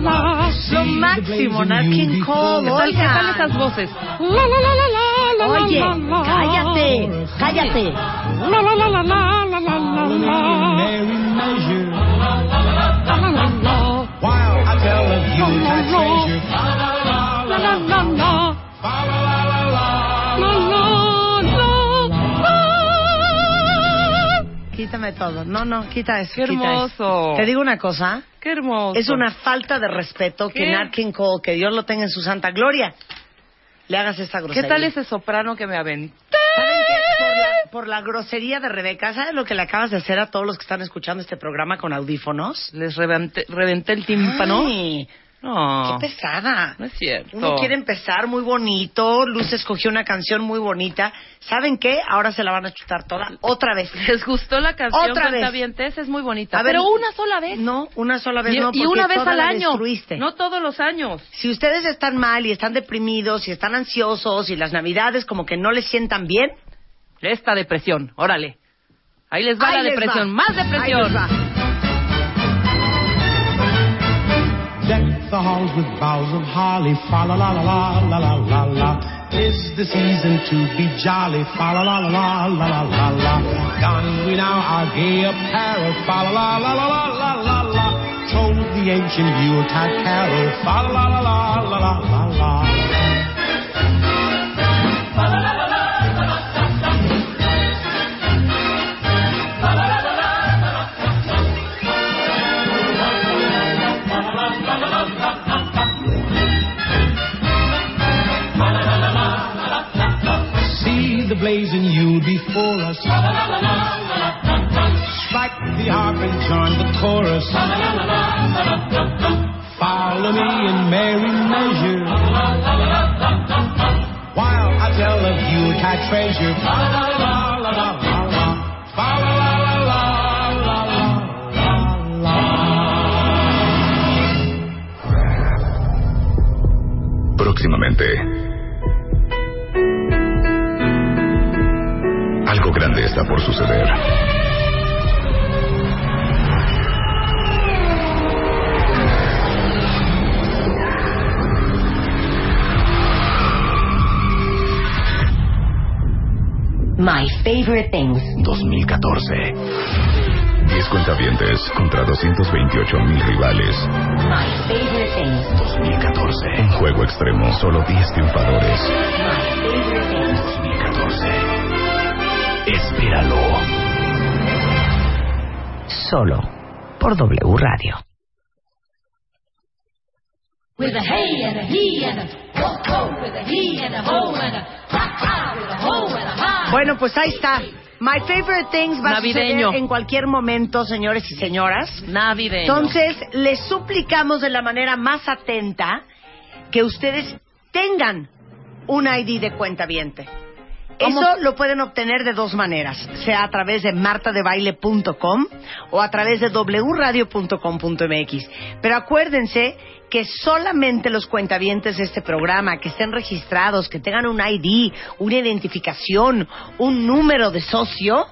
Lo máximo, Nat King Cole. ¿Qué tal, esas voces? Oye, cállate, cállate. I tell of you Quítame todo. No, no, quita eso. Qué quita eso. hermoso. Te digo una cosa. Qué hermoso. Es una falta de respeto que ¿Qué? Nat King Cole, que Dios lo tenga en su santa gloria, le hagas esta ¿Qué grosería. tal ese soprano que me aventé? ¿Saben qué? Por la, por la grosería de Rebeca, ¿sabes lo que le acabas de hacer a todos los que están escuchando este programa con audífonos? Les reventé, reventé el tímpano. Ay, No, ¡Qué pesada! no es cierto. Uno quiere empezar muy bonito, Luz escogió una canción muy bonita. ¿Saben qué? Ahora se la van a chutar toda otra vez. ¿Les gustó la canción Otra vez. Es muy bonita. A ver, pero una sola vez. No, una sola vez y, no, y una vez al año. destruiste. No todos los años. Si ustedes están mal y están deprimidos y están ansiosos y las navidades como que no les sientan bien, Esta depresión, órale. Ahí les va ahí la les depresión. va. Más Ahí depresión. les va. The halls with boughs of holly, fa la la la la la la la la. Tis the season to be jolly, fa la la la la la la la. Don we now our gay apparel, fa la la la la la la la. Told the ancient Yuletide carol, fa la la la la la la la. Blazing Yule before us. Strike the harp and join the chorus. Follow me in merry measure. While I tell of you Yuletide treasure. La Algo grande está por suceder. My Favorite Things. 2014. 10 cuentavientes contra 228 mil rivales. My Favorite Things. 2014. Un juego extremo. Solo 10 triunfadores. My Favorite Things. 2014. Espéralo. Solo por W Radio. With a hey and a he and a ho ho, with a he and a ho and a ha ha, with a ho and a ha. Bueno, pues ahí está. My Favorite Things va Navideño. a suceder en cualquier momento, señores y señoras. Navideño. Entonces, les suplicamos de la manera más atenta que ustedes tengan un ID de cuenta viente. ¿Cómo? Eso lo pueden obtener de dos maneras, sea a través de martadebaile.com o a través de wradio.com.mx. Pero acuérdense que solamente los cuentavientes de este programa, que estén registrados, que tengan un ID, una identificación, un número de socio,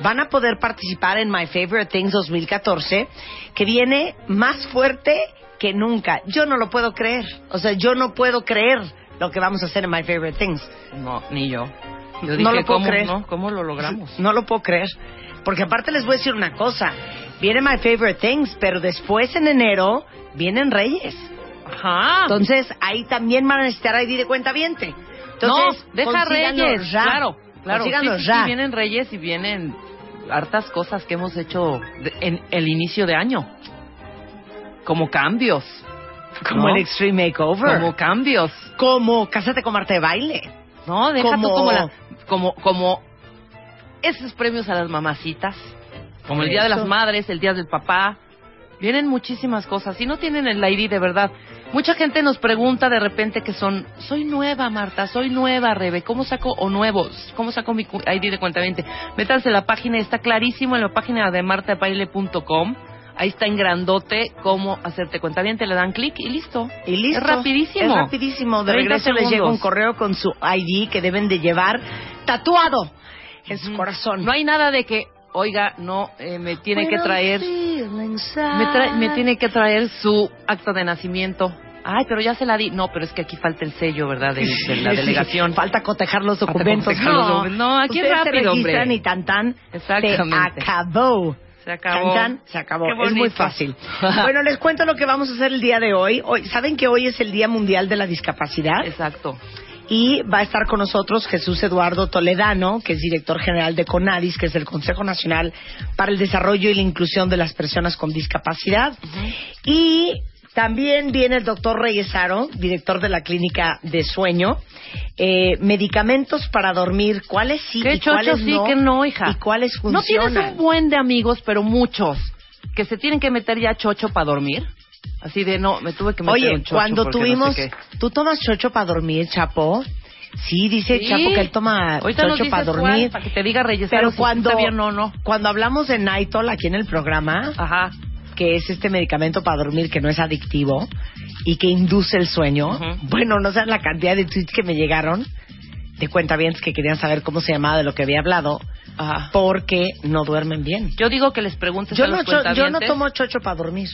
van a poder participar en My Favorite Things 2014, que viene más fuerte que nunca. Yo no lo puedo creer. O sea, yo no puedo creer lo que vamos a hacer en My Favorite Things. No, ni yo. Yo No lo puedo ¿cómo, creer. no? ¿Cómo lo logramos? No lo puedo creer. Porque aparte les voy a decir una cosa. Viene My Favorite Things, pero después en enero vienen Reyes. Ajá. Entonces ahí también van a necesitar ID de cuenta viente. Entonces, no, deja Reyes. ya. Claro, claro. Sí, sí, ya. vienen Reyes y vienen hartas cosas que hemos hecho de- en el inicio de año. Como cambios. Como ¿no? el Extreme Makeover. Como cambios. Como Cásate con Marta de Baile. No, deja Como- tú como la, como, como esos premios a las mamacitas, como el Día de las Madres, el Día del Papá, vienen muchísimas cosas. Y no tienen el ID de verdad. Mucha gente nos pregunta de repente que son, soy nueva Marta, soy nueva Rebe, ¿cómo saco, o nuevos, cómo saco mi ID de cuenta Métanse a la página, está clarísimo en la página de martabaile.com. Ahí está en grandote cómo hacerte cuenta le dan clic y listo. Y listo. Es rapidísimo. Es rapidísimo. De 30 regreso les llega un segundos. correo con su ID que deben de llevar tatuado en su corazón. No hay nada de que, oiga, no, eh, me tiene que traer. Me, trae- me tiene que traer su acta de nacimiento. Ay, pero ya se la di. No, pero es que aquí falta el sello, ¿verdad? De, de la delegación. Falta cotejar los documentos. cotejar los no, documentos. No, aquí Ustedes rápido, se registran hombre. y tan tan. Exactamente. Se acabó. Se acabó. Se acabó. Es muy fácil. bueno, les cuento lo que vamos a hacer el día de hoy. hoy. ¿Saben que hoy es el Día Mundial de la Discapacidad? Exacto. Y va a estar con nosotros Jesús Eduardo Toledano, que es director general de CONADIS, que es el Consejo Nacional para el Desarrollo y la Inclusión de las Personas con Discapacidad. Y también viene el doctor Reyesaro, director de la Clínica de Sueño. Eh, medicamentos para dormir, ¿cuáles sí Qué y chocho cuáles sí, no? que no, hija. ¿Y cuáles ¿No funcionan? tienes un buen de amigos, pero muchos, que se tienen que meter ya chocho para dormir? Así de, no, me tuve que meter Oye, un chocho cuando no tuvimos... sé qué. ¿Tú tomas chocho para dormir, Chapo? Sí, dice Sí. Chapo que él toma Ahorita chocho para dormir. para que te diga Reyes. Pero cuando, está bien o no. cuando hablamos de Nitol aquí en el programa, Ajá. Que es este medicamento para dormir que no es adictivo y que induce el sueño, bueno, no saben la cantidad de tweets que me llegaron de cuentavientes que querían saber cómo se llamaba de lo que había hablado Ajá. porque no duermen bien. Yo digo que les preguntes Yo a no, los cho- yo no tomo chocho para dormir.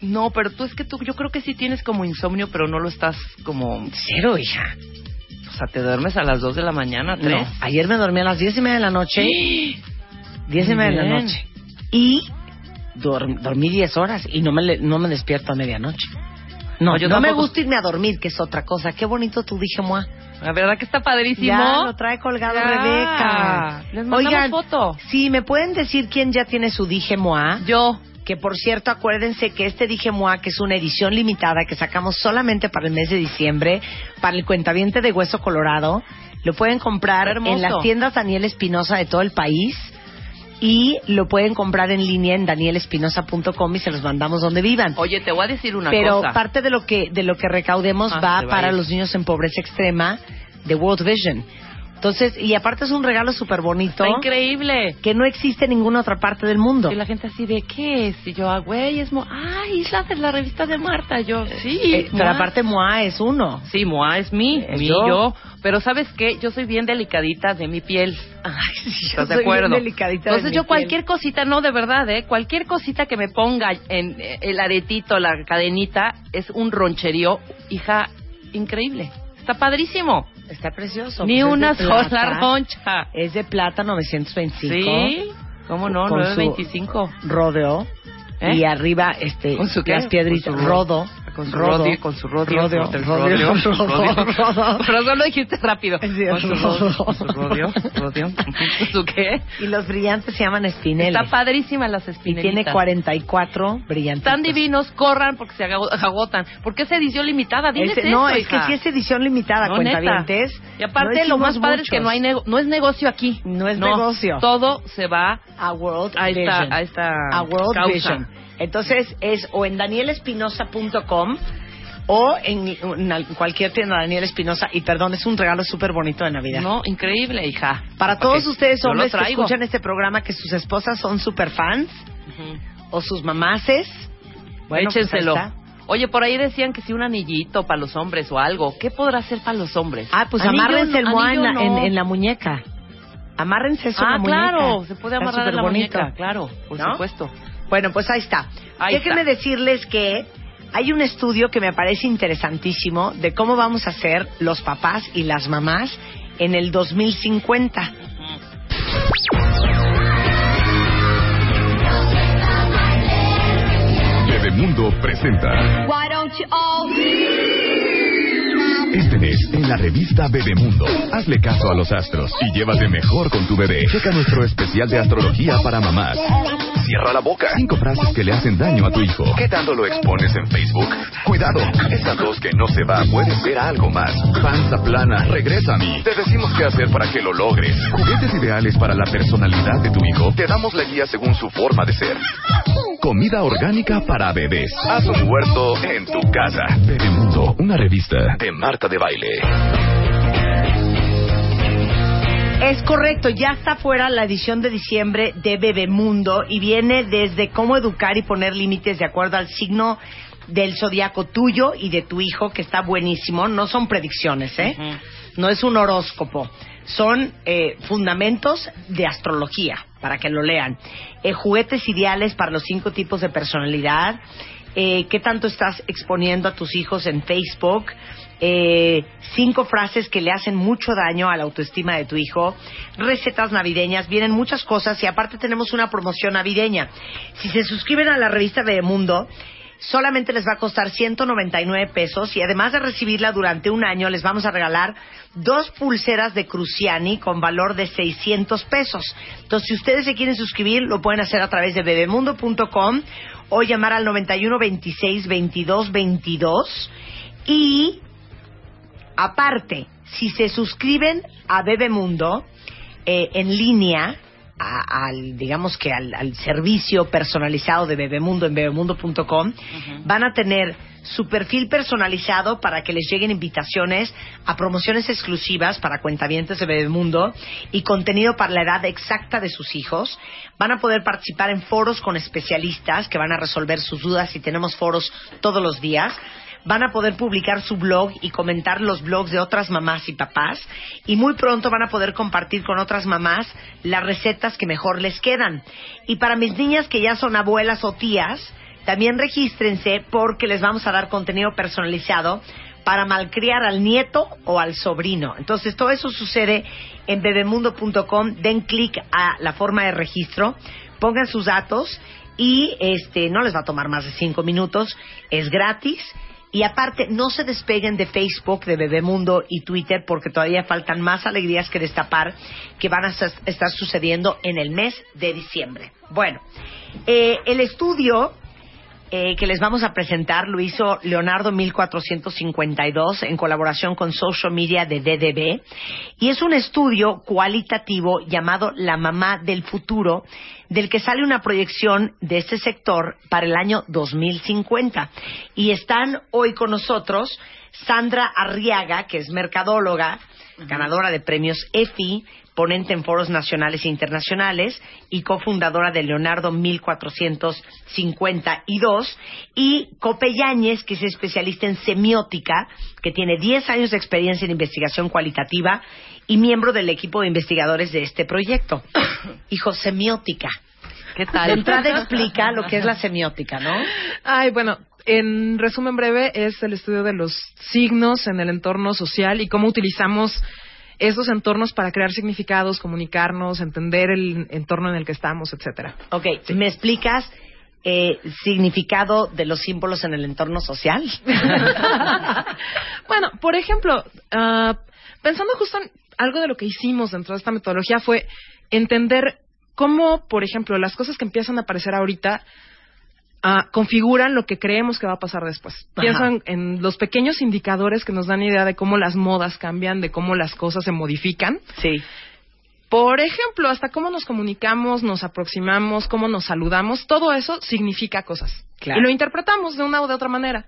No, pero tú es que tú, yo creo que sí tienes como insomnio, pero no lo estás como... Cero, hija. O sea, te duermes a las 2 de la mañana, 3. No, ayer me dormí a las diez y media de la noche. Diez y Muy media de la noche. Y dorm- dormí diez horas y no me, no me despierto a medianoche. No, No, yo no me gusta irme a dormir, que es otra cosa. Qué bonito tu dije, moi. La verdad que está padrísimo. Ya lo trae colgado Ya. Rebeca. Les mandamos foto. Sí, ¿me pueden decir quién ya tiene su dije moi? Yo. Que por cierto, acuérdense que este dije moi, que es una edición limitada que sacamos solamente para el mes de diciembre, para el cuentaviente de Hueso Colorado, lo pueden comprar en las tiendas Daniel Espinosa de todo el país y lo pueden comprar en línea en danielespinosa.com y se los mandamos donde vivan. Oye, te voy a decir una Pero cosa. parte de lo que de lo que recaudemos Ah, va para los niños en pobreza extrema de World Vision. Entonces, y aparte es un regalo súper bonito Está increíble. que no existe en ninguna otra parte del mundo. Y la gente así de, ¿qué es? Y yo, ah, güey, es... Mo ah, Isla de la revista de Marta. Yo, sí. Eh, pero Moa. aparte MOA es uno. Sí, Moa es mí, Es mi yo. yo. Pero ¿sabes qué? Yo soy bien delicadita de mi piel. Ay, sí, yo ¿Estás de soy bien acuerdo? delicadita de Entonces mi yo piel. cualquier cosita, no, de verdad, ¿eh? Cualquier cosita que me ponga en eh, el aretito, la cadenita, es un roncherío, hija, increíble. Está padrísimo. Está precioso. Ni Pues es una sola roncha. Es de plata 925. Sí. ¿Cómo no? Con su 925. Rodeo. ¿Eh? Y arriba, este, ¿Con su qué? las piedritas. Rodo. Con su rodo. rodio, con su rodio, rodeo, rodio, rodo, rodo. Pero solo dijiste rápido. Sí, Con su rodio, rodio, rodio. ¿Con su qué? Y los brillantes se llaman espineles. Está padrísima las y espinelitas. tiene 44 brillantes. Están divinos, corran porque se ago- agotan. Porque es edición limitada, diles Ese- eso, no, es que sí es edición limitada, No, cuentavientes. neta. Y aparte, No lo más padre es que muchos. no hay nego- no es negocio aquí. No es negocio. Todo se va A World a esta, Vision. a esta a World causa. Vision. Entonces es o en danielespinosa.com o en, en al- cualquier tienda Daniel Espinosa. Y perdón, es un regalo súper bonito de Navidad. No, increíble, hija. Para todos ustedes, hombres que escuchan este programa, que sus esposas son super fans Ujú. o sus mamaces, bueno, pues Échenselo. está. Oye, por ahí decían que si un anillito para los hombres o algo. ¿Qué podrá ser para los hombres? Ah, pues Anillo amárrense el no- moa en en, no. en la muñeca. Amárrense eso en Ah, la muñeca. claro, se puede amarrar en la superbonito. muñeca, claro, por ¿No? supuesto. Bueno, pues ahí está. Ahí Déjenme está. decirles que hay un estudio que me parece interesantísimo de cómo vamos a ser los papás y las mamás en el 2050. Bebemundo presenta. Este mes, en la revista Bebemundo, hazle caso a los astros y llévate mejor con tu bebé. Checa nuestro especial de astrología para mamás. Cierra la boca. Cinco frases que le hacen daño a tu hijo. ¿Qué tanto lo expones en Facebook? Cuidado, esa tos que no se va puede ser algo más. Panza plana, regresa a mí. Te decimos qué hacer para que lo logres. Juguetes ideales para la personalidad de tu hijo. Te damos la guía según su forma de ser. Comida orgánica para bebés. Haz un huerto en tu casa. Bebemundo, una revista de Marta de Baile. Es correcto, ya está fuera la edición de diciembre de Bebemundo y viene desde cómo educar y poner límites de acuerdo al signo del zodiaco tuyo y de tu hijo, que está buenísimo. No son predicciones, ¿eh? No es un horóscopo. Son eh, fundamentos de astrología. para que lo lean. Eh, juguetes ideales para los cinco tipos de personalidad. Eh, ¿Qué tanto estás exponiendo a tus hijos en Facebook? Eh, cinco frases que le hacen mucho daño a la autoestima de tu hijo, recetas navideñas, vienen muchas cosas y aparte tenemos una promoción navideña. Si se suscriben a la revista Bebemundo, solamente les va a costar 199 pesos y además de recibirla durante un año les vamos a regalar dos pulseras de Cruciani con valor de 600 pesos. Entonces, si ustedes se quieren suscribir, lo pueden hacer a través de bebemundo.com o llamar al 91 26 22 22 y aparte, si se suscriben a Bebemundo eh, en línea, a- al, digamos que al, al servicio personalizado de Bebemundo en bebemundo.com, van a tener su perfil personalizado para que les lleguen invitaciones a promociones exclusivas para cuentavientes de Bebemundo y contenido para la edad exacta de sus hijos. Van a poder participar en foros con especialistas que van a resolver sus dudas y tenemos foros todos los días van a poder publicar su blog y comentar los blogs de otras mamás y papás y muy pronto van a poder compartir con otras mamás las recetas que mejor les quedan. Y para mis niñas que ya son abuelas o tías, también regístrense porque les vamos a dar contenido personalizado para malcriar al nieto o al sobrino. Entonces, todo eso sucede en bebemundo.com. Den clic a la forma de registro, pongan sus datos y este no les va a tomar más de cinco minutos. Es gratis. Y aparte, no se despeguen de Facebook, de Bebemundo y Twitter, porque todavía faltan más alegrías que destapar que van a estar sucediendo en el mes de diciembre. Bueno, eh, el estudio eh, que les vamos a presentar lo hizo Leonardo 1452 en colaboración con Social Media de DDB y es un estudio cualitativo llamado La Mamá del Futuro del que sale una proyección de este sector para el año 2050 y están hoy con nosotros Sandra Arriaga que es mercadóloga ganadora de premios EFI, ponente en foros nacionales e internacionales y cofundadora de Leonardo 1452, y Cope Yáñez, que es especialista en semiótica, que tiene 10 años de experiencia en investigación cualitativa y miembro del equipo de investigadores de este proyecto. Hijo, semiótica. ¿Qué De tal? entrada explica lo que es la semiótica, ¿no? Ay, bueno, en resumen breve es el estudio de los signos en el entorno social y cómo utilizamos esos entornos para crear significados, comunicarnos, entender el entorno en el que estamos, etcétera. Ok, ¿me explicas eh, significado de los símbolos en el entorno social? bueno, por ejemplo, ah, pensando justo en algo de lo que hicimos dentro de esta metodología fue entender cómo, por ejemplo, las cosas que empiezan a aparecer ahorita ah, configuran lo que creemos que va a pasar después. Pienso en, los pequeños indicadores que nos dan idea de cómo las modas cambian, de cómo las cosas se modifican. Sí. Por ejemplo, hasta cómo nos comunicamos, nos aproximamos, cómo nos saludamos, todo eso significa cosas. Claro. Y lo interpretamos de una u de otra manera.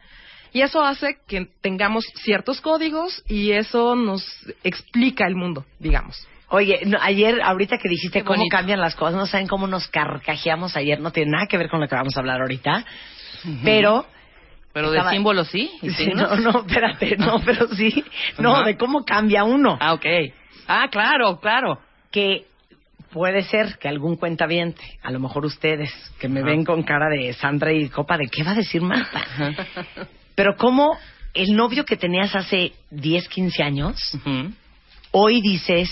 Y eso hace que tengamos ciertos códigos y eso nos explica el mundo, digamos. Oye, no, ayer, ahorita que dijiste cómo cambian las cosas, no saben cómo nos carcajeamos ayer, no tiene nada que ver con lo que vamos a hablar ahorita, pero... Pero de Estaba- símbolos sí. no, no, espérate, no, pero sí, no, de cómo cambia uno. Ah, ok. Ah, claro, claro. Que puede ser que algún cuentaviente, a lo mejor ustedes, que me ven con cara de Sandra y copa de qué va a decir Marta. Pero cómo el novio que tenías hace 10, 15 años, hoy dices,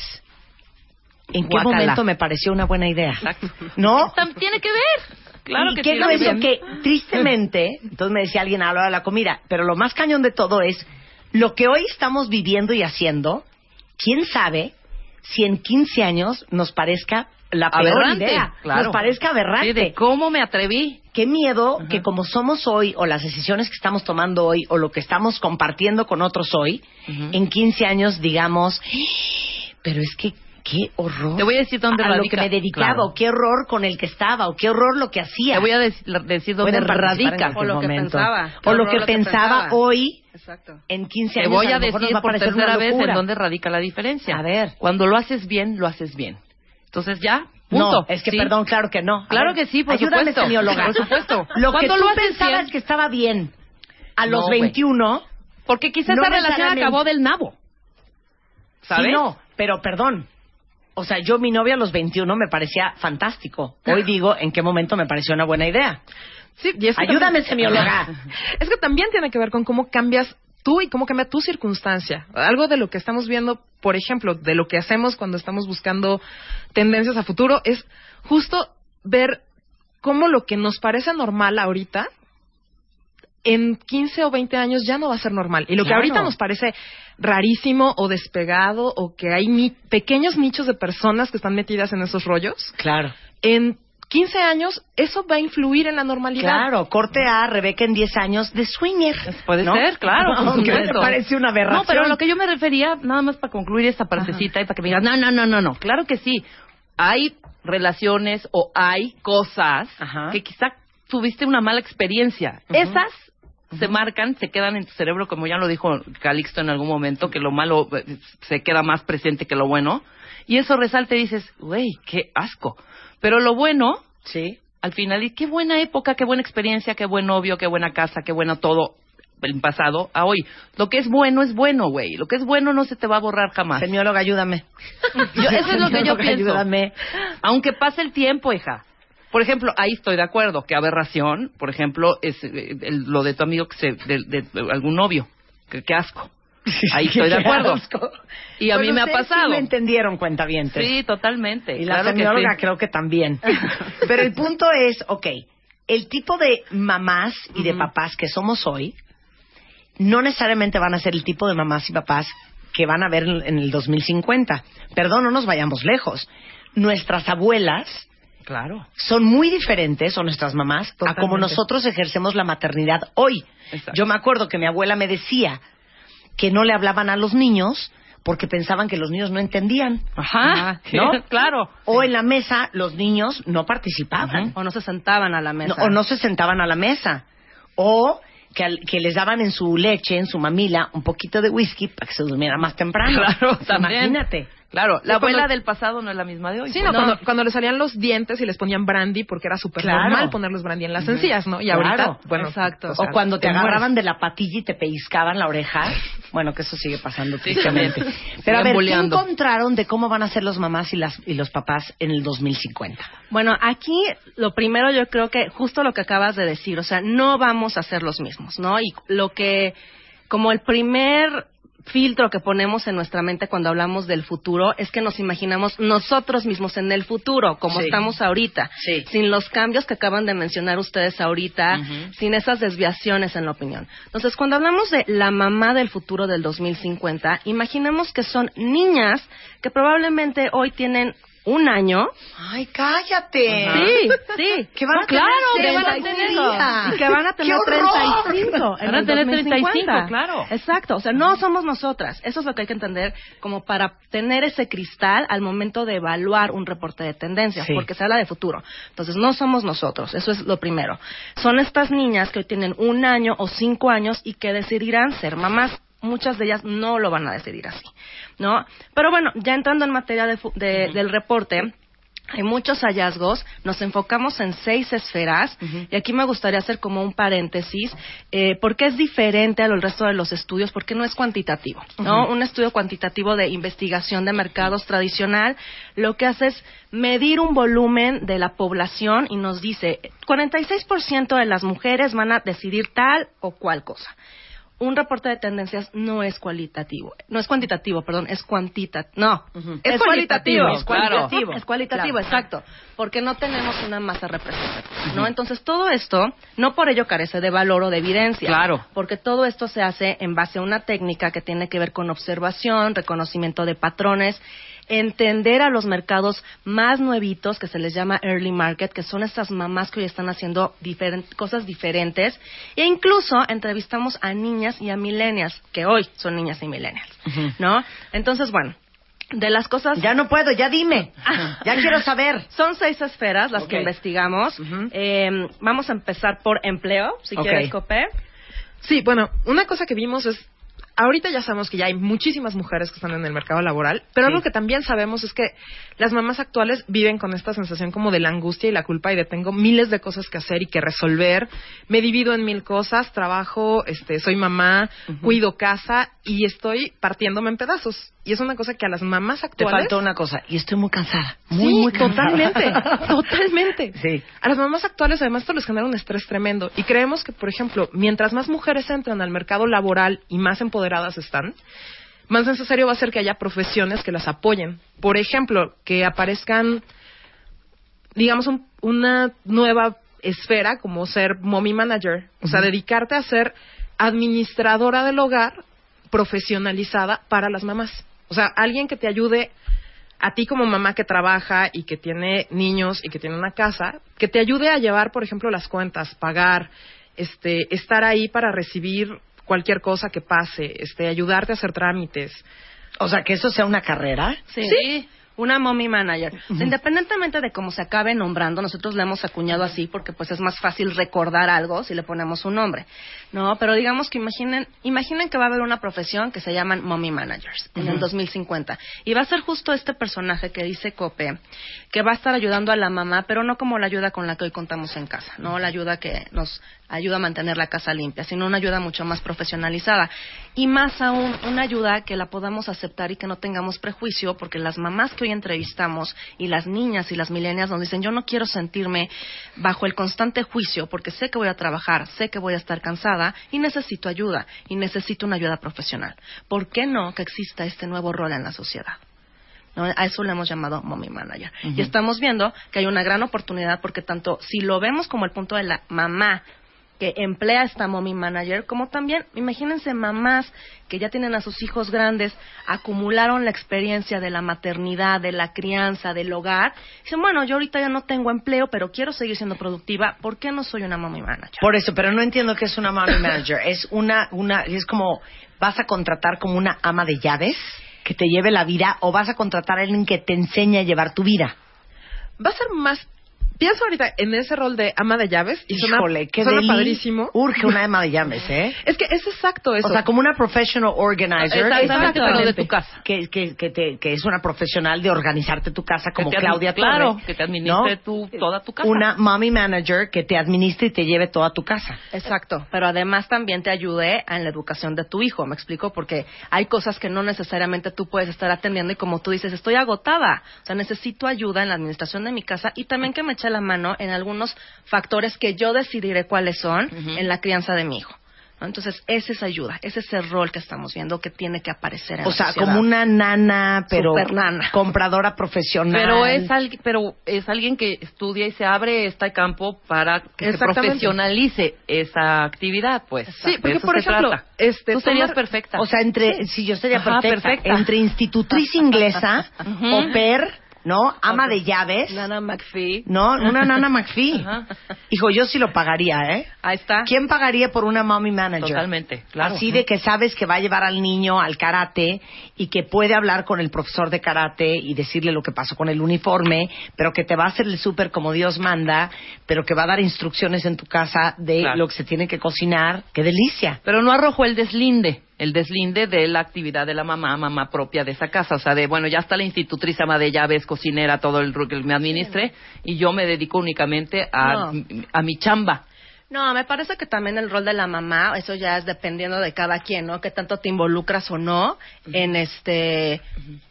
¿en qué momento me pareció una buena idea? Exacto. ¿No? Tiene que ver. Claro y que qué grueso ver. que, tristemente, entonces me decía alguien a la hora de la comida, pero lo más cañón de todo es lo que hoy estamos viviendo y haciendo, quién sabe si en 15 años nos parezca la peor Aberrante, idea, claro. nos parezca aberrante. Sí, de cómo me atreví. Qué miedo que como somos hoy, o las decisiones que estamos tomando hoy, o lo que estamos compartiendo con otros hoy, en 15 años digamos, "Ah, pero es que qué horror. Te voy a decir dónde a lo radica. que me dedicaba, Claro. o qué horror con el que estaba, o qué horror lo que hacía. Te voy a dec- decir dónde radica. cualquier O lo que momento. pensaba. O lo que lo que pensaba pensaba. hoy, Exacto. en 15 Te años. voy a, lo mejor decir va por tercera vez en dónde radica la diferencia. A ver. Cuando lo haces bien, lo haces bien. Entonces ya, No, punto. es que ¿sí? perdón, claro que no. A Claro ver, que sí, por ayúdame, supuesto. semióloga. Por supuesto. Lo que Cuando tú lo pensabas bien- que estaba bien a los No, güey. 21, Porque quizás No esa relación acabó del nabo. ¿Sabes? sí no, pero perdón. O sea, yo mi novia a los 21 me parecía fantástico. Hoy digo en qué momento me pareció una buena idea. Sí, y es que Ayúdame, también- semióloga. Es que también tiene que ver con cómo cambias tú y cómo cambia tu circunstancia. Algo de lo que estamos viendo, por ejemplo, de lo que hacemos cuando estamos buscando tendencias a futuro, es justo ver cómo lo que nos parece normal ahorita, en 15 o 20 años ya no va a ser normal. Y lo que ahorita nos parece rarísimo o despegado o que hay ni- pequeños nichos de personas que están metidas en esos rollos, Claro. en 15 años eso va a influir en la normalidad. Claro, corte a Rebeca en 10 años de swinger. Puede ¿no? ser, claro, supuesto. me parece una aberración. No, pero lo que yo me refería, nada más para concluir esta partecita y para que me digas, no, no, no, no, no. Claro que sí. Hay relaciones o hay cosas Ajá. que quizá tuviste una mala experiencia. Esas se marcan, se quedan en tu cerebro, como ya lo dijo Calixto en algún momento, que lo malo eh, se queda más presente que lo bueno. Y eso resalta y dices, güey, qué asco. Pero lo bueno, Sí. al final, y qué buena época, qué buena experiencia, qué buen novio, qué buena casa, qué bueno todo el pasado a hoy. Lo que es bueno es bueno, güey. Lo que es bueno no se te va a borrar jamás. Semióloga, ayúdame. Yo- eso es lo que yo pienso. Ayúdame. Aunque pase el tiempo, hija. Por ejemplo, ahí estoy de acuerdo. Qué aberración, por ejemplo, es eh, el- lo de tu amigo que se, de, de algún novio. Qué asco. Ahí estoy de acuerdo. Y a mí Bueno, me ha pasado. Sí me entendieron, cuentavientes. Sí, totalmente. Y la que semióloga sí. creo que también. Pero el punto es, ok, el tipo de mamás y de papás que somos hoy no necesariamente van a ser el tipo de mamás y papás que van a ver en el 2050. Perdón, no nos vayamos lejos. Nuestras abuelas Claro. son muy diferentes, o nuestras mamás, a como nosotros ejercemos la maternidad hoy. Exacto. Yo me acuerdo que mi abuela me decía que no le hablaban a los niños porque pensaban que los niños no entendían. Ajá. ¿No? claro. O en la mesa los niños no participaban. O no se sentaban a la mesa. No- o no se sentaban a la mesa. O que, al- que les daban en su leche, en su mamila, un poquito de whisky para que se durmiera más temprano. Claro, también. Imagínate. Claro, la cuando- abuela del pasado no es la misma de hoy. Sí, pues. no, Cuando, cuando le salían los dientes y les ponían brandy, porque era súper Claro. normal ponerles brandy en las encías, ¿no? Y Claro. ahorita, bueno, Exacto. o sea, o cuando te, mueres. agarraban de la patilla y te pellizcaban la oreja. Bueno, que eso sigue pasando tristemente. Pero a ver, ¿qué encontraron de cómo van a ser los mamás y, las, y los papás en el 2050? Bueno, aquí lo primero yo creo que justo lo que acabas de decir, o sea, no vamos a ser los mismos, ¿no? Y lo que, como el primer filtro que ponemos en nuestra mente cuando hablamos del futuro es que nos imaginamos nosotros mismos en el futuro, como Sí. estamos ahorita, Sí. sin los cambios que acaban de mencionar ustedes ahorita, sin esas desviaciones en la opinión. Entonces, cuando hablamos de la mamá del futuro del 2050, imaginemos que son niñas que probablemente hoy tienen un año, ¡Ay, cállate! Sí, sí. Que van a No, claro, tener tener días. y que van a ¡Qué tener horror! 35. en Van a tener 2050. 35, claro. Exacto, o sea, no somos nosotras. Eso es lo que hay que entender como para tener ese cristal al momento de evaluar un reporte de tendencias, Sí. porque se habla de futuro. Entonces, no somos nosotros, eso es lo primero. Son estas niñas que hoy tienen un año o cinco años y que decidirán ser mamás. Muchas de ellas no lo van a decidir así, ¿no? Pero bueno, ya entrando en materia de de- del reporte, hay muchos hallazgos, nos enfocamos en seis esferas. Y aquí me gustaría hacer como un paréntesis, eh, porque es diferente a lo resto de los estudios, porque no es cuantitativo, ¿no? Un estudio cuantitativo de investigación de mercados tradicional lo que hace es medir un volumen de la población y nos dice 46% de las mujeres van a decidir tal o cual cosa un reporte de tendencias no es cualitativo, no es cuantitativo, perdón, es cuantitativo, no, Es cualitativo, es claro. cualitativo, es cualitativo, exacto, porque no tenemos una masa representativa, ¿no? Entonces todo esto, no por ello carece de valor o de evidencia, Claro. porque todo esto se hace en base a una técnica que tiene que ver con observación, reconocimiento de patrones, entender a los mercados más nuevitos que se les llama early market, que son estas mamás que hoy están haciendo cosas diferentes, e incluso entrevistamos a niñas y a millennials, que hoy son niñas y millennials, ¿no? Entonces, bueno, de las cosas... Ya no puedo, ya dime. Ya quiero saber. Son seis esferas las que investigamos. Eh, vamos a empezar por empleo, si quieres, Copé. Sí, bueno, una cosa que vimos es ahorita ya sabemos que ya hay muchísimas mujeres que están en el mercado laboral, pero Sí. algo que también sabemos es que las mamás actuales viven con esta sensación como de la angustia y la culpa y de tengo miles de cosas que hacer y que resolver, me divido en mil cosas, trabajo, este, soy mamá, cuido casa y estoy partiéndome en pedazos. Y es una cosa que a las mamás Te actuales faltó una cosa. Y estoy muy cansada. Muy, sí, muy cansada. totalmente, totalmente. Sí. A las mamás actuales, además, esto les genera un estrés tremendo. Y creemos que, por ejemplo, mientras más mujeres entran al mercado laboral y más empoderadas están, más necesario va a ser que haya profesiones que las apoyen. Por ejemplo, que aparezcan, digamos, un- una nueva esfera como ser mommy manager. O sea, dedicarte a ser administradora del hogar profesionalizada para las mamás. O sea, alguien que te ayude a ti como mamá que trabaja y que tiene niños y que tiene una casa, que te ayude a llevar, por ejemplo, las cuentas, pagar, este, estar ahí para recibir cualquier cosa que pase, este, ayudarte a hacer trámites. O sea, que eso sea una carrera. Sí. Una mommy manager. O sea, independientemente de cómo se acabe nombrando, nosotros le hemos acuñado así porque pues es más fácil recordar algo si le ponemos un nombre. No, pero digamos que imaginen, imaginen que va a haber una profesión que se llaman mommy managers en el 2050 y va a ser justo este personaje que dice Cope que va a estar ayudando a la mamá, pero no como la ayuda con la que hoy contamos en casa, no la ayuda que nos ayuda a mantener la casa limpia, sino una ayuda mucho más profesionalizada y más aún una ayuda que la podamos aceptar y que no tengamos prejuicio, porque las mamás que hoy entrevistamos y las niñas y las milenias nos dicen yo no quiero sentirme bajo el constante juicio porque sé que voy a trabajar, sé que voy a estar cansada y necesito ayuda y necesito una ayuda profesional. ¿Por qué no que exista este nuevo rol en la sociedad? ¿no? A eso le hemos llamado mommy manager. Y estamos viendo que hay una gran oportunidad porque tanto si lo vemos como el punto de la mamá que emplea esta mommy manager, como también, imagínense mamás que ya tienen a sus hijos grandes, acumularon la experiencia de la maternidad, de la crianza, del hogar, dicen, bueno, yo ahorita ya no tengo empleo, pero quiero seguir siendo productiva, ¿por qué no soy una mommy manager? Por eso, pero no entiendo qué es una mommy manager. Es una, una, es como, vas a contratar como una ama de llaves que te lleve la vida o vas a contratar a alguien que te enseñe a llevar tu vida. Va a ser más... Pienso ahorita en ese rol de ama de llaves y suena, Híjole, qué suena padrísimo. Urge una ama de llaves, ¿eh? Es que es exacto eso. O sea, como una professional organizer. Exactamente, pero de tu casa. Que, que, que, te- que es una profesional de organizarte tu casa como Que te admi- Claudia claro, que te administre ¿no? tu- toda tu casa. Una mommy manager que te administre y te lleve toda tu casa. Exacto, pero además también te ayude en la educación de tu hijo, ¿me explico? Porque hay cosas que no necesariamente tú puedes estar atendiendo y como tú dices, estoy agotada, o sea, necesito ayuda en la administración de mi casa y también que me la mano en algunos factores que yo decidiré cuáles son en la crianza de mi hijo. ¿no? Entonces, esa es ayuda, ese es el rol que estamos viendo que tiene que aparecer en O la sea, sociedad. como una nana, pero compradora profesional. Pero es, alguien, pero es alguien que estudia y se abre este campo para que se profesionalice esa actividad, pues. Sí, porque por ejemplo, trata. este, Tú serías tomar- perfecta. O sea, entre, si yo sería Ajá, perfecta, perfecta. entre institutriz inglesa, au pair, ¿no? Ama de llaves, Nana McPhee. ¿no? Una nana McPhee. Ajá. Hijo, yo sí lo pagaría, ¿eh? Ahí está. ¿Quién pagaría por una mommy manager? Totalmente, claro. Así de que sabes que va a llevar al niño al karate y que puede hablar con el profesor de karate y decirle lo que pasó con el uniforme, pero que te va a hacer el súper como Dios manda, pero que va a dar instrucciones en tu casa de Claro. lo que se tiene que cocinar. ¡Qué delicia! Pero no arrojó el deslinde, el deslinde de la actividad de la mamá, mamá propia de esa casa. O sea, de, bueno, ya está la institutriz, ama de llaves, cocinera, todo el que me administre, y yo me dedico únicamente a, No. a mi chamba. No, me parece que también el rol de la mamá, eso ya es dependiendo de cada quien, ¿no? Que tanto te involucras o no en este,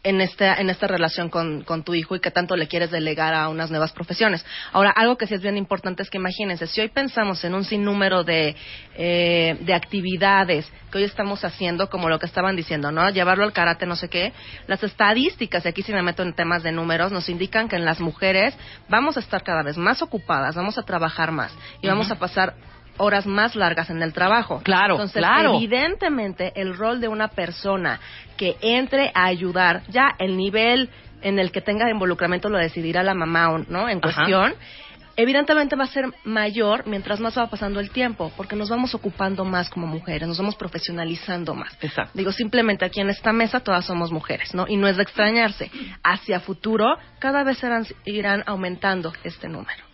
en este, en esta relación con, con tu hijo y que tanto le quieres delegar a unas nuevas profesiones. Ahora, algo que sí es bien importante es que imagínense, si hoy pensamos en un sinnúmero de, eh, de actividades que hoy estamos haciendo, como lo que estaban diciendo, ¿no? Llevarlo al karate, no sé qué, las estadísticas, y aquí sí me meto en temas de números, nos indican que en las mujeres vamos a estar cada vez más ocupadas, vamos a trabajar más y vamos a pasar horas más largas en el trabajo. Claro, Entonces, claro. evidentemente, el rol de una persona que entre a ayudar, ya el nivel en el que tenga involucramiento lo decidirá la mamá, o ¿no? En Ajá. Evidentemente va a ser mayor mientras más va pasando el tiempo, porque nos vamos ocupando más como mujeres, nos vamos profesionalizando más. Exacto. Digo, simplemente aquí en esta mesa todas somos mujeres, ¿no? Y no es de extrañarse. Hacia futuro, cada vez serán- irán aumentando este número.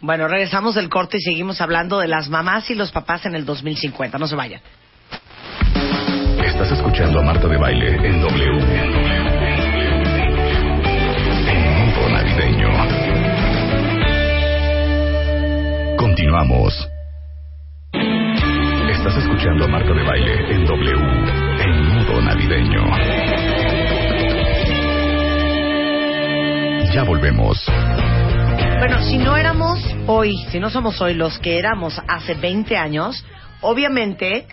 Bueno, regresamos del corte y seguimos hablando de las mamás y los papás en el 2050. No se vayan. Estás escuchando a Marta de Baile en W. Continuamos. Estás escuchando a Marta de Baile en W. En modo navideño. Ya volvemos. Bueno, si no éramos hoy, si no somos hoy los que éramos hace 20 años, obviamente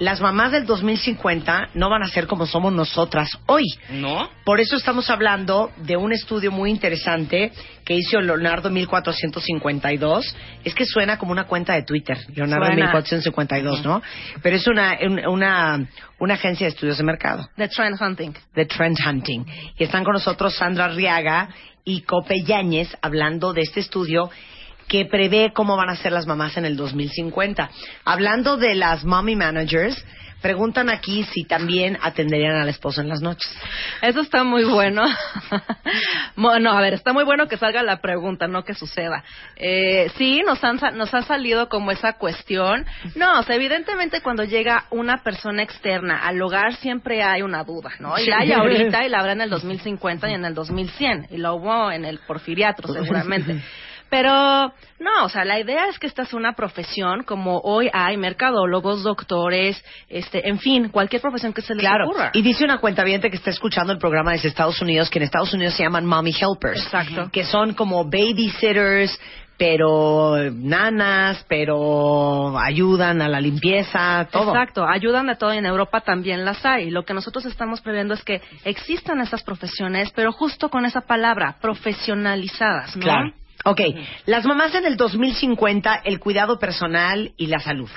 las mamás del 2050 no van a ser como somos nosotras hoy. ¿No? Por eso estamos hablando de un estudio muy interesante que hizo Leonardo 1452. Es que suena como una cuenta de Twitter, Leonardo Suena. 1452, ¿no? Pero es una, un- una, una agencia de estudios de mercado. The Trend Hunting. de Trend Hunting. Y están con nosotros Sandra Arriaga y Cope Yáñez hablando de este estudio que prevé cómo van a ser las mamás en el 2050. Hablando de las mommy managers, preguntan aquí si también atenderían al esposo en las noches. Eso está muy bueno. bueno, a ver, está muy bueno que salga la pregunta, no que suceda. Eh, sí, nos han, nos ha salido como esa cuestión. No, o sea, evidentemente cuando llega una persona externa al hogar siempre hay una duda, ¿no? Y la hay ahorita y la habrá en el 2050 y en el 2100. Y lo hubo en el porfiriatro seguramente. Pero no, o sea, la idea es que esta es una profesión como hoy hay mercadólogos, doctores, este, en fin, cualquier profesión que se les Claro. ocurra. Y dice una cuenta que está escuchando el programa desde Estados Unidos, que en Estados Unidos se llaman mommy helpers. Exacto. Que son como babysitters, pero nanas, pero ayudan a la limpieza, todo. Exacto, ayudan de todo y en Europa también las hay. Lo que nosotros estamos previendo es que existan estas profesiones, pero justo con esa palabra, profesionalizadas, ¿no? Claro. Ok, las mamás en el 2050, el cuidado personal y la salud.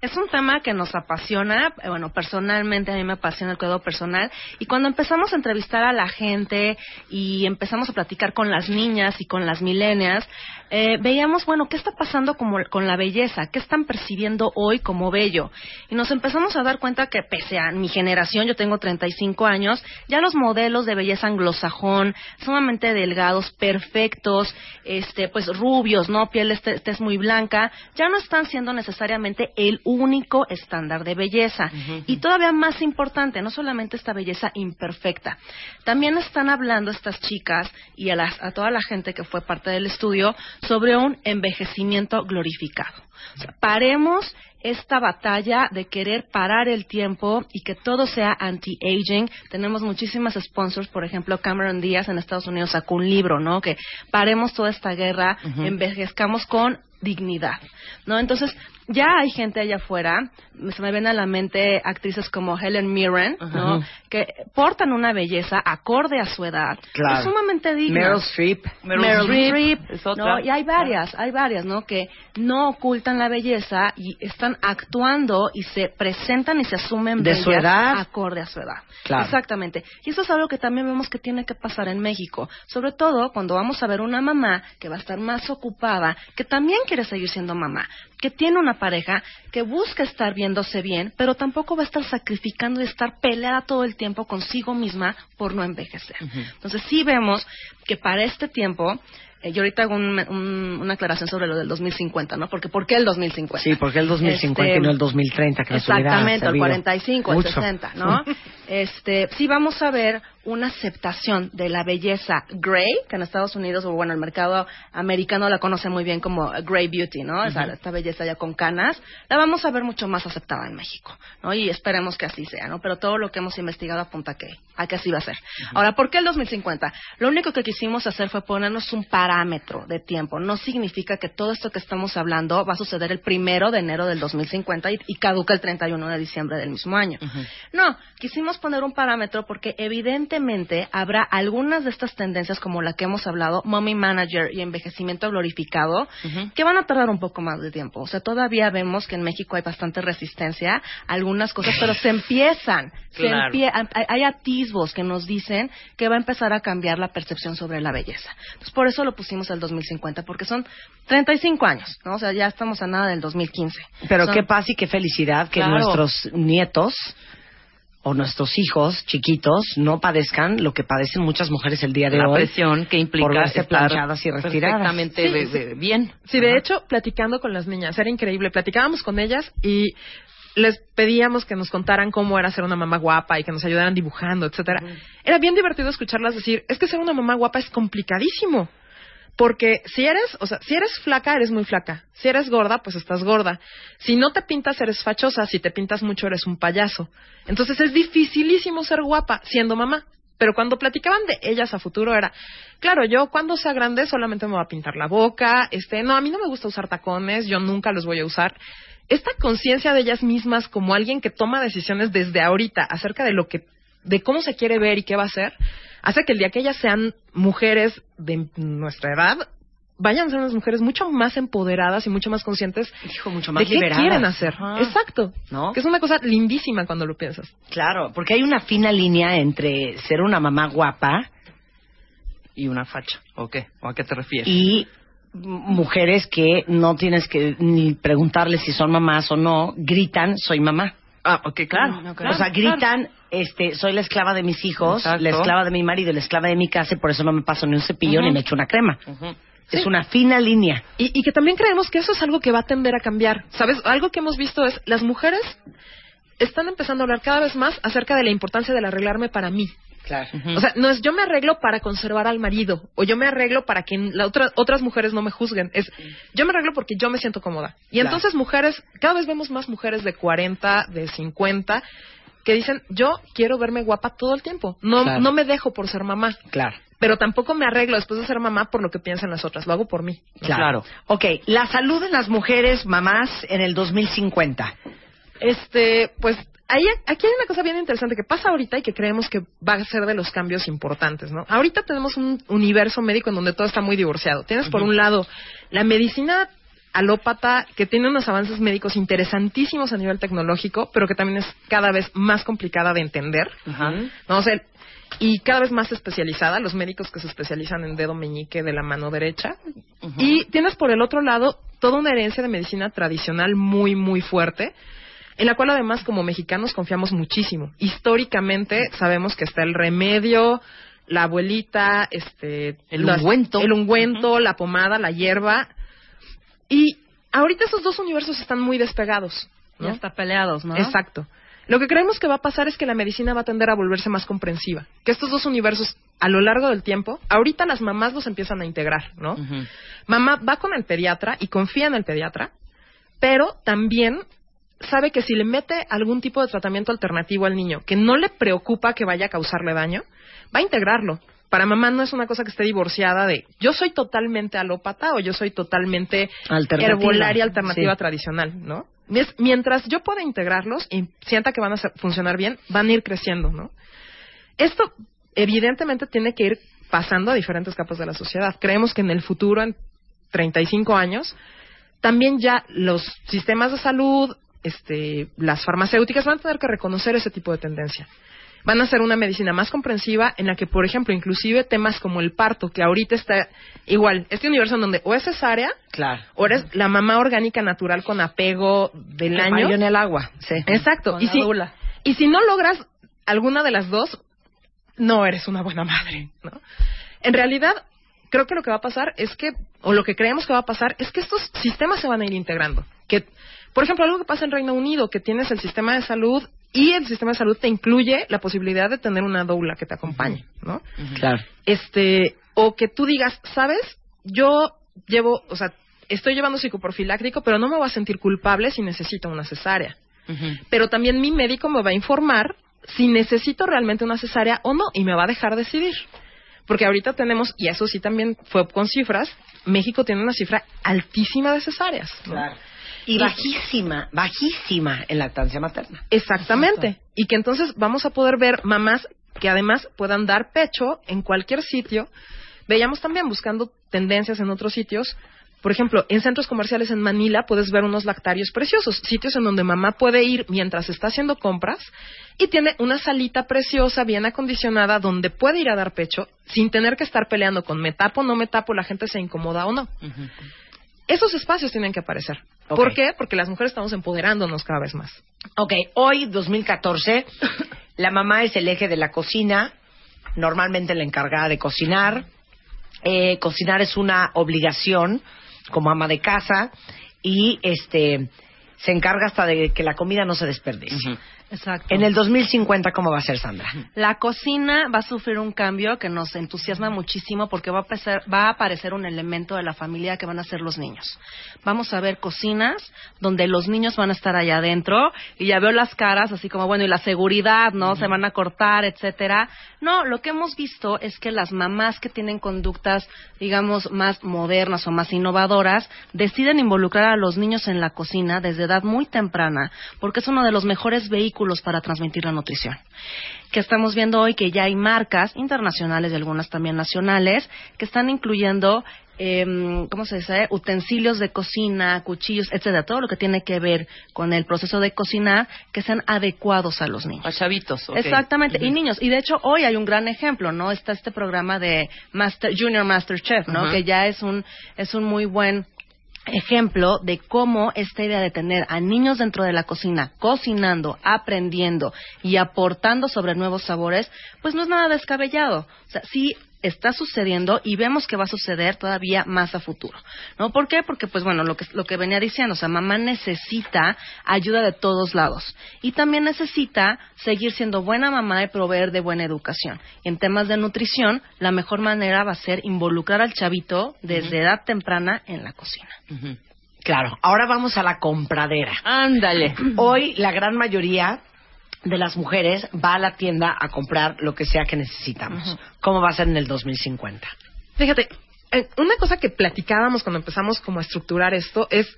Es un tema que nos apasiona, eh, bueno, personalmente a mí me apasiona el cuidado personal y cuando empezamos a entrevistar a la gente y empezamos a platicar con las niñas y con las milenias, eh, veíamos, bueno, ¿qué está pasando como, con la belleza? ¿Qué están percibiendo hoy como bello? Y nos empezamos a dar cuenta que pese a mi generación, yo tengo 35 años, ya los modelos de belleza anglosajón, sumamente delgados, perfectos, este, pues rubios, ¿no? Piel este, tez muy blanca, ya no están siendo necesariamente el único estándar de belleza. Y todavía más importante, no solamente esta belleza imperfecta, también están hablando estas chicas y a, las- a toda la gente que fue parte del estudio sobre un envejecimiento glorificado. O sea, paremos esta batalla de querer parar el tiempo y que todo sea anti-aging. Tenemos muchísimas sponsors, por ejemplo, Cameron Díaz en Estados Unidos sacó un libro, ¿no? Que paremos toda esta guerra, envejezcamos con dignidad, ¿no? Entonces, ya hay gente allá afuera, se me ven a la mente actrices como Helen Mirren, ¿no? Que portan una belleza acorde a su edad, Claro. es sumamente digna. Meryl Streep. Meryl Meryl Streep Streep, es otra. ¿no? Y hay varias, hay varias, ¿no? Que no ocultan la belleza y están actuando y se presentan y se asumen De su edad. acorde a su edad. Claro. Exactamente. Y eso es algo que también vemos que tiene que pasar en México, sobre todo cuando vamos a ver una mamá que va a estar más ocupada, que también quiere seguir siendo mamá, que tiene una pareja que busca estar viéndose bien, pero tampoco va a estar sacrificando y estar peleada todo el tiempo consigo misma por no envejecer. Entonces sí vemos que para este tiempo eh, yo ahorita hago un- un- una aclaración sobre lo del 2050, ¿no? Porque ¿por qué el 2050? Sí, porque el 2050 Este, y no el 2030, que Exactamente, el servido 45, mucho. el 60, ¿no? este, sí vamos a ver una aceptación de la belleza grey, que en Estados Unidos, o bueno, el mercado americano la conoce muy bien como grey beauty, ¿no? Esa- esta belleza ya con canas, la vamos a ver mucho más aceptada en México, ¿no? Y esperemos que así sea, ¿no? Pero todo lo que hemos investigado apunta a que, a que así va a ser. Ahora, ¿por qué el 2050? Lo único que quisimos hacer fue ponernos un parámetro de tiempo. No significa que todo esto que estamos hablando va a suceder el primero de enero del 2050 y, y caduca el 31 de diciembre del mismo año. No, quisimos poner un parámetro porque evidentemente habrá algunas de estas tendencias como la que hemos hablado, mommy manager y envejecimiento glorificado, que van a tardar un poco más de tiempo. O sea, todavía vemos que en México hay bastante resistencia a algunas cosas, pero se empiezan. se empie- hay, hay atisbos que nos dicen que va a empezar a cambiar la percepción sobre la belleza. Entonces, por eso lo pusimos al 2050, porque son 35 años, ¿no? O sea, ya estamos a nada del 2015. Pero Son- qué paz y qué felicidad que Claro. nuestros nietos o nuestros hijos chiquitos no padezcan lo que padecen muchas mujeres el día de la hoy. presión que implica por verse estar planchadas y retiradas. perfectamente Sí, bien. Sí, de hecho, platicando con las niñas, era increíble. Platicábamos con ellas y les pedíamos que nos contaran cómo era ser una mamá guapa y que nos ayudaran dibujando, etcétera. Era bien divertido escucharlas decir, es que ser una mamá guapa es complicadísimo. Porque si eres, o sea, si eres flaca, eres muy flaca. Si eres gorda, pues estás gorda. Si no te pintas, eres fachosa. Si te pintas mucho, eres un payaso. Entonces es dificilísimo ser guapa siendo mamá. Pero cuando platicaban de ellas a futuro era, claro, yo cuando sea grande solamente me voy a pintar la boca, este, no, a mí no me gusta usar tacones, yo nunca los voy a usar. Esta conciencia de ellas mismas como alguien que toma decisiones desde ahorita acerca de lo que, de cómo se quiere ver y qué va a hacer, hace que el día que ellas sean mujeres de nuestra edad, vayan a ser unas mujeres mucho más empoderadas y mucho más conscientes Dijo mucho más de qué liberadas. quieren hacer. Ajá. Exacto. ¿No? Que es una cosa lindísima cuando lo piensas. Claro, porque hay una fina línea entre ser una mamá guapa Y una facha. ¿O qué? ¿O a qué te refieres? y mujeres que no tienes que ni preguntarles si son mamás o no, gritan, soy mamá. Ah, ok, claro. o sea, gritan, este, soy la esclava de mis hijos, Exacto. la esclava de mi marido, la esclava de mi casa, y por eso no me paso ni un cepillo ni me echo una crema. Es una fina línea. Y, y que también creemos que eso es algo que va a tender a cambiar. ¿Sabes? Algo que hemos visto es las mujeres están empezando a hablar cada vez más acerca de la importancia del arreglarme para mí. Claro. O sea, no es yo me arreglo para conservar al marido o yo me arreglo para que la otra- otras mujeres no me juzguen. Es yo me arreglo porque yo me siento cómoda. Y Claro. entonces mujeres, cada vez vemos más mujeres de 40, de 50 que dicen, yo quiero verme guapa todo el tiempo. No, Claro. no me dejo por ser mamá. Claro. Pero tampoco me arreglo después de ser mamá por lo que piensan las otras. Lo hago por mí. Claro. Ok, la salud en las mujeres mamás en el 2050. Este, pues ahí, aquí hay una cosa bien interesante que pasa ahorita y que creemos que va a ser de los cambios importantes, ¿no? Ahorita tenemos un universo médico en donde todo está muy divorciado. Tienes por un lado la medicina alópata que tiene unos avances médicos interesantísimos a nivel tecnológico, pero que también es cada vez más complicada de entender. ¿no? O sea, y cada vez más especializada, los médicos que se especializan en dedo meñique de la mano derecha. Y tienes por el otro lado toda una herencia de medicina tradicional muy, muy fuerte, en la cual además como mexicanos confiamos muchísimo. Históricamente sabemos que está el remedio, la abuelita, este, El las- ungüento. el ungüento, la pomada, la hierba. Y ahorita esos dos universos están muy despegados. ¿no? Ya está peleados, ¿no? Exacto. Lo que creemos que va a pasar es que la medicina va a tender a volverse más comprensiva. Que estos dos universos, a lo largo del tiempo, ahorita las mamás los empiezan a integrar, ¿no? Mamá va con el pediatra y confía en el pediatra, pero también sabe que si le mete algún tipo de tratamiento alternativo al niño que no le preocupa que vaya a causarle daño, va a integrarlo. Para mamá no es una cosa que esté divorciada de yo soy totalmente alópata o yo soy totalmente Alternativa. herbolaria alternativa Sí. tradicional, ¿no? Mientras yo pueda integrarlos y sienta que van a funcionar bien, van a ir creciendo, ¿no? Esto evidentemente tiene que ir pasando a diferentes capas de la sociedad. Creemos que en el futuro, en 35 años, también ya los sistemas de salud, este, las farmacéuticas van a tener que reconocer ese tipo de tendencia. Van a hacer una medicina más comprensiva en la que, por ejemplo, inclusive temas como el parto, que ahorita está igual, este universo en donde o es cesárea Claro. o eres la mamá orgánica natural con apego del año. Mayo en el agua. Sí. Exacto. Con Y si, y si no logras alguna de las dos, no eres una buena madre, ¿no? En realidad, creo que lo que va a pasar es que, o lo que creemos que va a pasar, es que estos sistemas se van a ir integrando. Que, por ejemplo, algo que pasa en Reino Unido, que tienes el sistema de salud y el sistema de salud te incluye la posibilidad de tener una doula que te acompañe, ¿no? Claro. este o que tú digas, ¿sabes? Yo llevo, o sea, estoy llevando psicoprofiláctico, pero no me voy a sentir culpable si necesito una cesárea. Pero también mi médico me va a informar si necesito realmente una cesárea o no y me va a dejar decidir. Porque ahorita tenemos, y eso sí también fue con cifras, México tiene una cifra altísima de cesáreas. ¿no? Claro. Y bajísima, bajísima en lactancia materna. Exactamente. Y que entonces vamos a poder ver mamás que además puedan dar pecho en cualquier sitio. Veíamos también buscando tendencias en otros sitios. Por ejemplo, en centros comerciales en Manila puedes ver unos lactarios preciosos, sitios en donde mamá puede ir mientras está haciendo compras y tiene una salita preciosa, bien acondicionada, donde puede ir a dar pecho sin tener que estar peleando con me tapo, no me tapo, la gente se incomoda o no. Esos espacios tienen que aparecer. ¿Por qué? Porque las mujeres estamos empoderándonos cada vez más. Ok, hoy, 2014, la mamá es el eje de la cocina, normalmente la encargada de cocinar. Eh, cocinar es una obligación como ama de casa y este se encarga hasta de que la comida no se desperdicie. Exacto. En el 2050, ¿cómo va a ser, Sandra? La cocina va a sufrir un cambio que nos entusiasma muchísimo porque va a, aparecer, va a aparecer un elemento de la familia que van a ser los niños. Vamos a ver cocinas donde los niños van a estar allá adentro y ya veo las caras así como, bueno, y la seguridad, ¿no? Se van a cortar, etcétera. No, lo que hemos visto es que las mamás que tienen conductas, digamos, más modernas o más innovadoras, deciden involucrar a los niños en la cocina desde edad muy temprana porque es uno de los mejores vehículos para transmitir la nutrición. Que estamos viendo hoy que ya hay marcas internacionales y algunas también nacionales que están incluyendo, em, ¿cómo se dice? Utensilios de cocina, cuchillos, etcétera, todo lo que tiene que ver con el proceso de cocinar que sean adecuados a los niños. A chavitos. Exactamente, y niños. Y de hecho, hoy hay un gran ejemplo, ¿no? Está este programa de Master, Junior Master Chef, ¿no? Que ya es un, es un muy buen ejemplo de cómo esta idea de tener a niños dentro de la cocina, cocinando, aprendiendo y aportando sobre nuevos sabores, pues no es nada descabellado. O sea, sí está sucediendo y vemos que va a suceder todavía más a futuro. ¿No? ¿Por qué? Porque, pues bueno, lo que, lo que venía diciendo, o sea, mamá necesita ayuda de todos lados y también necesita seguir siendo buena mamá y proveer de buena educación. En temas de nutrición, la mejor manera va a ser involucrar al chavito desde edad temprana en la cocina. Claro, ahora vamos a la compradera. Ándale. Hoy la gran mayoría de las mujeres va a la tienda a comprar lo que sea que necesitamos. ¿Cómo va a ser en el 2050? Fíjate, eh, una cosa que platicábamos cuando empezamos como a estructurar esto es,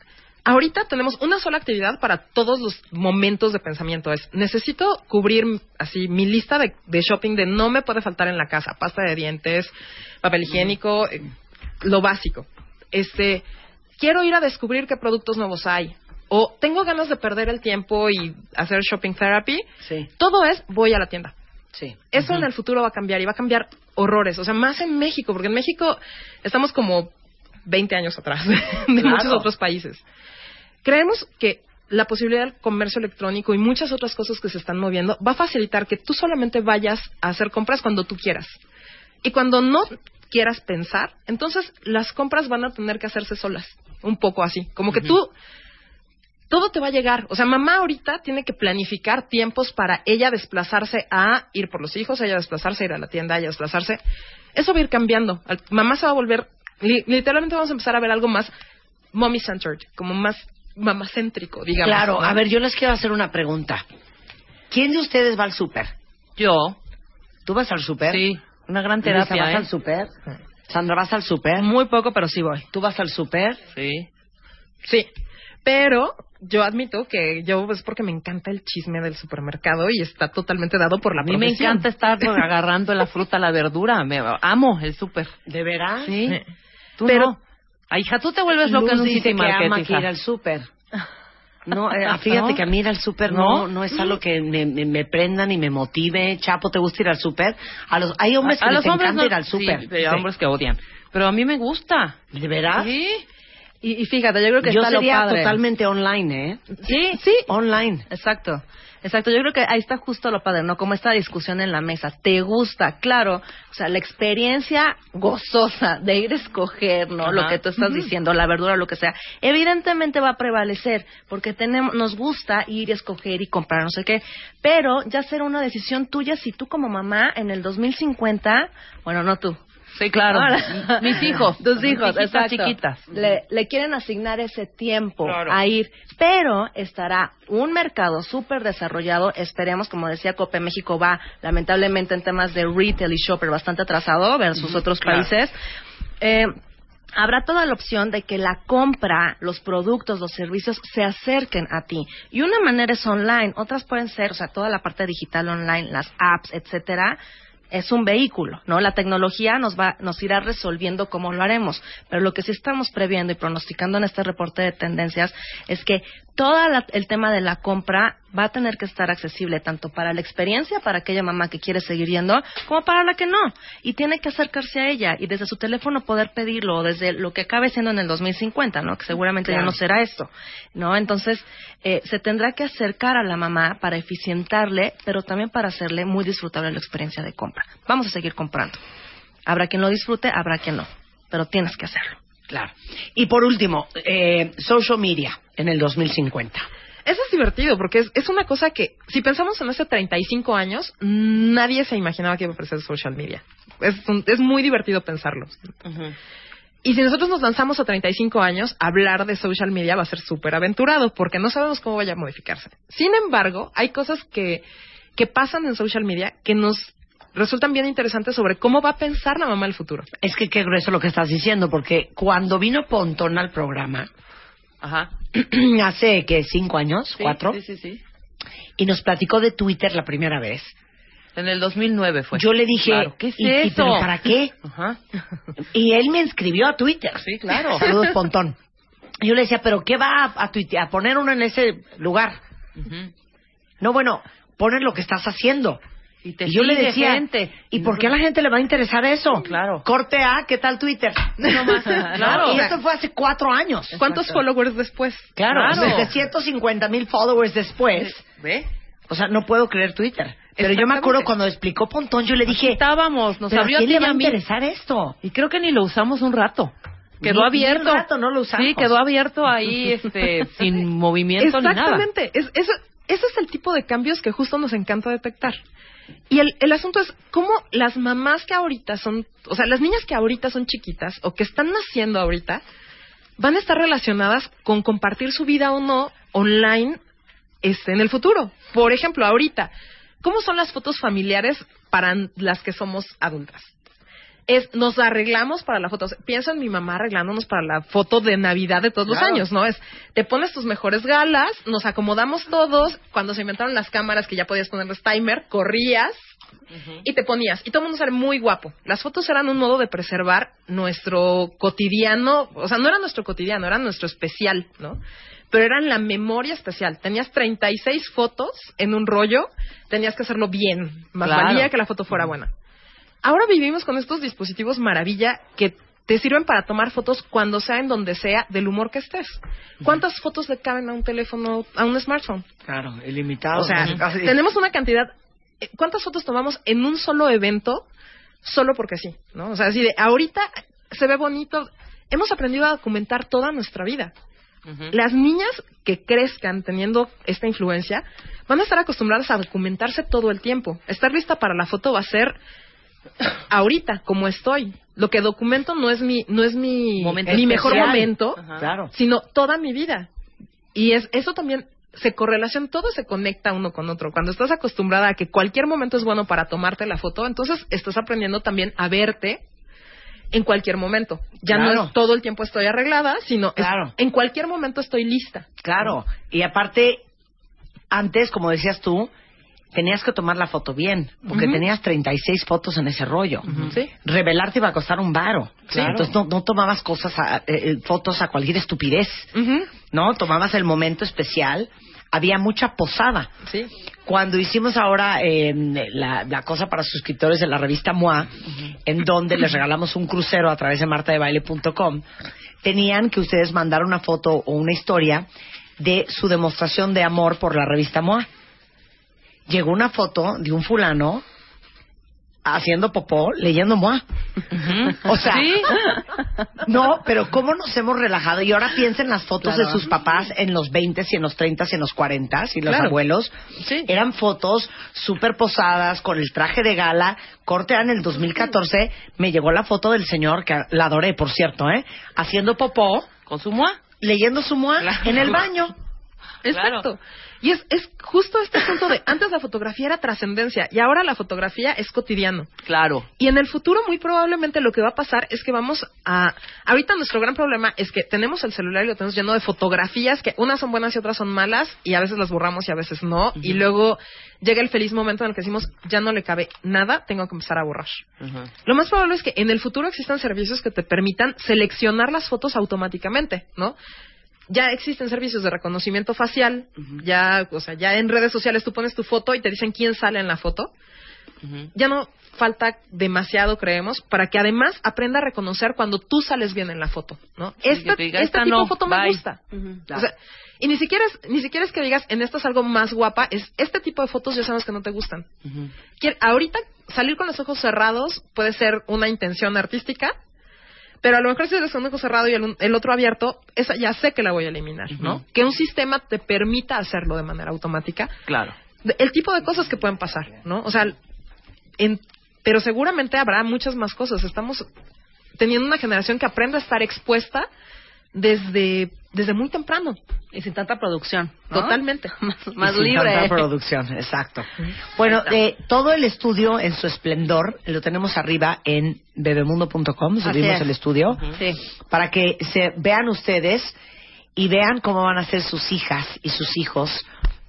ahorita tenemos una sola actividad para todos los momentos de pensamiento. Es, necesito cubrir así mi lista de, de shopping de no me puede faltar en la casa, pasta de dientes, papel higiénico, eh, lo básico. Este, quiero ir a descubrir qué productos nuevos hay. O tengo ganas de perder el tiempo y hacer shopping therapy. Sí, Todo es, voy a la tienda. sí. Eso en el futuro va a cambiar y va a cambiar horrores. O sea, más en México, porque en México estamos como 20 años atrás de Claro. muchos otros países. Creemos que la posibilidad del comercio electrónico y muchas otras cosas que se están moviendo va a facilitar que tú solamente vayas a hacer compras cuando tú quieras. Y cuando no quieras pensar, entonces las compras van a tener que hacerse solas. Un poco así. Como que tú todo te va a llegar. O sea, mamá ahorita tiene que planificar tiempos para ella desplazarse a ir por los hijos, ella desplazarse a ir a la tienda, ella desplazarse. Eso va a ir cambiando. Mamá se va a volver, li- literalmente vamos a empezar a ver algo más mommy centered, como más mamacéntrico, digamos. Claro, ¿no? a ver, yo les quiero hacer una pregunta. ¿Quién de ustedes va al súper? Yo, ¿Tú vas al súper? sí, una gran terapia, ¿Vas ¿eh? al súper? Sandra, ¿vas al súper? Muy poco, pero sí voy. ¿Tú vas al súper? Sí. Sí, pero yo admito que yo es porque me encanta el chisme del supermercado y está totalmente dado por la A mí me encanta estar agarrando la fruta, la verdura. Me amo el súper. ¿De veras? Sí. Tú Pero- no. Ay, hija, tú te vuelves loca en un dice City que Market, ama que ir al súper. No, eh, fíjate ¿No? que a mí ir al súper no, ¿No? no es algo que me, me, me prenda ni me motive. Chapo, ¿te gusta ir al súper? A los, hay hombres que a les los hombres encanta no- ir al súper. Sí, hay hombres que odian. Pero a mí me gusta. ¿De veras? Sí. Y, y fíjate, yo creo que Yo está lo sería padre. totalmente online, ¿eh? Sí, sí. Online. Exacto. Exacto, yo creo que ahí está justo lo padre, ¿no? Como esta discusión en la mesa. ¿Te gusta? Claro. O sea, la experiencia gozosa de ir a escoger, ¿no? Ajá. Lo que tú estás diciendo, la verdura, lo que sea. Evidentemente va a prevalecer, porque tenemos, nos gusta ir a escoger y comprar no sé qué. Pero ya será una decisión tuya si tú como mamá en el 2050, bueno, no tú, Sí, claro. Ahora- Mis hijos. Tus hijos, exacto. chiquitas. Le, le quieren asignar ese tiempo Claro. a ir, pero estará un mercado súper desarrollado. Esperemos, como decía Cope, México va lamentablemente en temas de retail y shopper bastante atrasado versus otros claro. países. Eh, Habrá toda la opción de que la compra, los productos, los servicios se acerquen a ti. Y una manera es online, otras pueden ser, o sea, toda la parte digital online, las apps, etcétera, es un vehículo, ¿no? La tecnología nos va, nos irá resolviendo cómo lo haremos, pero lo que sí estamos previendo y pronosticando en este reporte de tendencias es que todo el tema de la compra va a tener que estar accesible tanto para la experiencia, para aquella mamá que quiere seguir yendo, como para la que no. Y tiene que acercarse a ella y desde su teléfono poder pedirlo, desde lo que acabe siendo en el 2050, ¿no? Que seguramente ya no será esto, ¿no? Entonces, eh, se tendrá que acercar a la mamá para eficientarle, pero también para hacerle muy disfrutable la experiencia de compra. Vamos a seguir comprando. Habrá quien lo disfrute, habrá quien no, pero tienes que hacerlo. Claro. Y por último, eh, social media en el 2050. Eso es divertido porque es, es una cosa que, si pensamos en hace 35 años, nadie se imaginaba que iba a ofrecer social media. Es, un- es muy divertido pensarlo. Y si nosotros nos lanzamos a 35 años, hablar de social media va a ser súper aventurado porque no sabemos cómo vaya a modificarse. Sin embargo, hay cosas que, que pasan en social media que nos resultan bien interesantes sobre cómo va a pensar la mamá del futuro. Es que qué grueso lo que estás diciendo, porque cuando vino Pontón al programa, Ajá. hace que cinco años, Sí, cuatro, Sí, sí, sí. y nos platicó de Twitter la primera vez, En el 2009 fue. yo le dije, Claro, ¿qué es "¿Y- y eso? pero para qué? Ajá. Y él me inscribió a Twitter. Sí, claro. Saludos, Pontón. Yo le decía, ¿pero qué va a, a, tuite- a poner uno en ese lugar? Ujú. No, bueno, poner lo que estás haciendo. Y te y yo le decía, gente. ¿y por qué a la gente le va a interesar eso? Claro. Corte A, ¿qué tal Twitter? No más, claro. Y esto fue hace cuatro años. ¿Cuántos followers después? Claro, Claro. 750 mil followers después. ¿Ve? O sea, no puedo creer Twitter. Pero yo me acuerdo cuando explicó Pontón, yo le dije, Estábamos, nos ¿pero a abrió a quién ti le va a interesar esto? Y creo que ni lo usamos un rato. Quedó Ni- ni abierto. un rato no lo usamos. Sí, quedó abierto ahí, este, sin movimiento ni nada. Exactamente. Es, eso, ese es el tipo de cambios que justo nos encanta detectar. Y el, el asunto es cómo las mamás que ahorita son, o sea, las niñas que ahorita son chiquitas o que están naciendo ahorita, van a estar relacionadas con compartir su vida o no online este, en el futuro. Por ejemplo, ahorita, ¿cómo son las fotos familiares para las que somos adultas? Es nos arreglamos para la foto. O sea, Pienso en mi mamá arreglándonos para la foto de Navidad de todos los años, ¿no? Es te pones tus mejores galas, nos acomodamos todos. Cuando se inventaron las cámaras que ya podías ponerles timer, corrías y te ponías. Y todo el mundo sale muy guapo. Las fotos eran un modo de preservar nuestro cotidiano, o sea, no era nuestro cotidiano, era nuestro especial, ¿no? Pero eran la memoria especial. Tenías 36 fotos en un rollo, tenías que hacerlo bien. Más Claro. valía que la foto fuera buena. Ahora vivimos con estos dispositivos maravilla que te sirven para tomar fotos cuando sea en donde sea del humor que estés. ¿Cuántas fotos le caben a un teléfono, a un smartphone? Claro, ilimitado. O sea, tenemos una cantidad. eh, ¿Cuántas fotos tomamos en un solo evento solo porque sí? ¿no? O sea, así de ahorita se ve bonito. Hemos aprendido a documentar toda nuestra vida. Las niñas que crezcan teniendo esta influencia van a estar acostumbradas a documentarse todo el tiempo. Estar lista para la foto va a ser ahorita, como estoy. Lo que documento no es mi, no es mi, Momento mi mejor momento, Ajá. Sino toda mi vida. Y es eso también se correlaciona, todo se conecta uno con otro. Cuando estás acostumbrada a que cualquier momento es bueno para tomarte la foto, entonces estás aprendiendo también a verte en cualquier momento. Ya Claro. no es todo el tiempo estoy arreglada, sino es- Claro. en cualquier momento estoy lista. Claro. Y aparte, antes, como decías tú, tenías que tomar la foto bien, porque Ujú. tenías 36 fotos en ese rollo. Sí. Revelarte iba a costar un varo. Claro. Entonces no, no tomabas cosas a- eh, eh, fotos a cualquier estupidez, Ujú. ¿no? Tomabas el momento especial. Había mucha posada. Sí. Cuando hicimos ahora eh, la, la cosa para suscriptores de la revista MOA, en donde les regalamos un crucero a través de martadebaile.com, tenían que ustedes mandar una foto o una historia de su demostración de amor por la revista MOA. Llegó una foto de un fulano haciendo popó leyendo MOA. O sea, ¿Sí? no, pero cómo nos hemos relajado. Y ahora piensen las fotos de sus papás en los 20 y en los 30 y en los 40 y los Claro. abuelos. Sí. Eran fotos súper posadas, con el traje de gala. Corte en el 2014 me llegó la foto del señor, que la adoré, por cierto, ¿eh? Haciendo popó, ¿Con su mua? leyendo su MOA Claro. en el baño. Exacto. Y es, es justo este punto de antes la fotografía era trascendencia y ahora la fotografía es cotidiano. Claro. Y en el futuro muy probablemente lo que va a pasar es que vamos a... Ahorita nuestro gran problema es que tenemos el celular y lo tenemos lleno de fotografías que unas son buenas y otras son malas y a veces las borramos y a veces no. Y luego llega el feliz momento en el que decimos, ya no le cabe nada, tengo que empezar a borrar. Lo más probable es que en el futuro existan servicios que te permitan seleccionar las fotos automáticamente, ¿no? Ya existen servicios de reconocimiento facial, ya, o sea, ya en redes sociales tú pones tu foto y te dicen quién sale en la foto. Ya no falta demasiado, creemos, para que además aprenda a reconocer cuando tú sales bien en la foto, ¿no? Sí, este diga, este "Esta tipo no, de foto me bye". gusta. Claro. O sea, y ni siquiera es, ni siquiera es que digas, en esta es algo más guapa, es este tipo de fotos ya sabes que no te gustan. Quier- ahorita salir con los ojos cerrados puede ser una intención artística, Pero a lo mejor si es un ojo cerrado y el, el otro abierto, esa ya sé que la voy a eliminar, ¿no? Que un sistema te permita hacerlo de manera automática. Claro. El tipo de cosas que pueden pasar, ¿no? O sea, en- pero seguramente habrá muchas más cosas. Estamos teniendo una generación que aprende a estar expuesta desde, desde muy temprano. Y sin tanta producción. ¿no? Totalmente. más Y más sin libre. tanta producción, exacto. Bueno, eh, todo el estudio en su esplendor lo tenemos arriba en bebemundo.com, subimos es. el estudio, Sí. para que se vean ustedes y vean cómo van a ser sus hijas y sus hijos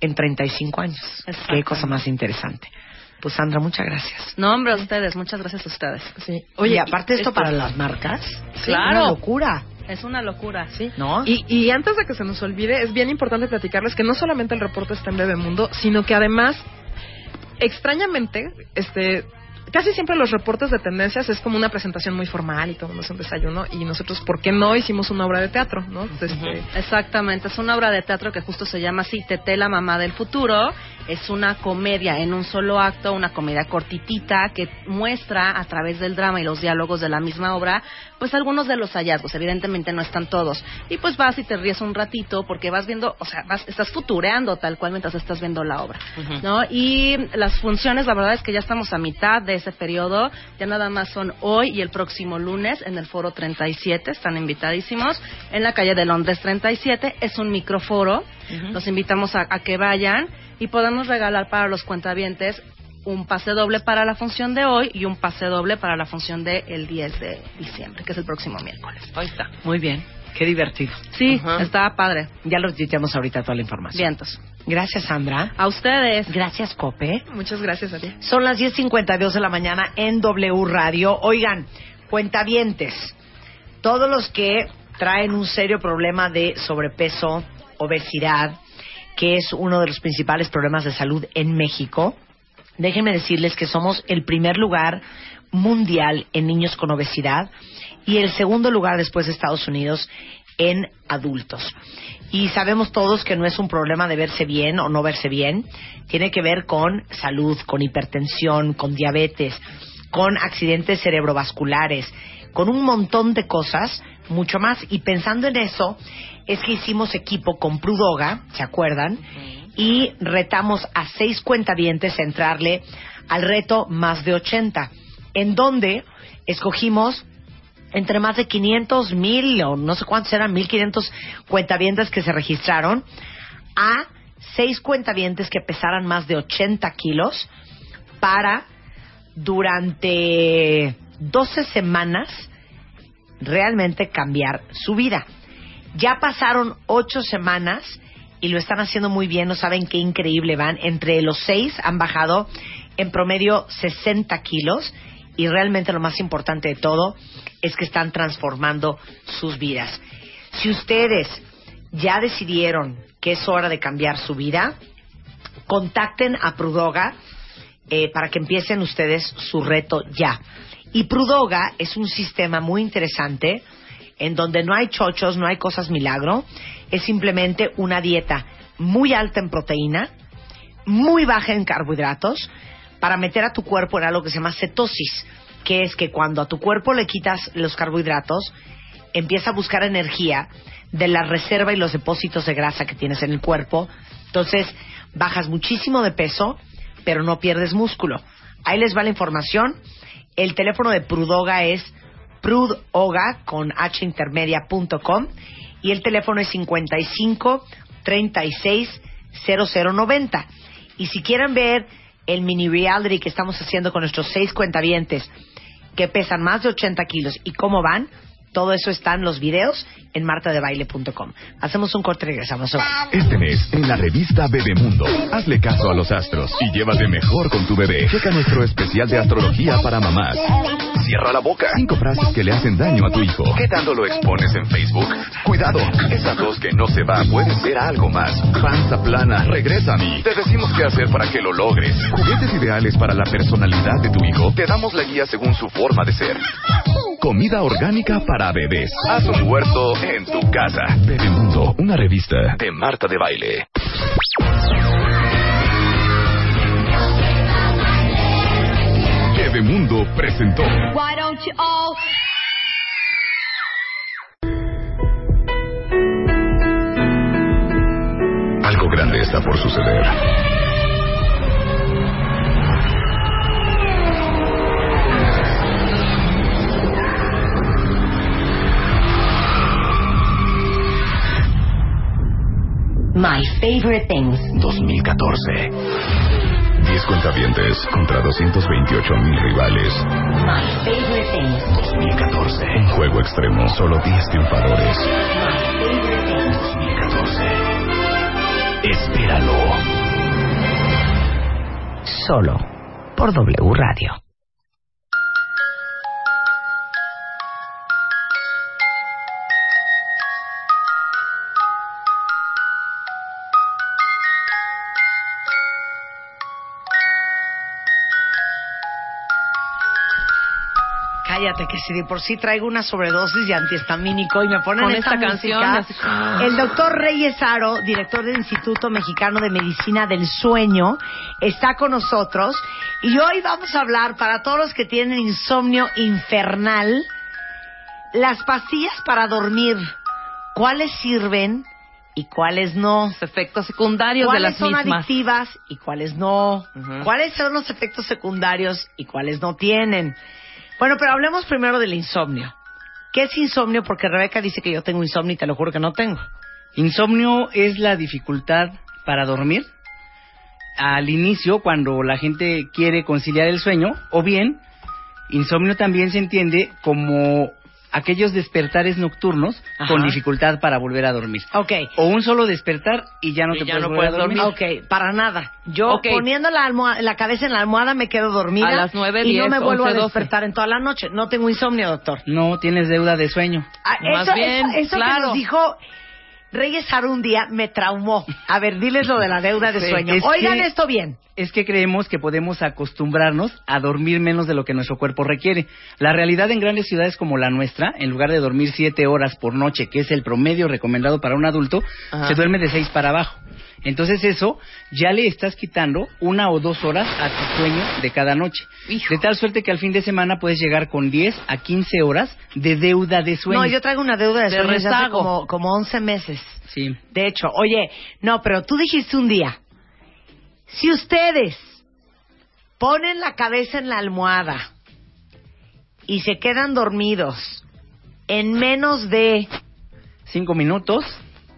en 35 años. Qué Exactamente. cosa más interesante. Pues Sandra, muchas gracias. No, hombre, a ustedes. Muchas gracias a ustedes. Sí. Oye, aparte esto esto- para las marcas, sí, Claro. una locura, Es una locura. Sí. ¿no? Y, y antes de que se nos olvide, es bien importante platicarles que no solamente el reporte está en Bebemundo, sino que además, extrañamente, este, casi siempre los reportes de tendencias es como una presentación muy formal y todo es un desayuno y nosotros, ¿por qué no hicimos una obra de teatro? ¿no? Este, Exactamente, es una obra de teatro que justo se llama así, Tete la mamá del futuro. Es una comedia en un solo acto, una comedia cortitita que muestra a través del drama y los diálogos de la misma obra, pues algunos de los hallazgos. Evidentemente no están todos. Y pues vas y te ríes un ratito porque vas viendo, o sea, vas, estás futureando tal cual mientras estás viendo la obra, ¿no? Y las funciones, la verdad es que ya estamos a mitad de ese periodo. Ya nada más son hoy y el próximo lunes en el foro 37. Están invitadísimos en la calle de Londres 37. Es un microforo. Los invitamos a, a que vayan y podemos regalar para los cuentavientes un pase doble para la función de hoy y un pase doble para la función del 10 de diciembre, que es el próximo miércoles. Ahí está. Muy bien, qué divertido. Sí, Ajá. está padre. Ya los tuiteamos ahorita toda la información. Vientos. Gracias, Sandra. A ustedes. Gracias, Cope. muchas gracias a ti. Son las 10.52 de la mañana en W Radio. Oigan, cuentavientes, todos los que traen un serio problema de sobrepeso, obesidad, que es uno de los principales problemas de salud en México, déjenme decirles que somos el primer lugar mundial en niños con obesidad y el segundo lugar después de Estados Unidos en adultos. Y sabemos todos que no es un problema de verse bien o no verse bien, tiene que ver con salud, con hipertensión, con diabetes, con accidentes cerebrovasculares, con un montón de cosas, mucho más. Y pensando en eso, es que hicimos equipo con Prudoga, ¿se acuerdan? Y retamos a seis cuentavientes a entrarle al reto más de 80, en donde escogimos entre más de 500 mil o no sé cuántos eran, 1500 cuentavientes que se registraron, a seis cuentavientes que pesaran más de 80 kilos para durante 12 semanas realmente cambiar su vida. Ya pasaron ocho semanas y lo están haciendo muy bien, no saben qué increíble van. Entre los seis han bajado en promedio 60 kilos y realmente lo más importante de todo es que están transformando sus vidas. Si ustedes ya decidieron que es hora de cambiar su vida, contacten a Prudoga eh, para que empiecen ustedes su reto ya. Y Prudoga es un sistema muy interesante en donde no hay chochos, no hay cosas milagro, es simplemente una dieta muy alta en proteína, muy baja en carbohidratos, para meter a tu cuerpo en algo que se llama cetosis, que es que cuando a tu cuerpo le quitas los carbohidratos, empieza a buscar energía de la reserva y los depósitos de grasa que tienes en el cuerpo. Entonces, bajas muchísimo de peso, pero no pierdes músculo. Ahí les va la información. El teléfono de Prudoga es prudoga con h y el teléfono es 55 36 0090. Y si quieren ver el mini reality que estamos haciendo con nuestros seis cuentavientes que pesan más de 80 kilos y cómo van, todo eso está en los videos en martadebaile.com. Hacemos un corte y regresamos. Este mes, en la revista Bebemundo, hazle caso a los astros y llévate mejor con tu bebé. Checa nuestro especial de astrología para mamás. Cierra la boca. Cinco frases que le hacen daño a tu hijo. ¿Qué tanto lo expones en Facebook? Cuidado, esa tos que no se va puede ser algo más. Panza plana, regresa a mí. Te decimos qué hacer para que lo logres. Juguetes ideales para la personalidad de tu hijo. Te damos la guía según su forma de ser. Comida orgánica para para bebés. Haz un huerto en tu casa. Bebemundo, una revista de Marta de Baile. Bebemundo presentó. Why don't you all... Algo grande está por suceder. My Favorite Things. 2014. 10 cuentavientes contra 228 mil rivales. My Favorite Things. 2014. Un juego extremo, solo 10 triunfadores. My Favorite Things. 2014. Espéralo. Solo por W Radio. Cállate, que si de por sí traigo una sobredosis de antihistamínico y me ponen Con esta, esta canción, música, así- el doctor Reyes Aro, director del Instituto Mexicano de Medicina del Sueño, está con nosotros y hoy vamos a hablar para todos los que tienen insomnio infernal, las pastillas para dormir, cuáles sirven y cuáles no. Los efectos secundarios de ¿Cuáles las son mismas. adictivas y cuáles no? ¿Cuáles son los efectos secundarios y cuáles no tienen? Bueno, pero hablemos primero del insomnio. ¿Qué es insomnio? Porque Rebeca dice que yo tengo insomnio y te lo juro que no tengo. Insomnio es la dificultad para dormir al inicio cuando la gente quiere conciliar el sueño o bien insomnio también se entiende como aquellos despertares nocturnos Ajá. con dificultad para volver a dormir. Ok. O un solo despertar y ya no Y te ya puedes no volver puedes a dormir. Ok, para nada. Yo Ok. poniendo la, la cabeza en la almohada me quedo dormida. A las nueve, y no me vuelvo a despertar en toda la noche. No tengo insomnio, doctor. No tienes deuda de sueño. Ah, Más eso, bien, eso, eso claro. que nos dijo Reyes día me traumó. A ver, diles lo de la deuda de sueño. es Oigan que- esto bien. es que creemos que podemos acostumbrarnos a dormir menos de lo que nuestro cuerpo requiere. La realidad en grandes ciudades como la nuestra, en lugar de dormir siete horas por noche, que es el promedio recomendado para un adulto, Ajá. se duerme de seis para abajo. Entonces eso ya le estás quitando una o dos horas a tu sueño de cada noche. Hijo. De tal suerte que al fin de semana puedes llegar con 10 a 15 horas de deuda de sueño. No, yo traigo una deuda de De sueño hace como, como 11 meses. Sí. De hecho, oye, no, pero tú dijiste un día, si ustedes ponen la cabeza en la almohada y se quedan dormidos en menos de Cinco minutos,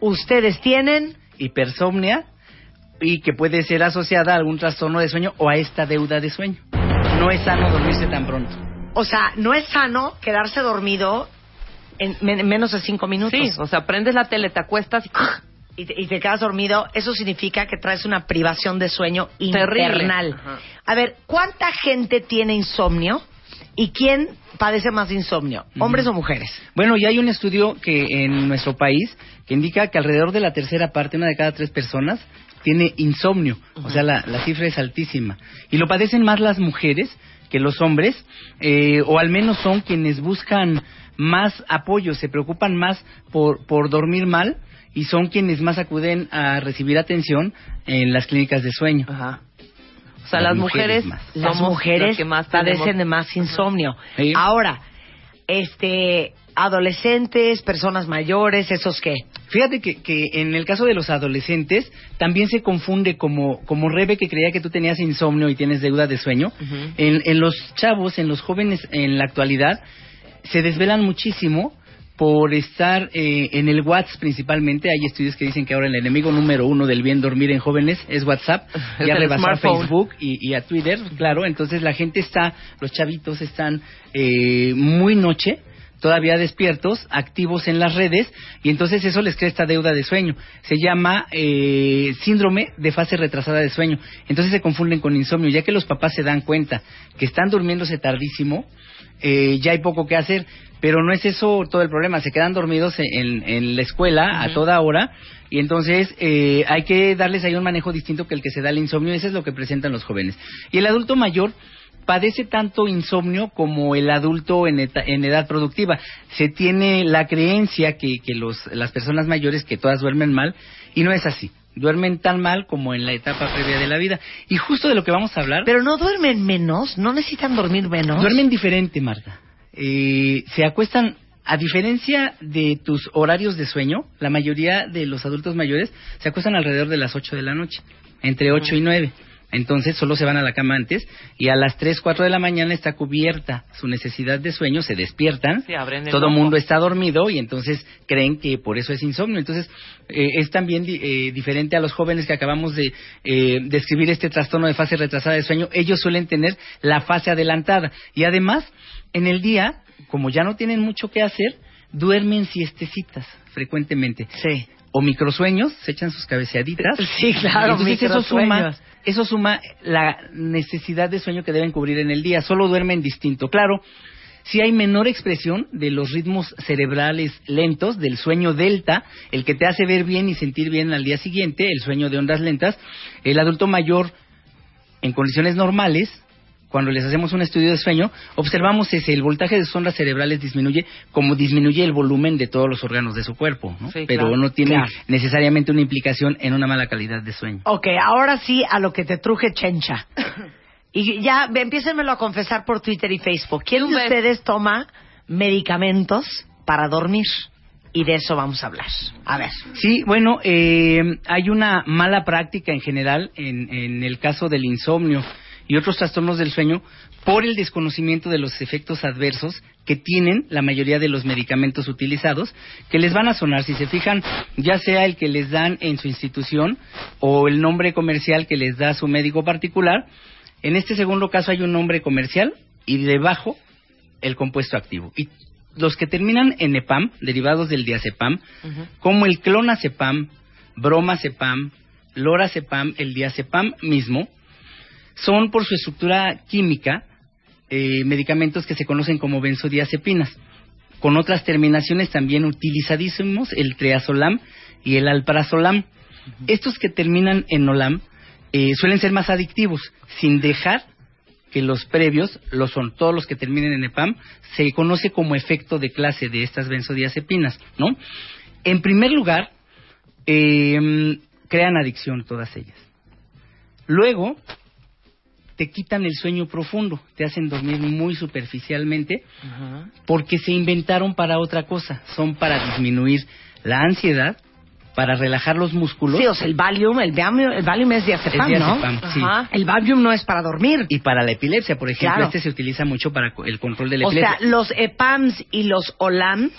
ustedes tienen, hipersomnia y que puede ser asociada a algún trastorno de sueño o a esta deuda de sueño. No es sano dormirse tan pronto. o sea, no es sano quedarse dormido en, men- menos de cinco minutos. Sí, o sea, prendes la tele, te acuestas y... y te, y te quedas dormido, eso significa que traes una privación de sueño infernal. A ver, ¿cuánta gente tiene insomnio y quién padece más de insomnio? ¿Hombres o mujeres? Bueno, ya hay un estudio que en nuestro país que indica que alrededor de la tercera parte, una de cada tres personas, tiene insomnio. O sea, la, la cifra es altísima. Y lo padecen más las mujeres que los hombres, eh, o al menos son quienes buscan más apoyo, se preocupan más por, por dormir mal y son quienes más acuden a recibir atención en las clínicas de sueño. Ajá. O sea, Las las, mujeres mujeres. Las mujeres las que más padecen tenemos- de más insomnio. Sí. Ahora, este, adolescentes, personas mayores, ¿esos qué? Fíjate que, que en el caso de los adolescentes también se confunde como, como Rebe que creía que tú tenías insomnio y tienes deuda de sueño. En, en los chavos, en los jóvenes en la actualidad, se desvelan muchísimo por estar eh, en el WhatsApp principalmente. Hay estudios que dicen que ahora el enemigo número uno del bien dormir en jóvenes es WhatsApp. Es ya rebasó a. Facebook y, y a Twitter, claro. Entonces la gente está, los chavitos están eh, muy noche todavía despiertos, activos en las redes, y entonces eso les crea esta deuda de sueño. Se llama eh, síndrome de fase retrasada de sueño. Entonces se confunden con insomnio, ya que los papás se dan cuenta que están durmiéndose tardísimo, eh, ya hay poco que hacer, pero no es eso todo el problema, se quedan dormidos en, en la escuela a toda hora, y entonces eh, hay que darles ahí un manejo distinto que el que se da el insomnio, eso es lo que presentan los jóvenes. Y el adulto mayor padece tanto insomnio como el adulto en, eta- en edad productiva. Se tiene la creencia que, que los, las personas mayores que todas duermen mal y no es así. Duermen tan mal como en la etapa previa de la vida. Y justo de lo que vamos a hablar, Pero no duermen menos, no necesitan dormir menos. duermen diferente, Marta. Eh, se acuestan A diferencia de tus horarios de sueño, la mayoría de los adultos mayores se acuestan alrededor de las 8 de la noche, entre 8 y 9. Entonces solo se van a la cama antes y a las 3, 4 de la mañana está cubierta su necesidad de sueño, se despiertan, Sí, todo el mundo está dormido y entonces creen que por eso es insomnio. Entonces eh, es también eh, diferente a los jóvenes que acabamos de eh, describir este trastorno de fase retrasada de sueño. Ellos suelen tener la fase adelantada y además en el día, como ya no tienen mucho que hacer, duermen siestecitas frecuentemente. Sí. O microsueños, se echan sus cabeceaditas. Sí, claro, Entonces eso suma. Eso suma la necesidad de sueño que deben cubrir en el día. Solo duermen distinto. Claro, si hay menor expresión de los ritmos cerebrales lentos, del sueño delta, el que te hace ver bien y sentir bien al día siguiente, el sueño de ondas lentas, el adulto mayor en condiciones normales, cuando les hacemos un estudio de sueño, observamos ese, el voltaje de sus ondas cerebrales disminuye como disminuye el volumen de todos los órganos de su cuerpo, ¿no? Sí, pero claro. no tiene Claro. necesariamente una implicación en una mala calidad de sueño. Ok, ahora sí a lo que te truje chencha. Y ya, empiécenmelo a confesar por Twitter y Facebook. ¿Quién de ustedes toma medicamentos para dormir? Y de eso vamos a hablar. A ver. Sí, bueno, eh, hay una mala práctica en general en, en el caso del insomnio y otros trastornos del sueño por el desconocimiento de los efectos adversos que tienen la mayoría de los medicamentos utilizados, que les van a sonar, si se fijan, ya sea el que les dan en su institución o el nombre comercial que les da su médico particular. En este segundo caso hay un nombre comercial y debajo el compuesto activo. Y los que terminan en EPAM, derivados del diazepam, como el clonazepam, bromazepam, lorazepam, el diazepam mismo, son por su estructura química eh, medicamentos que se conocen como benzodiazepinas. Con otras terminaciones también utilizadísimos el triazolam y el alprazolam. Estos que terminan en olam eh, suelen ser más adictivos, sin dejar que los previos, lo son todos los que terminen en EPAM, se conoce como efecto de clase de estas benzodiazepinas, ¿no? En primer lugar, eh, crean adicción todas ellas. Luego, te quitan el sueño profundo, te hacen dormir muy superficialmente, porque se inventaron para otra cosa, son para disminuir la ansiedad, para relajar los músculos. Sí, o sea, el Valium, el Valium, el Valium es diazepam, Es ¿no? sí. El Valium no es para dormir. Y para la epilepsia, por ejemplo, Claro. este se utiliza mucho para el control de la O sea, epilepsia. los EPAMs y los OLAMs.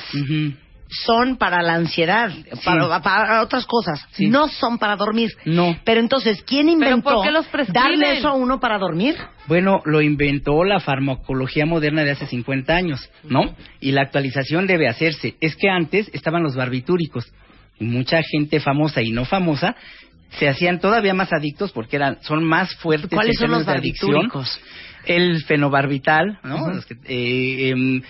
Son para la ansiedad, para, para otras cosas. Sí. No son para dormir. No. Pero entonces, ¿quién inventó darle eso a uno para dormir? Bueno, lo inventó la farmacología moderna de hace 50 años, ¿no? Y la actualización debe hacerse. Es que antes estaban los barbitúricos. Y mucha gente famosa y no famosa se hacían todavía más adictos porque eran son más fuertes ¿Cuáles son los barbitúricos? El fenobarbital, ¿no? Eh, em,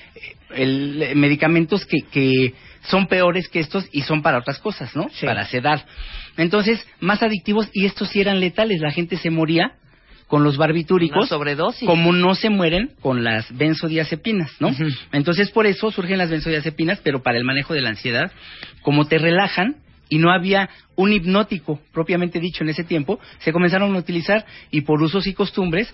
el, eh, medicamentos que, que son peores que estos y son para otras cosas, ¿no? Sí. Para sedar. Entonces, más adictivos y estos sí eran letales. La gente se moría con los barbitúricos Una sobredosis. como no se mueren con las benzodiazepinas, ¿no? Entonces, por eso surgen las benzodiazepinas, pero para el manejo de la ansiedad, como te relajan y no había un hipnótico propiamente dicho en ese tiempo, se comenzaron a utilizar y por usos y costumbres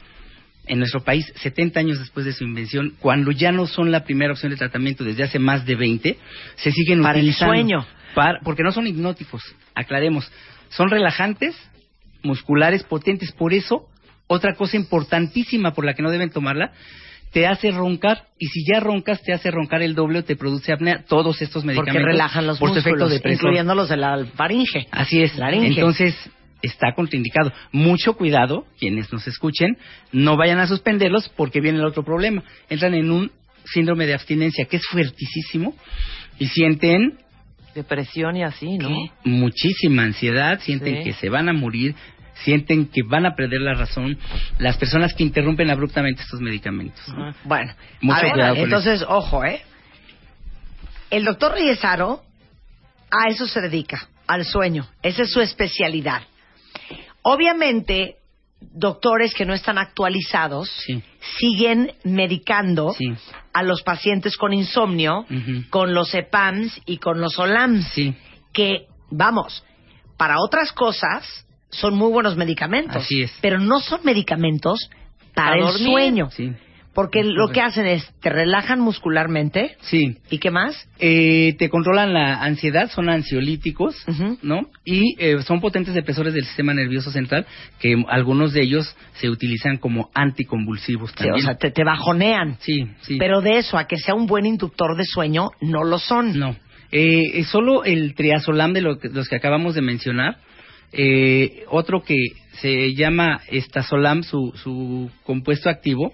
en nuestro país, 70 años después de su invención, cuando ya no son la primera opción de tratamiento desde hace más de 20, se siguen Para el utilizando. sueño. Para- porque no son hipnóticos, aclaremos. Son relajantes, musculares, potentes. Por eso, otra cosa importantísima por la que no deben tomarla, te hace roncar. Y si ya roncas, te hace roncar el doble o te produce apnea. Todos estos Porque medicamentos. relajan los por efecto músculos, depresor. incluyendo los de la faringe. Así es. Laringe. Entonces, está contraindicado. Mucho cuidado, quienes nos escuchen, no vayan a suspenderlos porque viene el otro problema. Entran en un síndrome de abstinencia que es fuertísimo y sienten Depresión y así, ¿no? muchísima ansiedad, sienten Sí. que se van a morir, sienten que van a perder la razón. Las personas que interrumpen abruptamente estos medicamentos. ¿no? Bueno, Mucho ver, cuidado con entonces, ojo, ¿eh? El doctor Reyesaro a eso se dedica, al sueño. Esa es su especialidad. Obviamente, doctores que no están actualizados Sí. siguen medicando Sí. a los pacientes con insomnio con los EPAMs y con los OLAMs, Sí. que, vamos, para otras cosas son muy buenos medicamentos, Así es. pero no son medicamentos para Para el dormir. sueño. Sí. Porque lo que hacen es, te relajan muscularmente. Sí. ¿Y qué más? Eh, te controlan la ansiedad, son ansiolíticos. ¿no? Y eh, son potentes depresores del sistema nervioso central, que algunos de ellos se utilizan como anticonvulsivos Sí, también. o sea, te, te bajonean. sí, sí. Pero de eso a que sea un buen inductor de sueño, no lo son. No. Eh, es solo el triazolam de lo que- los que acabamos de mencionar. Eh, otro que se llama estazolam, su, su compuesto activo,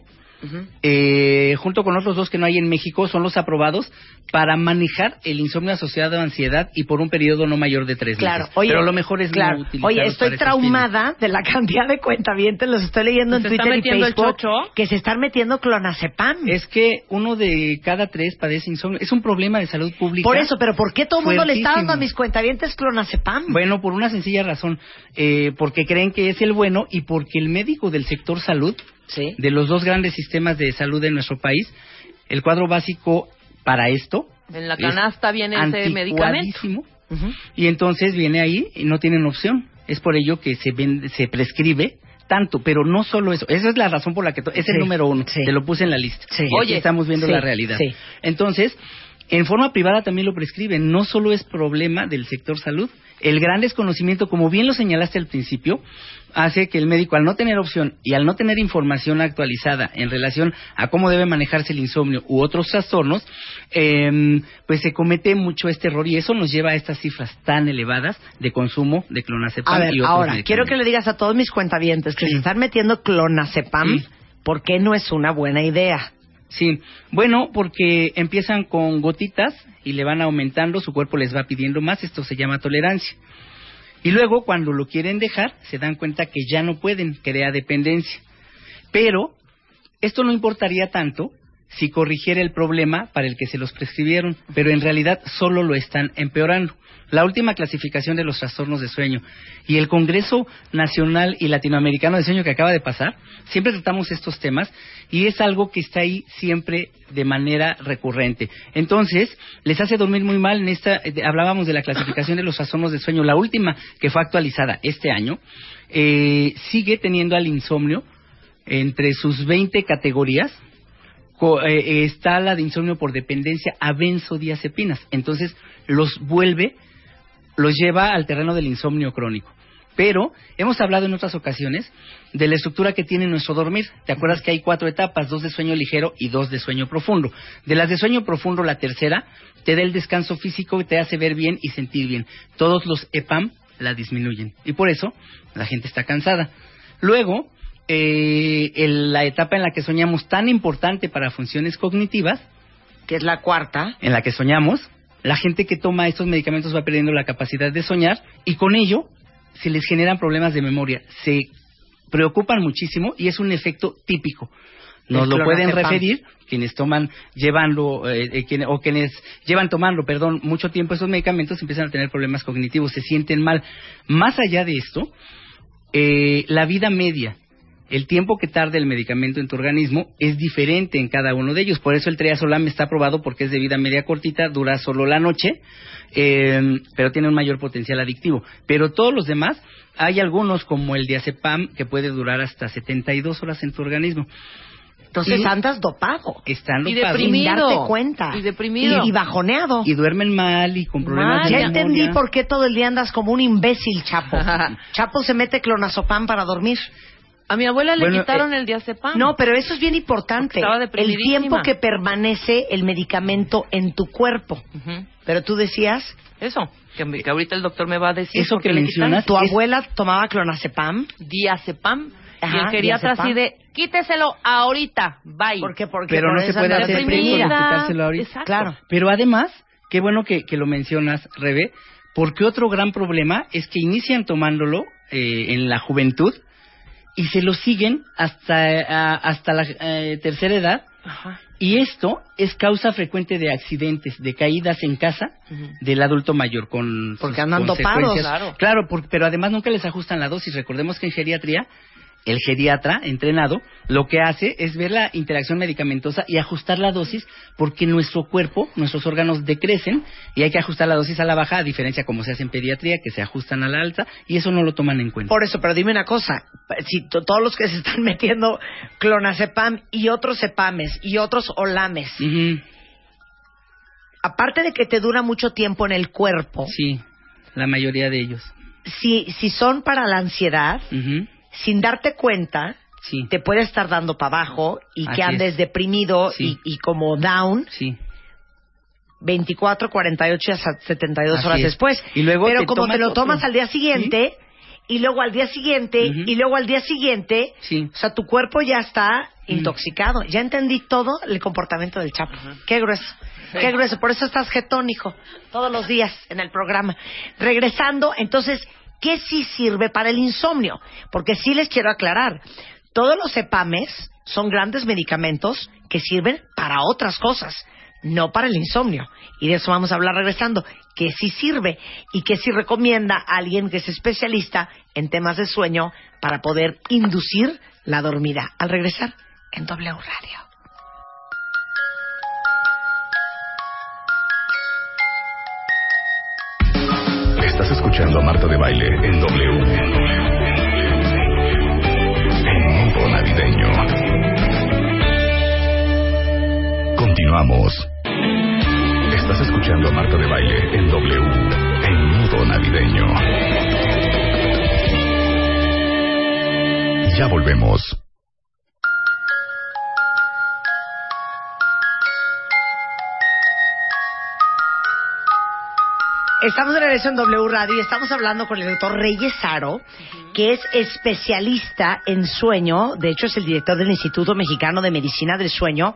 Eh, junto con otros dos que no hay en México, son los aprobados para manejar el insomnio asociado a ansiedad y por un periodo no mayor de tres Claro, meses. oye, Pero lo mejor es claro. no Oye, estoy traumada de la cantidad de cuentavientes, los estoy leyendo en ¿Se está Twitter y Facebook, que se están metiendo clonazepam. Es que uno de cada tres padece insomnio. Es un problema de salud pública. Por eso, pero ¿por qué todo el mundo le está dando a mis cuentavientes clonazepam? Bueno, por una sencilla razón, eh, porque creen que es el bueno y porque el médico del sector salud, Sí. de los dos grandes sistemas de salud de nuestro país, el cuadro básico para esto En la es canasta viene ese medicamento. y entonces viene ahí y no tienen opción. Es por ello que se, vende- se prescribe tanto, pero no solo eso. Esa es la razón por la que es Sí, el número uno. sí. Te lo puse en la lista. Sí. Y aquí Oye, estamos viendo la realidad. Entonces, en forma privada también lo prescriben. No solo es problema del sector salud. El gran desconocimiento, como bien lo señalaste al principio, hace que el médico, al no tener opción y al no tener información actualizada en relación a cómo debe manejarse el insomnio u otros trastornos, em, pues se comete mucho este error y eso nos lleva a estas cifras tan elevadas de consumo de clonazepam A ver, y otros ahora, quiero que le digas a todos mis cuentavientes que Sí. se están metiendo clonazepam, Sí. ¿por qué no es una buena idea? Sí, bueno, porque empiezan con gotitas y le van aumentando, su cuerpo les va pidiendo más, esto se llama tolerancia. Y luego, cuando lo quieren dejar, se dan cuenta que ya no pueden, crea dependencia. Pero esto no importaría tanto si corrigiera el problema para el que se los prescribieron, pero en realidad solo lo están empeorando. La última clasificación de los trastornos de sueño y el Congreso Nacional y Latinoamericano de Sueño que acaba de pasar, siempre tratamos estos temas y es algo que está ahí siempre de manera recurrente. Entonces, les hace dormir muy mal. En esta, eh, hablábamos de la clasificación de los trastornos de sueño, la última que fue actualizada este año, eh, sigue teniendo al insomnio entre sus 20 categorías, co- eh, está la de insomnio por dependencia a benzodiazepinas. Entonces, los vuelve, los lleva al terreno del insomnio crónico. Pero hemos hablado en otras ocasiones de la estructura que tiene nuestro dormir. ¿Te acuerdas que hay cuatro etapas, dos de sueño ligero y dos de sueño profundo? De las de sueño profundo, la tercera te da el descanso físico y te hace ver bien y sentir bien. Todos los EPAM la disminuyen y por eso la gente está cansada. Luego, eh, el- la etapa en la que soñamos tan importante para funciones cognitivas, Que es la cuarta. en la que soñamos, la gente que toma estos medicamentos va perdiendo la capacidad de soñar y con ello se les generan problemas de memoria. Se preocupan muchísimo y es un efecto típico. Nos lo pueden referir quienes toman llevando eh, eh, quien- o quienes llevan tomando, perdón, mucho tiempo esos medicamentos empiezan a tener problemas cognitivos, se sienten mal. Más allá de esto, eh, la vida media, el tiempo que tarda el medicamento en tu organismo es diferente en cada uno de ellos. Por eso el triazolam está aprobado porque es de vida media cortita, dura solo la noche, eh, pero tiene un mayor potencial adictivo. Pero todos los demás, hay algunos como el diazepam que puede durar hasta 72 horas en tu organismo. Entonces Y- andas dopado. Están Y dopados. deprimido. Sin darte cuenta. Y deprimido. Y, y bajoneado. y duermen mal y con problemas Mal. de ya memoria. entendí por qué todo el día andas como un imbécil, Chapo. Chapo se mete clonazepam para dormir. A mi abuela le Bueno, quitaron eh, el diazepam. No, pero eso es bien importante. El tiempo que permanece el medicamento en tu cuerpo. Pero tú decías, Eso, que, que ahorita el doctor me va a decir. Eso que le mencionas- tu Es- abuela tomaba clonazepam. Diazepam. y el geriatra así de, quíteselo ahorita, bye. ¿Por qué? Porque Pero por no se puede hacer deprimida. quitárselo ahorita. Exacto. Claro. Pero además, qué bueno que, que lo mencionas, Rebe, porque otro gran problema es que inician tomándolo eh, en la juventud y se lo siguen hasta, eh, hasta la eh, tercera edad. Ajá. Y esto es causa frecuente de accidentes, de caídas en casa del adulto mayor con Porque andan dopados. Claro. por- pero además nunca les ajustan la dosis. Recordemos que en geriatría el geriatra entrenado lo que hace es ver la interacción medicamentosa y ajustar la dosis porque nuestro cuerpo, nuestros órganos decrecen y hay que ajustar la dosis a la baja, a diferencia como se hace en pediatría, que se ajustan a la alta y eso no lo toman en cuenta. Por eso, pero dime una cosa, si to- todos los que se están metiendo clonazepam y otros cepames y otros olames, aparte de que te dura mucho tiempo en el cuerpo, Sí, la mayoría de ellos. si, si son para la ansiedad, sin darte cuenta, Sí, te puede estar dando para abajo y Así que andes es. deprimido Sí. y, y como down sí. 24, 48 y hasta 72 Así horas es. después. Y luego Pero te como te lo tomas otro. al día siguiente, y luego al día siguiente, y luego al día siguiente, o sea, tu cuerpo ya está Mm. intoxicado. Ya entendí todo el comportamiento del Chapo. Qué grueso. Qué grueso. Por eso estás jetónico todos los días en el programa. Regresando, entonces, ¿qué sí sirve para el insomnio? Porque sí les quiero aclarar. Todos los EPAMES son grandes medicamentos que sirven para otras cosas, no para el insomnio. Y de eso vamos a hablar regresando. Que sí sirve y que sí recomienda a alguien que es especialista en temas de sueño para poder inducir la dormida. Al regresar en W Radio. Escuchando a Marta de Baile en W. En modo navideño. Continuamos. Estás escuchando a Marta de Baile en W. En modo navideño. Ya volvemos. Estamos de regreso en W Radio y estamos hablando con el doctor Reyes Saro, que es especialista en sueño, de hecho es el director del Instituto Mexicano de Medicina del Sueño,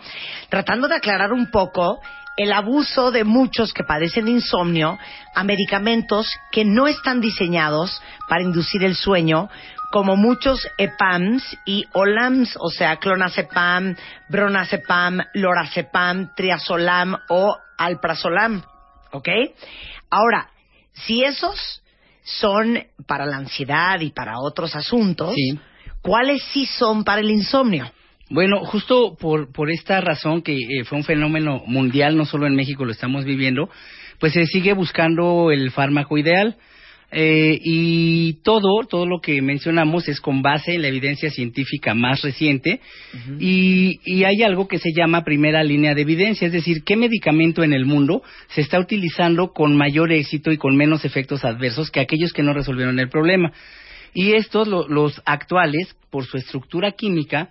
tratando de aclarar un poco el abuso de muchos que padecen de insomnio a medicamentos que no están diseñados para inducir el sueño, como muchos EPAMs y OLAMs, o sea, clonazepam, bronazepam, lorazepam, triazolam o alprazolam. ¿Ok? Ahora, si esos son para la ansiedad y para otros asuntos, Sí. ¿cuáles sí son para el insomnio? Bueno, justo por, por esta razón que eh, fue un fenómeno mundial, no solo en México lo estamos viviendo, pues se sigue buscando el fármaco ideal. Eh, y todo, todo lo que mencionamos es con base en la evidencia científica más reciente y, y hay algo que se llama primera línea de evidencia, es decir, qué medicamento en el mundo se está utilizando con mayor éxito y con menos efectos adversos que aquellos que no resolvieron el problema. Y estos, lo- los actuales, por su estructura química,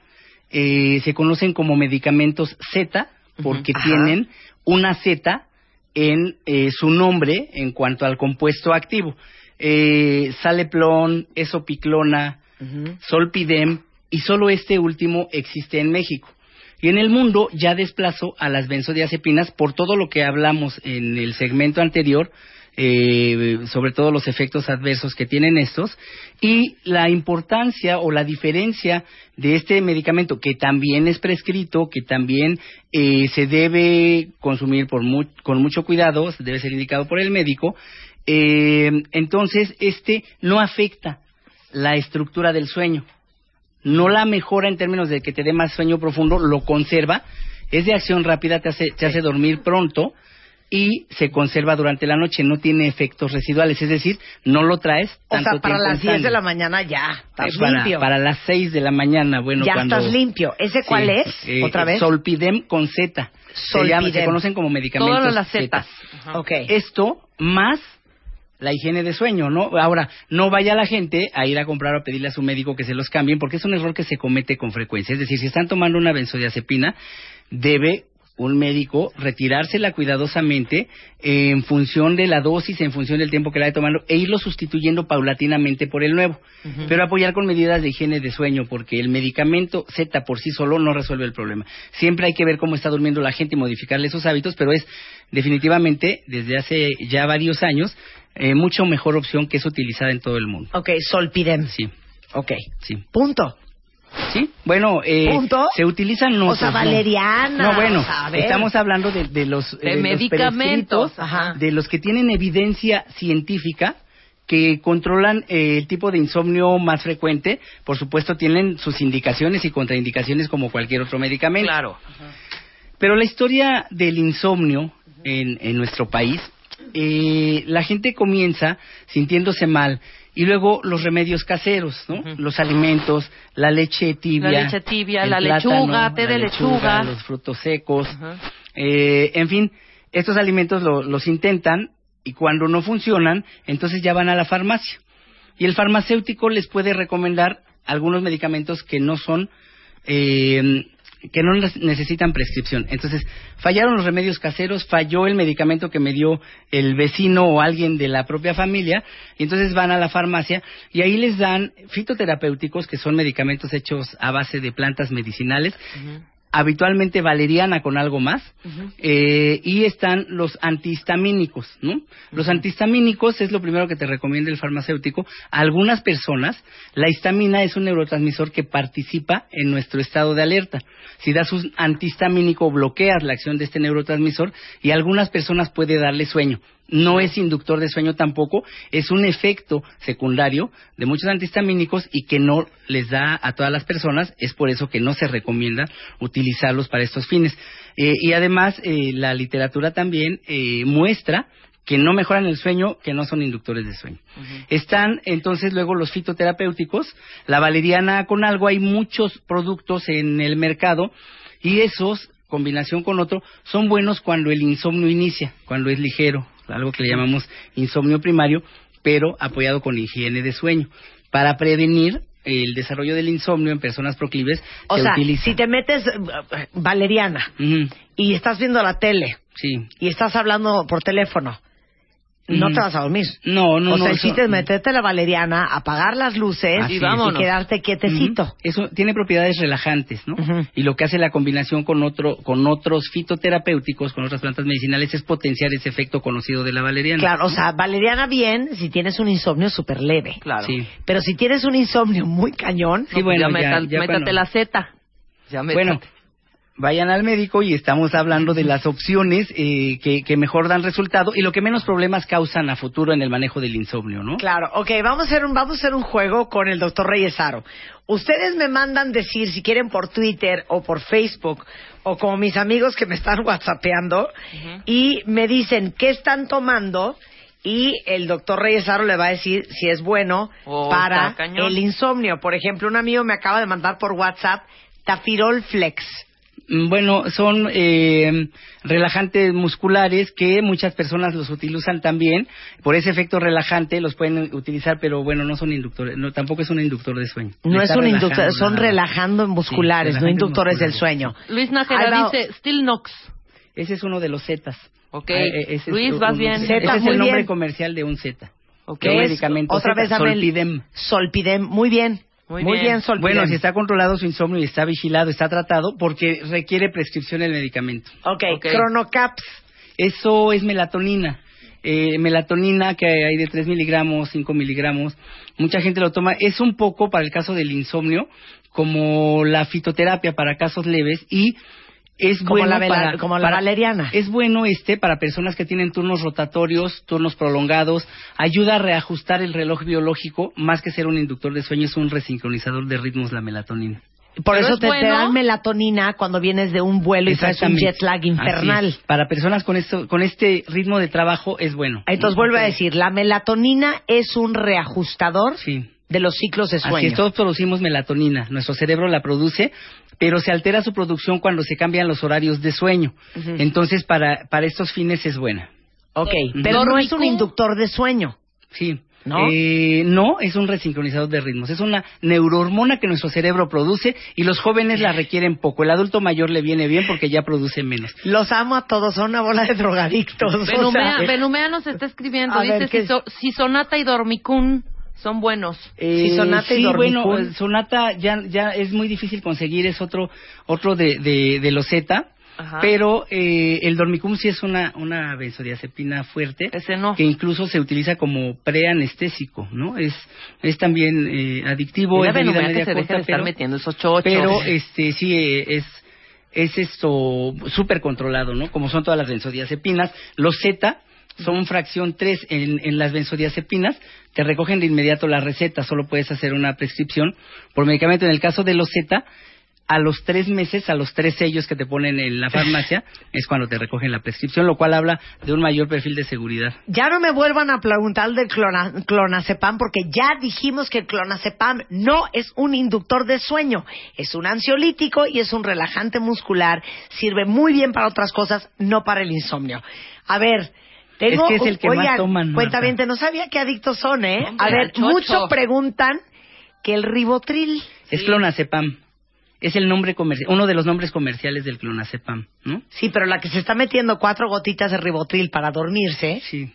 eh, se conocen como medicamentos Z porque tienen una Z en eh, su nombre en cuanto al compuesto activo. Eh, Saleplon, Esopiclona, Solpidem y solo este último existe en México. Y en el mundo ya desplazó a las benzodiazepinas por todo lo que hablamos en el segmento anterior, eh, sobre todo los efectos adversos que tienen estos, y la importancia o la diferencia de este medicamento, que también es prescrito, que también eh, se debe consumir por mu- con mucho cuidado, debe ser indicado por el médico, eh, entonces este no afecta la estructura del sueño no la mejora en términos de que te dé más sueño profundo, lo conserva, es de acción rápida, te hace, te hace dormir pronto y se conserva durante la noche, no tiene efectos residuales, es decir, no lo traes O tanto sea, para tiempo las en 10 de la mañana ya, estás para, limpio. para las 6 de la mañana, bueno, ya cuando... estás limpio. ¿Ese cuál es? eh, ¿Otra vez? Solpidem con Z. Se, llama- se conocen como medicamentos Todas las Zetas. zetas. Ok. Esto más la higiene de sueño, ¿no? Ahora, no vaya la gente a ir a comprar o a pedirle a su médico que se los cambien, porque es un error que se comete con frecuencia. Es decir, si están tomando una benzodiazepina, debe un médico retirársela cuidadosamente en función de la dosis, en función del tiempo que la esté tomando e irlo sustituyendo paulatinamente por el nuevo. Pero apoyar con medidas de higiene de sueño, porque el medicamento Z por sí solo no resuelve el problema. Siempre hay que ver cómo está durmiendo la gente y modificarle sus hábitos, pero es definitivamente, desde hace ya varios años, eh, mucho mejor opción que es utilizada en todo el mundo. Ok, Solpidem. Sí, Ok. sí. Punto. Sí, bueno, eh, ¿Punto? se utilizan O sea, no- valeriana, No, bueno, o sea, a ver. estamos hablando de, de los De los medicamentos, ajá. de los que tienen evidencia científica que controlan eh, el tipo de insomnio más frecuente. Por supuesto, tienen sus indicaciones y contraindicaciones como cualquier otro medicamento. Claro. Pero la historia del insomnio en, en nuestro país, eh, la gente comienza sintiéndose mal y luego los remedios caseros, ¿no? Los alimentos, la leche tibia, La leche tibia, la plátano, lechuga, té de lechuga. los frutos secos, eh, en fin, estos alimentos lo- los intentan y cuando no funcionan, entonces ya van a la farmacia y el farmacéutico les puede recomendar algunos medicamentos que no son eh, que no necesitan prescripción. Entonces, fallaron los remedios caseros, falló el medicamento que me dio el vecino o alguien de la propia familia, y entonces van a la farmacia y ahí les dan fitoterapéuticos, que son medicamentos hechos a base de plantas medicinales, habitualmente valeriana con algo más, eh, y están los antihistamínicos, ¿no? Los antihistamínicos es lo primero que te recomienda el farmacéutico. A algunas personas, la histamina es un neurotransmisor que participa en nuestro estado de alerta. Si das un antihistamínico, bloqueas la acción de este neurotransmisor y a algunas personas puede darle sueño. No es inductor de sueño tampoco, es un efecto secundario de muchos antihistamínicos y que no les da a todas las personas, es por eso que no se recomienda utilizarlos para estos fines. Eh, y además, eh, la literatura también eh, muestra que no mejoran el sueño, que no son inductores de sueño. Están entonces luego los fitoterapéuticos, la valeriana con algo, hay muchos productos en el mercado y esos, combinación con otro, son buenos cuando el insomnio inicia, cuando es ligero, algo que le llamamos insomnio primario, pero apoyado con higiene de sueño, para prevenir el desarrollo del insomnio en personas proclives. O se sea, utiliza. si te metes eh, valeriana y estás viendo la tele sí. y estás hablando por teléfono, no Ujú. te vas a dormir. No, no, o no. sea, el eso- chiste es meterte la valeriana, apagar las luces Así y, vámonos. y quedarte quietecito. Eso tiene propiedades relajantes, ¿no? Y lo que hace la combinación con otro, con otros fitoterapéuticos, con otras plantas medicinales, es potenciar ese efecto conocido de la valeriana. Claro, o sea, valeriana bien si tienes un insomnio súper leve. Claro. Sí. Pero si tienes un insomnio muy cañón, Sí, bueno, ya, ya- meta- ya métate la Z. Ya métate. Bueno, vayan al médico y estamos hablando de las opciones eh, que, que mejor dan resultado y lo que menos problemas causan a futuro en el manejo del insomnio, ¿no? Claro, ok, vamos a hacer un, vamos a hacer un juego con el doctor Reyesaro. Ustedes me mandan decir si quieren por Twitter o por Facebook o como mis amigos que me están whatsappeando y me dicen qué están tomando y el doctor Reyesaro le va a decir si es bueno Oh, para el insomnio. Por ejemplo, un amigo me acaba de mandar por WhatsApp Tafirol Flex. Mm, Bueno, son eh, relajantes musculares que muchas personas los utilizan también. Por ese efecto relajante los pueden utilizar, pero bueno, no son inductores. No, tampoco es un inductor de sueño. No es un relajando inductor, son nada relajando musculares, no inductores del sueño. Luis Nájera dice Still Nox. Ese es uno de los Zetas. Ok. Ah, eh, ese es Luis, vas un- bien. Ese Zeta, es muy el nombre bien. comercial de un Z. Ok. de un ¿Qué es? medicamento Otra Zeta, vez Solpidem. Solpidem, muy bien. Muy Muy bien. bien, Solpidem. Bueno, si está controlado su insomnio y está vigilado, está tratado, porque requiere prescripción el medicamento. Ok, Ok. Chronocaps. Eso es melatonina. Eh, melatonina que hay de 3 miligramos, 5 miligramos. Mucha gente lo toma. Es un poco, para el caso del insomnio, como la fitoterapia para casos leves y es Como bueno la vela- para, como la para- valeriana. Es bueno este para personas que tienen turnos rotatorios, turnos prolongados. Ayuda a reajustar el reloj biológico. Más que ser un inductor de sueño, es un resincronizador de ritmos la melatonina. Por Pero eso es te, te bueno. dan melatonina cuando vienes de un vuelo y traes un jet lag infernal. Así es. Para personas con esto, con este ritmo de trabajo es bueno. Entonces vuelvo a decir, la melatonina es un reajustador Sí. De los ciclos de Así sueño. es, todos producimos melatonina. Nuestro cerebro la produce, pero se altera su producción cuando se cambian los horarios de sueño. Entonces, para, para estos fines es buena. Ok, pero no es un inductor de sueño. Sí. ¿No? Eh, no, es un resincronizador de ritmos. Es una neurohormona que nuestro cerebro produce y los jóvenes la requieren poco. El adulto mayor le viene bien porque ya produce menos. Los amo a todos, son una bola de drogadictos. o Benumea, sea, Benumea nos está escribiendo. Ver, dice ¿qué si, so- si Sonata y Dormicún son buenos. Eh, Sí, Sonata y sí, bueno, Sonata ya, ya es muy difícil conseguir, es otro, otro de, de, de los Z. Ajá. Pero eh, el dormicum sí es una, una benzodiazepina fuerte Ese no. que incluso se utiliza como preanestésico, ¿no? Es, es también eh, adictivo, es que se de estar pero, metiendo esos chochos. pero este sí eh, es es esto súper controlado, ¿no? Como son todas las benzodiazepinas, los Z son fracción 3 en, en las benzodiazepinas, te recogen de inmediato la receta, solo puedes hacer una prescripción por medicamento. En el caso de los Z, a los tres meses, a los tres sellos que te ponen en la farmacia, es cuando te recogen la prescripción, lo cual habla de un mayor perfil de seguridad. Ya no me vuelvan a preguntar del clona- clonazepam porque ya dijimos que el clonazepam no es un inductor de sueño, es un ansiolítico y es un relajante muscular, sirve muy bien para otras cosas, no para el insomnio. A ver, tengo Es que es el que más toman, Marta. cuentaviente, no sabía qué adictos son, ¿eh? Hombre, a ver, chocho. mucho preguntan que el ribotril Es clonazepam. Es el nombre comercial, uno de los nombres comerciales del clonazepam, ¿no? Sí, pero la que se está metiendo cuatro gotitas de ribotril para dormirse, Sí.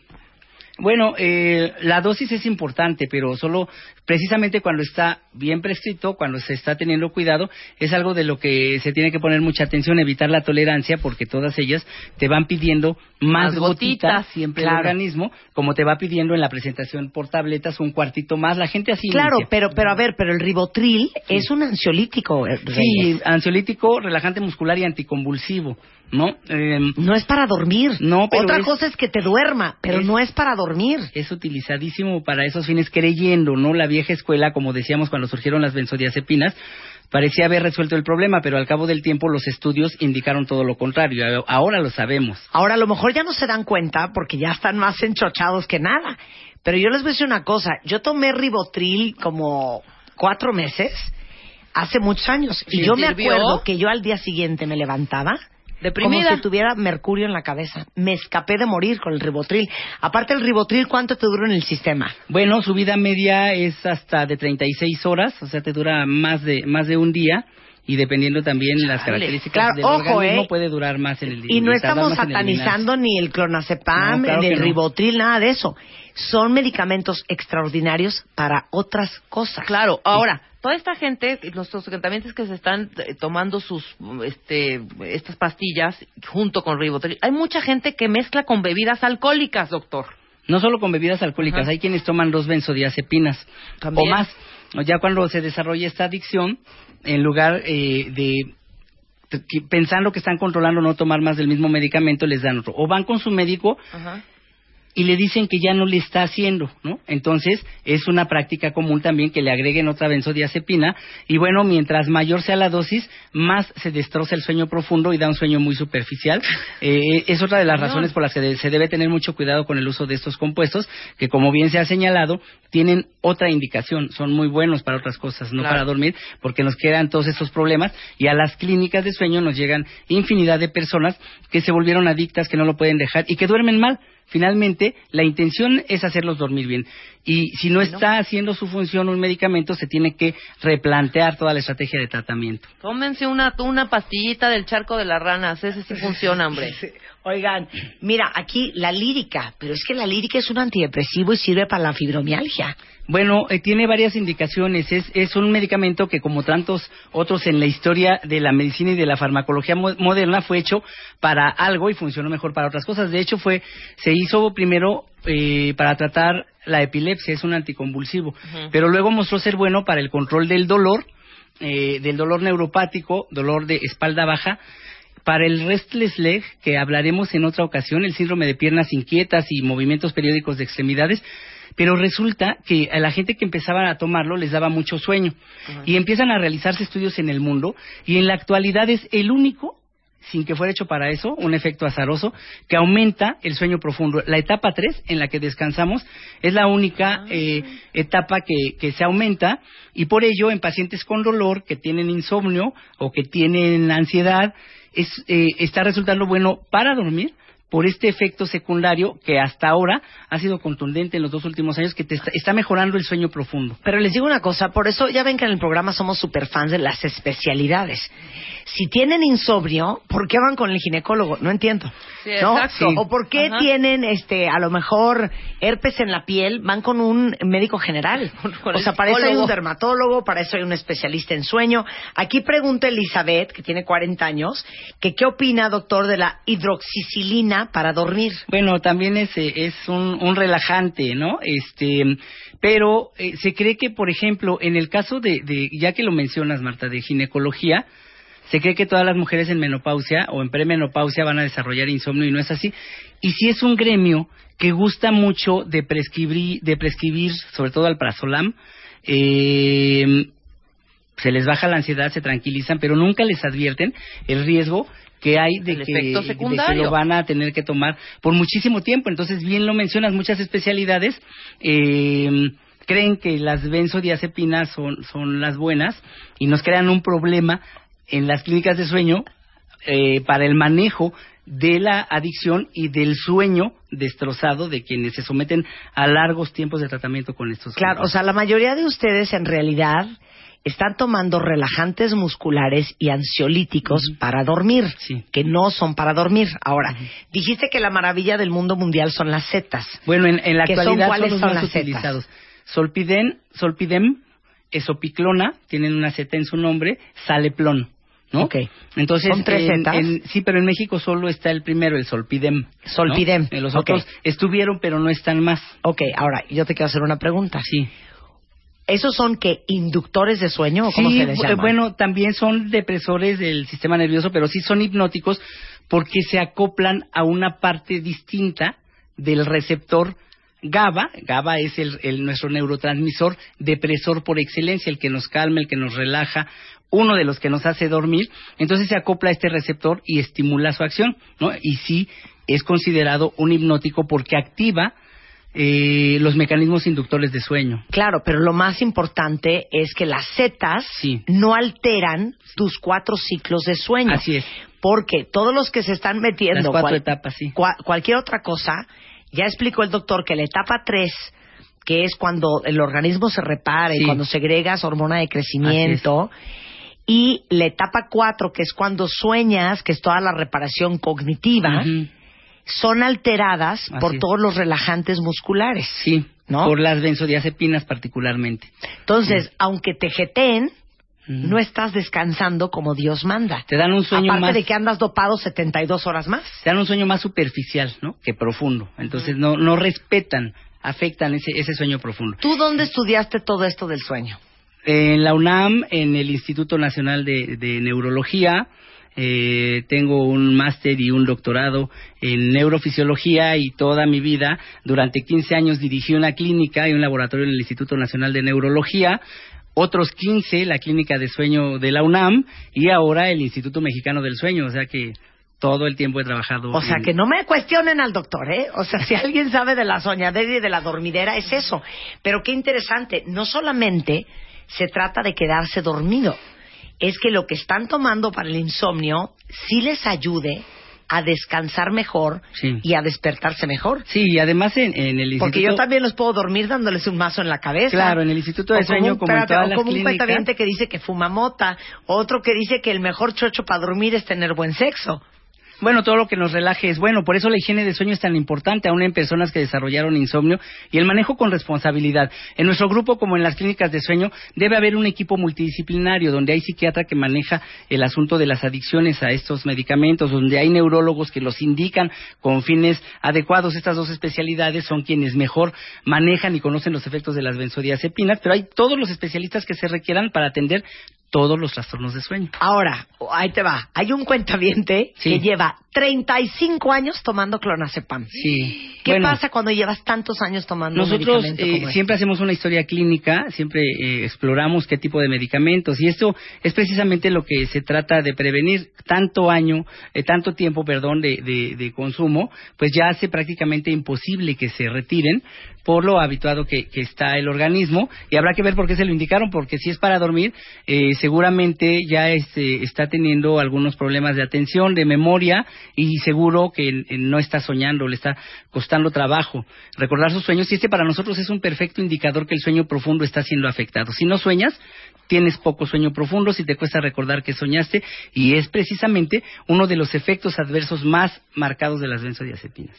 Bueno, eh, la dosis es importante, pero solo precisamente cuando está bien prescrito, cuando se está teniendo cuidado, es algo de lo que se tiene que poner mucha atención, evitar la tolerancia, porque todas ellas te van pidiendo más, Más gotitas, gotitas, siempre el claro. organismo, como te va pidiendo en la presentación por tabletas un cuartito más. La gente así Claro, inicia. pero pero a ver, pero el ribotril es un ansiolítico. eh, Sí, Reyes. ansiolítico, relajante muscular y anticonvulsivo, ¿no? Em, No es para dormir. No, pero Otra es- cosa es que te duerma, pero es- no es para dormir. es utilizadísimo para esos fines, creyendo, ¿no? La vieja escuela, como decíamos cuando surgieron las benzodiazepinas, parecía haber resuelto el problema, pero al cabo del tiempo los estudios indicaron todo lo contrario. Ahora lo sabemos. Ahora, a lo mejor ya no se dan cuenta porque ya están más enchochados que nada. Pero yo les voy a decir una cosa. Yo tomé ribotril como cuatro meses hace muchos años. Y ¿Sí yo me acuerdo que yo al día siguiente me levantaba Deprimida. como si tuviera mercurio en la cabeza. Me escapé de morir con el ribotril. Aparte, el ribotril, ¿cuánto te dura en el sistema? Bueno, su vida media es hasta de 36 horas, o sea, te dura más de más de un día. Y dependiendo también las características Claro, del ojo, organismo, ¿eh? puede durar más en el día. Y no estamos satanizando ni el clonazepam, No, claro ni el no. ribotril, nada de eso. Son medicamentos extraordinarios para otras cosas. Claro, ahora, toda esta gente, los tratamientos que se están eh, tomando sus, este, estas pastillas junto con ribotril, hay mucha gente que mezcla con bebidas alcohólicas, doctor. No solo con bebidas alcohólicas, Ajá. hay quienes toman dos benzodiazepinas También. o más. Ya cuando se desarrolla esta adicción, en lugar eh, de pensando que están controlando no tomar más del mismo medicamento, les dan otro. O van con su médico Ajá. Y le dicen que ya no le está haciendo, ¿no? Entonces, es una práctica común también que le agreguen otra benzodiazepina y bueno, mientras mayor sea la dosis, más se destroza el sueño profundo y da un sueño muy superficial. Eh, es otra de las razones por las que se debe tener mucho cuidado con el uso de estos compuestos, que como bien se ha señalado, tienen otra indicación, son muy buenos para otras cosas, no Claro. para dormir, porque nos quedan todos estos problemas y a las clínicas de sueño nos llegan infinidad de personas que se volvieron adictas, que no lo pueden dejar y que duermen mal. Finalmente, la intención es hacerlos dormir bien. Y si no está haciendo su función un medicamento, se tiene que replantear toda la estrategia de tratamiento. Tómense una, una pastillita del charco de las ranas, ese sí funciona, hombre. Oigan, mira, aquí la lírica, pero es que la lírica es un antidepresivo y sirve para la fibromialgia. Bueno, eh, tiene varias indicaciones. Es, es un medicamento que, como tantos otros en la historia de la medicina y de la farmacología mo- moderna, fue hecho para algo y funcionó mejor para otras cosas. De hecho, fue se hizo primero eh, para tratar la epilepsia, es un anticonvulsivo, pero luego mostró ser bueno para el control del dolor, eh, del dolor neuropático, dolor de espalda baja. Para el restless leg, que hablaremos en otra ocasión, el síndrome de piernas inquietas y movimientos periódicos de extremidades, pero resulta que a la gente que empezaba a tomarlo les daba mucho sueño. Y empiezan a realizarse estudios en el mundo y en la actualidad es el único sin que fuera hecho para eso, un efecto azaroso, que aumenta el sueño profundo. La etapa 3, en la que descansamos, es la única eh, etapa que, que se aumenta y por ello en pacientes con dolor, que tienen insomnio o que tienen ansiedad, es, eh, está resultando bueno para dormir por este efecto secundario que hasta ahora ha sido contundente en los dos últimos años, que te está, está mejorando el sueño profundo. Pero les digo una cosa, por eso ya ven que en el programa somos superfans de las especialidades. Si tienen insomnio, ¿por qué van con el ginecólogo? No entiendo. Sí, ¿No? exacto. O por qué Ajá. tienen, este, a lo mejor herpes en la piel, van con un médico general. O sea, para eso hay un dermatólogo, para eso hay un especialista en sueño. Aquí pregunta Elizabeth, que tiene 40 años, que qué opina, doctor, de la hidroxicilina para dormir. Bueno, también es, eh, un, relajante, ¿no? Este, pero eh, se cree que, por ejemplo, en el caso de, de, ya que lo mencionas, Marta, de ginecología, Se cree que todas las mujeres en menopausia o en premenopausia van a desarrollar insomnio y no es así. Y si es un gremio que gusta mucho de prescribir, de prescribir sobre todo al prazolam, eh, se les baja la ansiedad, se tranquilizan, pero nunca les advierten el riesgo que hay de que, de que lo van a tener que tomar por muchísimo tiempo. Entonces, bien lo mencionas, muchas especialidades eh, creen que las benzodiazepinas son, son las buenas y nos crean un problema en las clínicas de sueño eh, para el manejo de la adicción y del sueño destrozado de quienes se someten a largos tiempos de tratamiento con estos Claro, o sea, la mayoría de ustedes en realidad están tomando relajantes musculares y ansiolíticos para dormir, que no son para dormir. Ahora, dijiste que la maravilla del mundo mundial son las setas. Bueno, en, en la ¿Qué son? actualidad son, ¿Cuáles los son las setas? utilizados. Solpiden, Solpidem, Esopiclona, tienen una Z en su nombre, Saleplon. ¿no? Ok. Entonces, ¿Son tres en- zetas? en- sí, pero en México solo está el primero, el Solpidem. ¿no? Solpidem, Eh, Los ok. otros estuvieron, pero no están más. Ok, ahora, yo te quiero hacer una pregunta. Sí. ¿Esos son que inductores de sueño o cómo Sí, se les llama? bueno, también son depresores del sistema nervioso, pero sí son hipnóticos porque se acoplan a una parte distinta del receptor GABA. GABA es el, el- nuestro neurotransmisor depresor por excelencia, el que nos calma, el que nos relaja, uno de los que nos hace dormir. Entonces se acopla a este receptor y estimula su acción, ¿no? Y sí es considerado un hipnótico porque activa eh, los mecanismos inductores de sueño. Claro, pero lo más importante es que las setas Sí. no alteran tus cuatro ciclos de sueño. Así es. Porque todos los que se están metiendo Las cuatro cual- etapas, sí. cua- cualquier otra cosa, ya explicó el doctor que la etapa 3, que es cuando el organismo se repara y cuando segregas hormona de crecimiento, y la etapa 4, que es cuando sueñas, que es toda la reparación cognitiva, Ujú. Son alteradas Así por es. todos los relajantes musculares. Sí, ¿No? por las benzodiazepinas particularmente. Entonces, aunque te jeteen, no estás descansando como Dios manda. Te dan un sueño Aparte más de que andas dopado 72 horas más. te dan un sueño más superficial, ¿no? Que profundo. Entonces no no respetan, afectan ese ese sueño profundo. ¿Tú dónde estudiaste todo esto del sueño? En la UNAM, en el Instituto Nacional de, de Neurología, eh, tengo un máster y un doctorado en neurofisiología y toda mi vida, durante 15 años dirigí una clínica y un laboratorio en el Instituto Nacional de Neurología, otros 15 la clínica de sueño de la UNAM y ahora el Instituto Mexicano del Sueño, o sea que todo el tiempo he trabajado. O sea, en- que no me cuestionen al doctor, ¿eh? O sea, si alguien sabe de la soñadera y de la dormidera, es eso. Pero qué interesante, no solamente se trata de quedarse dormido, es que lo que están tomando para el insomnio sí les ayude a descansar mejor Sí. y a despertarse mejor. Sí, y además en, en el Instituto... Porque yo también los puedo dormir dándoles un mazo en la cabeza. Claro, en el Instituto de O como Sueño, un- como en espérate, todas o las como un cuentaviente que dice que fuma mota, otro que dice que el mejor chocho para dormir es tener buen sexo. Bueno, todo lo que nos relaje es bueno, por eso la higiene de sueño es tan importante, aún en personas que desarrollaron insomnio, y el manejo con responsabilidad. En nuestro grupo, como en las clínicas de sueño, debe haber un equipo multidisciplinario, donde hay psiquiatra que maneja el asunto de las adicciones a estos medicamentos, donde hay neurólogos que los indican con fines adecuados. Estas dos especialidades son quienes mejor manejan y conocen los efectos de las benzodiazepinas, pero hay todos los especialistas que se requieran para atender todos los trastornos de sueño. Ahora, ahí te va. Hay un cuentaviente Sí. que lleva 35 años tomando clonazepam. Sí. ¿Qué Bueno, pasa cuando llevas tantos años tomando Nosotros medicamento eh, este? siempre hacemos una historia clínica, siempre eh, exploramos qué tipo de medicamentos y esto es precisamente lo que se trata de prevenir. Tanto año, eh, tanto tiempo, perdón, de, de- de consumo, pues ya hace prácticamente imposible que se retiren por lo habituado que, está el organismo y habrá que ver por qué se lo indicaron, porque si es para dormir, eh, seguramente ya este, está teniendo algunos problemas de atención, de memoria y seguro que eh, no está soñando, le está costando trabajo recordar sus sueños y este para nosotros es un perfecto indicador que el sueño profundo está siendo afectado. Si no sueñas, tienes poco sueño profundo, si te cuesta recordar que soñaste y es precisamente uno de los efectos adversos más marcados de las benzodiazepinas.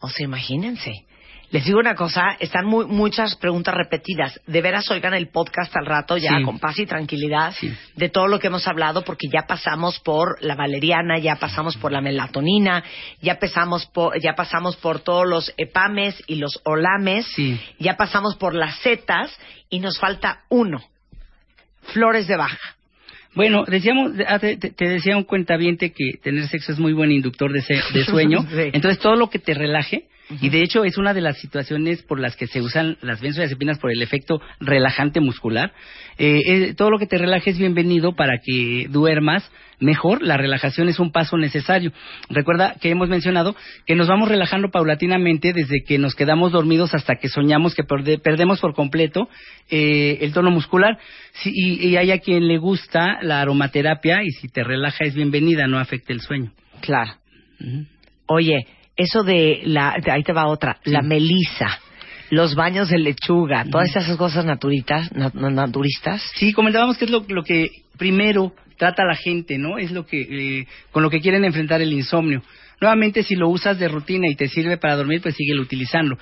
O sea, imagínense. Les digo una cosa, están muy, muchas preguntas repetidas. De veras oigan el podcast al rato ya Sí. con paz y tranquilidad Sí. de todo lo que hemos hablado porque ya pasamos por la valeriana, ya pasamos por la melatonina, ya pasamos por, ya pasamos por todos los epames y los olames, Sí. ya pasamos por las setas y nos falta uno. Flores de baja. Bueno, decíamos, ah, te, decía un cuentaviente que tener sexo es muy buen inductor de, se- de sueño. Entonces, todo lo que te relaje, y de hecho es una de las situaciones por las que se usan las benzodiazepinas por el efecto relajante muscular. Eh, eh, todo lo que te relaje es bienvenido para que duermas mejor. La relajación es un paso necesario. Recuerda que hemos mencionado que nos vamos relajando paulatinamente desde que nos quedamos dormidos hasta que soñamos que perde- perdemos por completo eh, el tono muscular. Sí, y, y hay a quien le gusta la aromaterapia y si te relaja es bienvenida, no afecta el sueño. Claro. Oye, eso de la, de- ahí te va otra, la melisa, los baños de lechuga, todas esas cosas naturitas, na- na- naturistas. Sí, comentábamos que es lo, lo que primero trata la gente, ¿no? Es lo que eh, con lo que quieren enfrentar el insomnio. Nuevamente, si lo usas de rutina y te sirve para dormir, pues síguelo utilizando.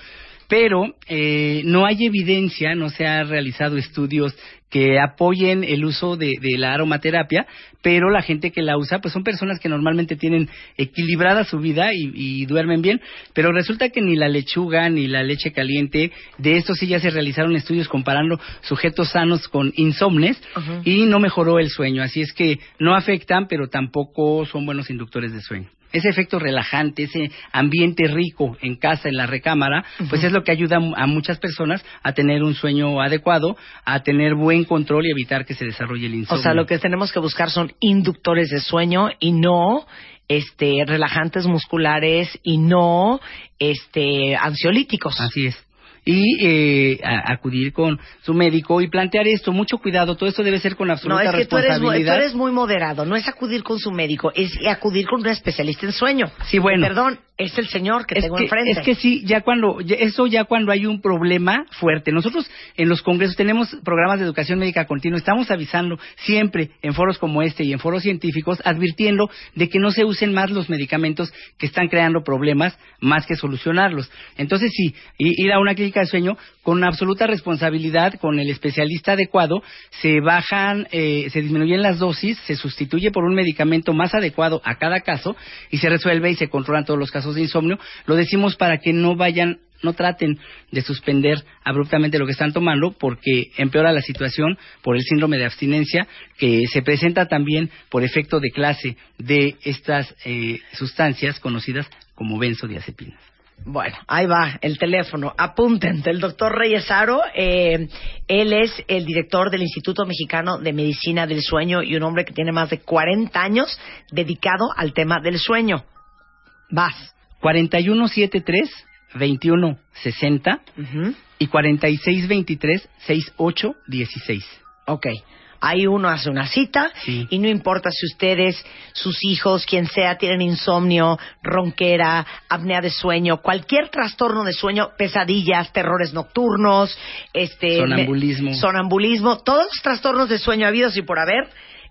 Pero eh, no hay evidencia, no se han realizado estudios que apoyen el uso de, de la aromaterapia, pero la gente que la usa, pues son personas que normalmente tienen equilibrada su vida y, y duermen bien, pero resulta que ni la lechuga ni la leche caliente, de esto sí ya se realizaron estudios comparando sujetos sanos con insomnes y no mejoró el sueño, así es que no afectan, pero tampoco son buenos inductores de sueño. Ese efecto relajante, ese ambiente rico en casa, en la recámara, pues es lo que ayuda a muchas personas a tener un sueño adecuado, a tener buen control y evitar que se desarrolle el O insomnio. sea, lo que tenemos que buscar son inductores de sueño y no este relajantes musculares y no este ansiolíticos. Así es. Y eh, a- acudir con su médico y plantear esto, mucho cuidado, todo esto debe ser con No, absoluta es que tú eres, muy, tú responsabilidad. eres muy moderado. No es acudir con su médico, es acudir con un especialista en sueño. Sí, bueno. Perdón, es el señor que es tengo que, enfrente. es que sí, ya cuando, ya- eso ya cuando hay un problema fuerte. Nosotros en los congresos tenemos programas de educación médica continua, estamos avisando siempre en foros como este y en foros científicos, advirtiendo de que no se usen más los medicamentos que están creando problemas más que solucionarlos. Entonces sí, ir a una clínica de sueño con absoluta responsabilidad, con el especialista adecuado, se bajan, eh, se disminuyen las dosis, se sustituye por un medicamento más adecuado a cada caso y se resuelve y se controlan todos los casos de insomnio. Lo decimos para que no vayan, no traten de suspender abruptamente lo que están tomando porque empeora la situación por el síndrome de abstinencia que se presenta también por efecto de clase de estas eh, sustancias conocidas como benzodiazepinas. Bueno, ahí va el teléfono. Apunten, del doctor Reyes Aro. eh, él es el director del Instituto Mexicano de Medicina del Sueño y un hombre que tiene más de 40 años dedicado al tema del sueño. Vas. 4173 2160 Ujú. y 4623 6816. Ok. Ahí uno hace una cita Sí. y no importa si ustedes, sus hijos, quien sea, tienen insomnio, ronquera, apnea de sueño, cualquier trastorno de sueño, pesadillas, terrores nocturnos, este, Sonambulismo. me- sonambulismo, todos los trastornos de sueño habidos y por haber,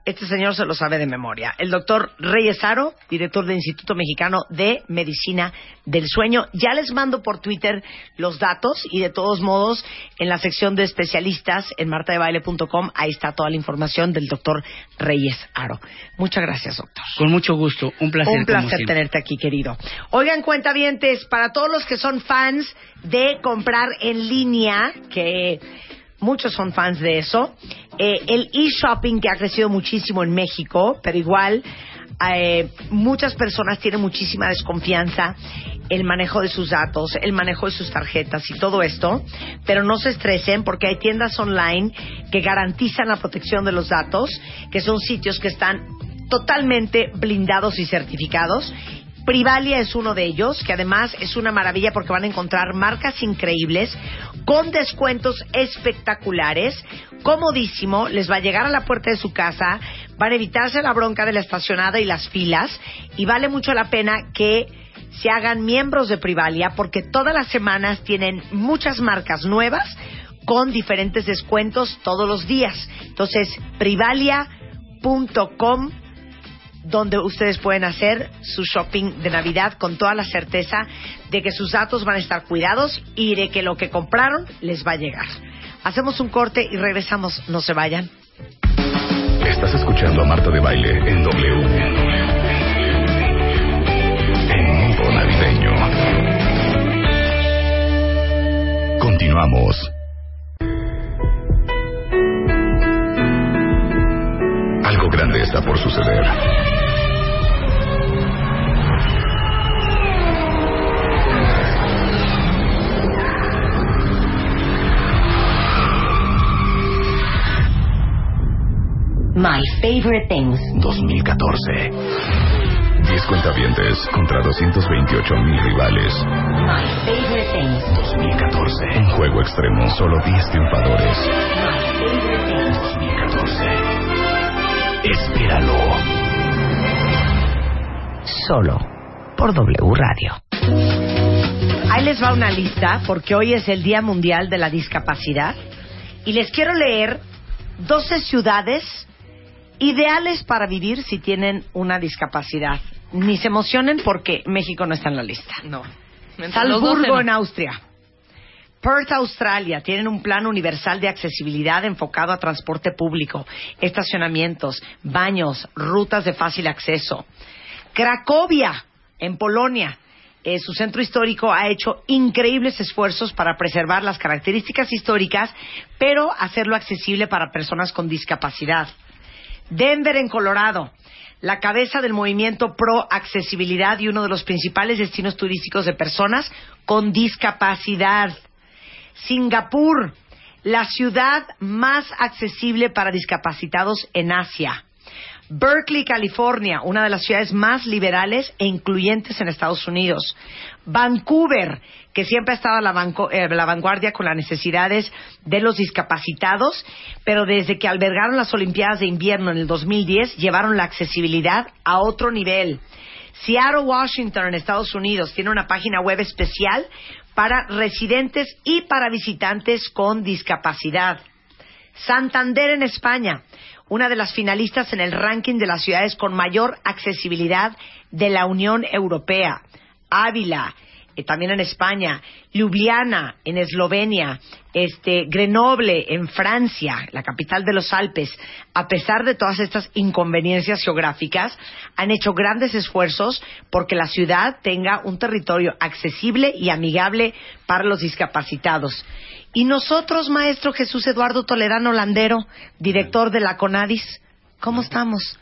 este señor se lo sabe de memoria. El doctor Reyes Aro, director del Instituto Mexicano de Medicina del Sueño. Ya les mando por Twitter los datos y de todos modos en la sección de especialistas en martadebaile.com ahí está toda la información del doctor Reyes Aro. Muchas gracias, doctor. Con mucho gusto, un placer. Un placer tenerte aquí, querido. Oigan, cuentavientes, para todos los que son fans de comprar en línea, que muchos son fans de eso, eh, el e-shopping que ha crecido muchísimo en México, pero igual eh, muchas personas tienen muchísima desconfianza el manejo de sus datos, el manejo de sus tarjetas y todo esto, pero no se estresen porque hay tiendas online que garantizan la protección de los datos, que son sitios que están totalmente blindados y certificados. Privalia es uno de ellos, que además es una maravilla porque van a encontrar marcas increíbles con descuentos espectaculares, comodísimo, les va a llegar a la puerta de su casa, van a evitarse la bronca de la estacionada y las filas y vale mucho la pena que se hagan miembros de Privalia porque todas las semanas tienen muchas marcas nuevas con diferentes descuentos todos los días. Entonces, privalia.com donde ustedes pueden hacer su shopping de Navidad con toda la certeza de que sus datos van a estar cuidados y de que lo que compraron les va a llegar. Hacemos un corte y regresamos. No se vayan. Estás escuchando a Marta de Baile en W. En modo navideño. Continuamos. Algo Favorite Things. 2014. 10 cuentavientes contra 228 mil rivales. My Favorite Things. 2014. Un juego extremo, solo 10 triunfadores. My Favorite Things. 2014. Espéralo. Solo por W Radio. Ahí les va una lista porque hoy es el Día Mundial de la Discapacidad y les quiero leer 12 ciudades ideales para vivir si tienen una discapacidad. Ni se emocionen porque México no está en la lista. No. Mientras Salzburgo en. Austria. Perth, Australia, tienen un plan universal de accesibilidad enfocado a transporte público, estacionamientos, baños, rutas de fácil acceso. Cracovia, en Polonia, eh, su centro histórico ha hecho increíbles esfuerzos para preservar las características históricas, pero hacerlo accesible para personas con discapacidad. Denver, en Colorado, la cabeza del movimiento pro accesibilidad y uno de los principales destinos turísticos de personas con discapacidad. Singapur, la ciudad más accesible para discapacitados en Asia. Berkeley, California, una de las ciudades más liberales e incluyentes en Estados Unidos. Vancouver, que siempre ha estado a la, vanco- eh, la vanguardia con las necesidades de los discapacitados, pero desde que albergaron las Olimpiadas de Invierno en el 2010, llevaron la accesibilidad a otro nivel. Seattle, Washington, en Estados Unidos, tiene una página web especial para residentes y para visitantes con discapacidad. Santander en España, una de las finalistas en el ranking de las ciudades con mayor accesibilidad de la Unión Europea. Ávila, eh, también en España, Ljubljana en Eslovenia, este, Grenoble en Francia, la capital de los Alpes, a pesar de todas estas inconveniencias geográficas, han hecho grandes esfuerzos porque la ciudad tenga un territorio accesible y amigable para los discapacitados. Y nosotros, maestro Jesús Eduardo Toledano Landero, director de la CONADIS, ¿cómo estamos?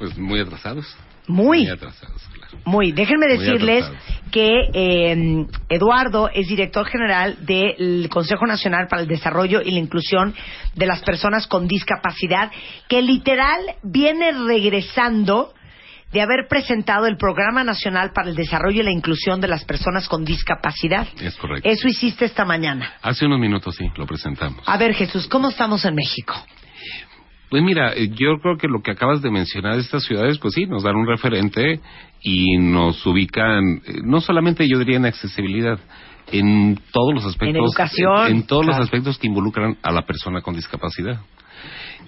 Pues muy atrasados. Muy. Muy atrasados, claro. Muy, déjenme decirles. Que eh, Eduardo es director general del Consejo Nacional para el Desarrollo y la Inclusión de las Personas con Discapacidad, que literal viene regresando de haber presentado el Programa Nacional para el Desarrollo y la Inclusión de las Personas con Discapacidad. Es correcto. Eso hiciste esta mañana. Hace unos minutos sí, lo presentamos. A ver, Jesús, ¿cómo estamos en México? Pues mira, eh, yo creo que lo que acabas de mencionar de estas ciudades, pues sí, nos dan un referente y nos ubican, eh, no solamente yo diría en accesibilidad, en todos los aspectos. educación, En, en todos claro. los aspectos que involucran a la persona con discapacidad.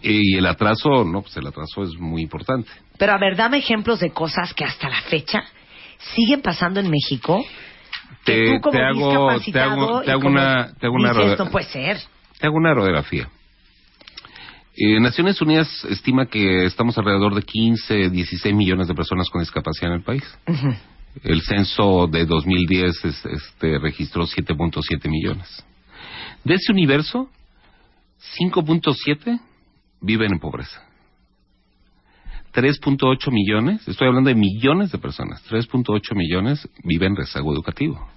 Eh, Y el atraso, no, pues el atraso es muy importante. Pero a ver, dame ejemplos de cosas que hasta la fecha siguen pasando en México. Que Te, tú como te hago, te discapacitado hago, y te hago como una, te hago una dices, roda- no puede ser. Te hago una radiografía. Eh, Naciones Unidas estima que estamos alrededor de 15, 16 millones de personas con discapacidad en el país. El censo de 2010 es- este, registró 7.7 millones. De ese universo, 5.7 viven en pobreza. 3.8 millones, estoy hablando de millones de personas, 3.8 millones viven en rezago educativo.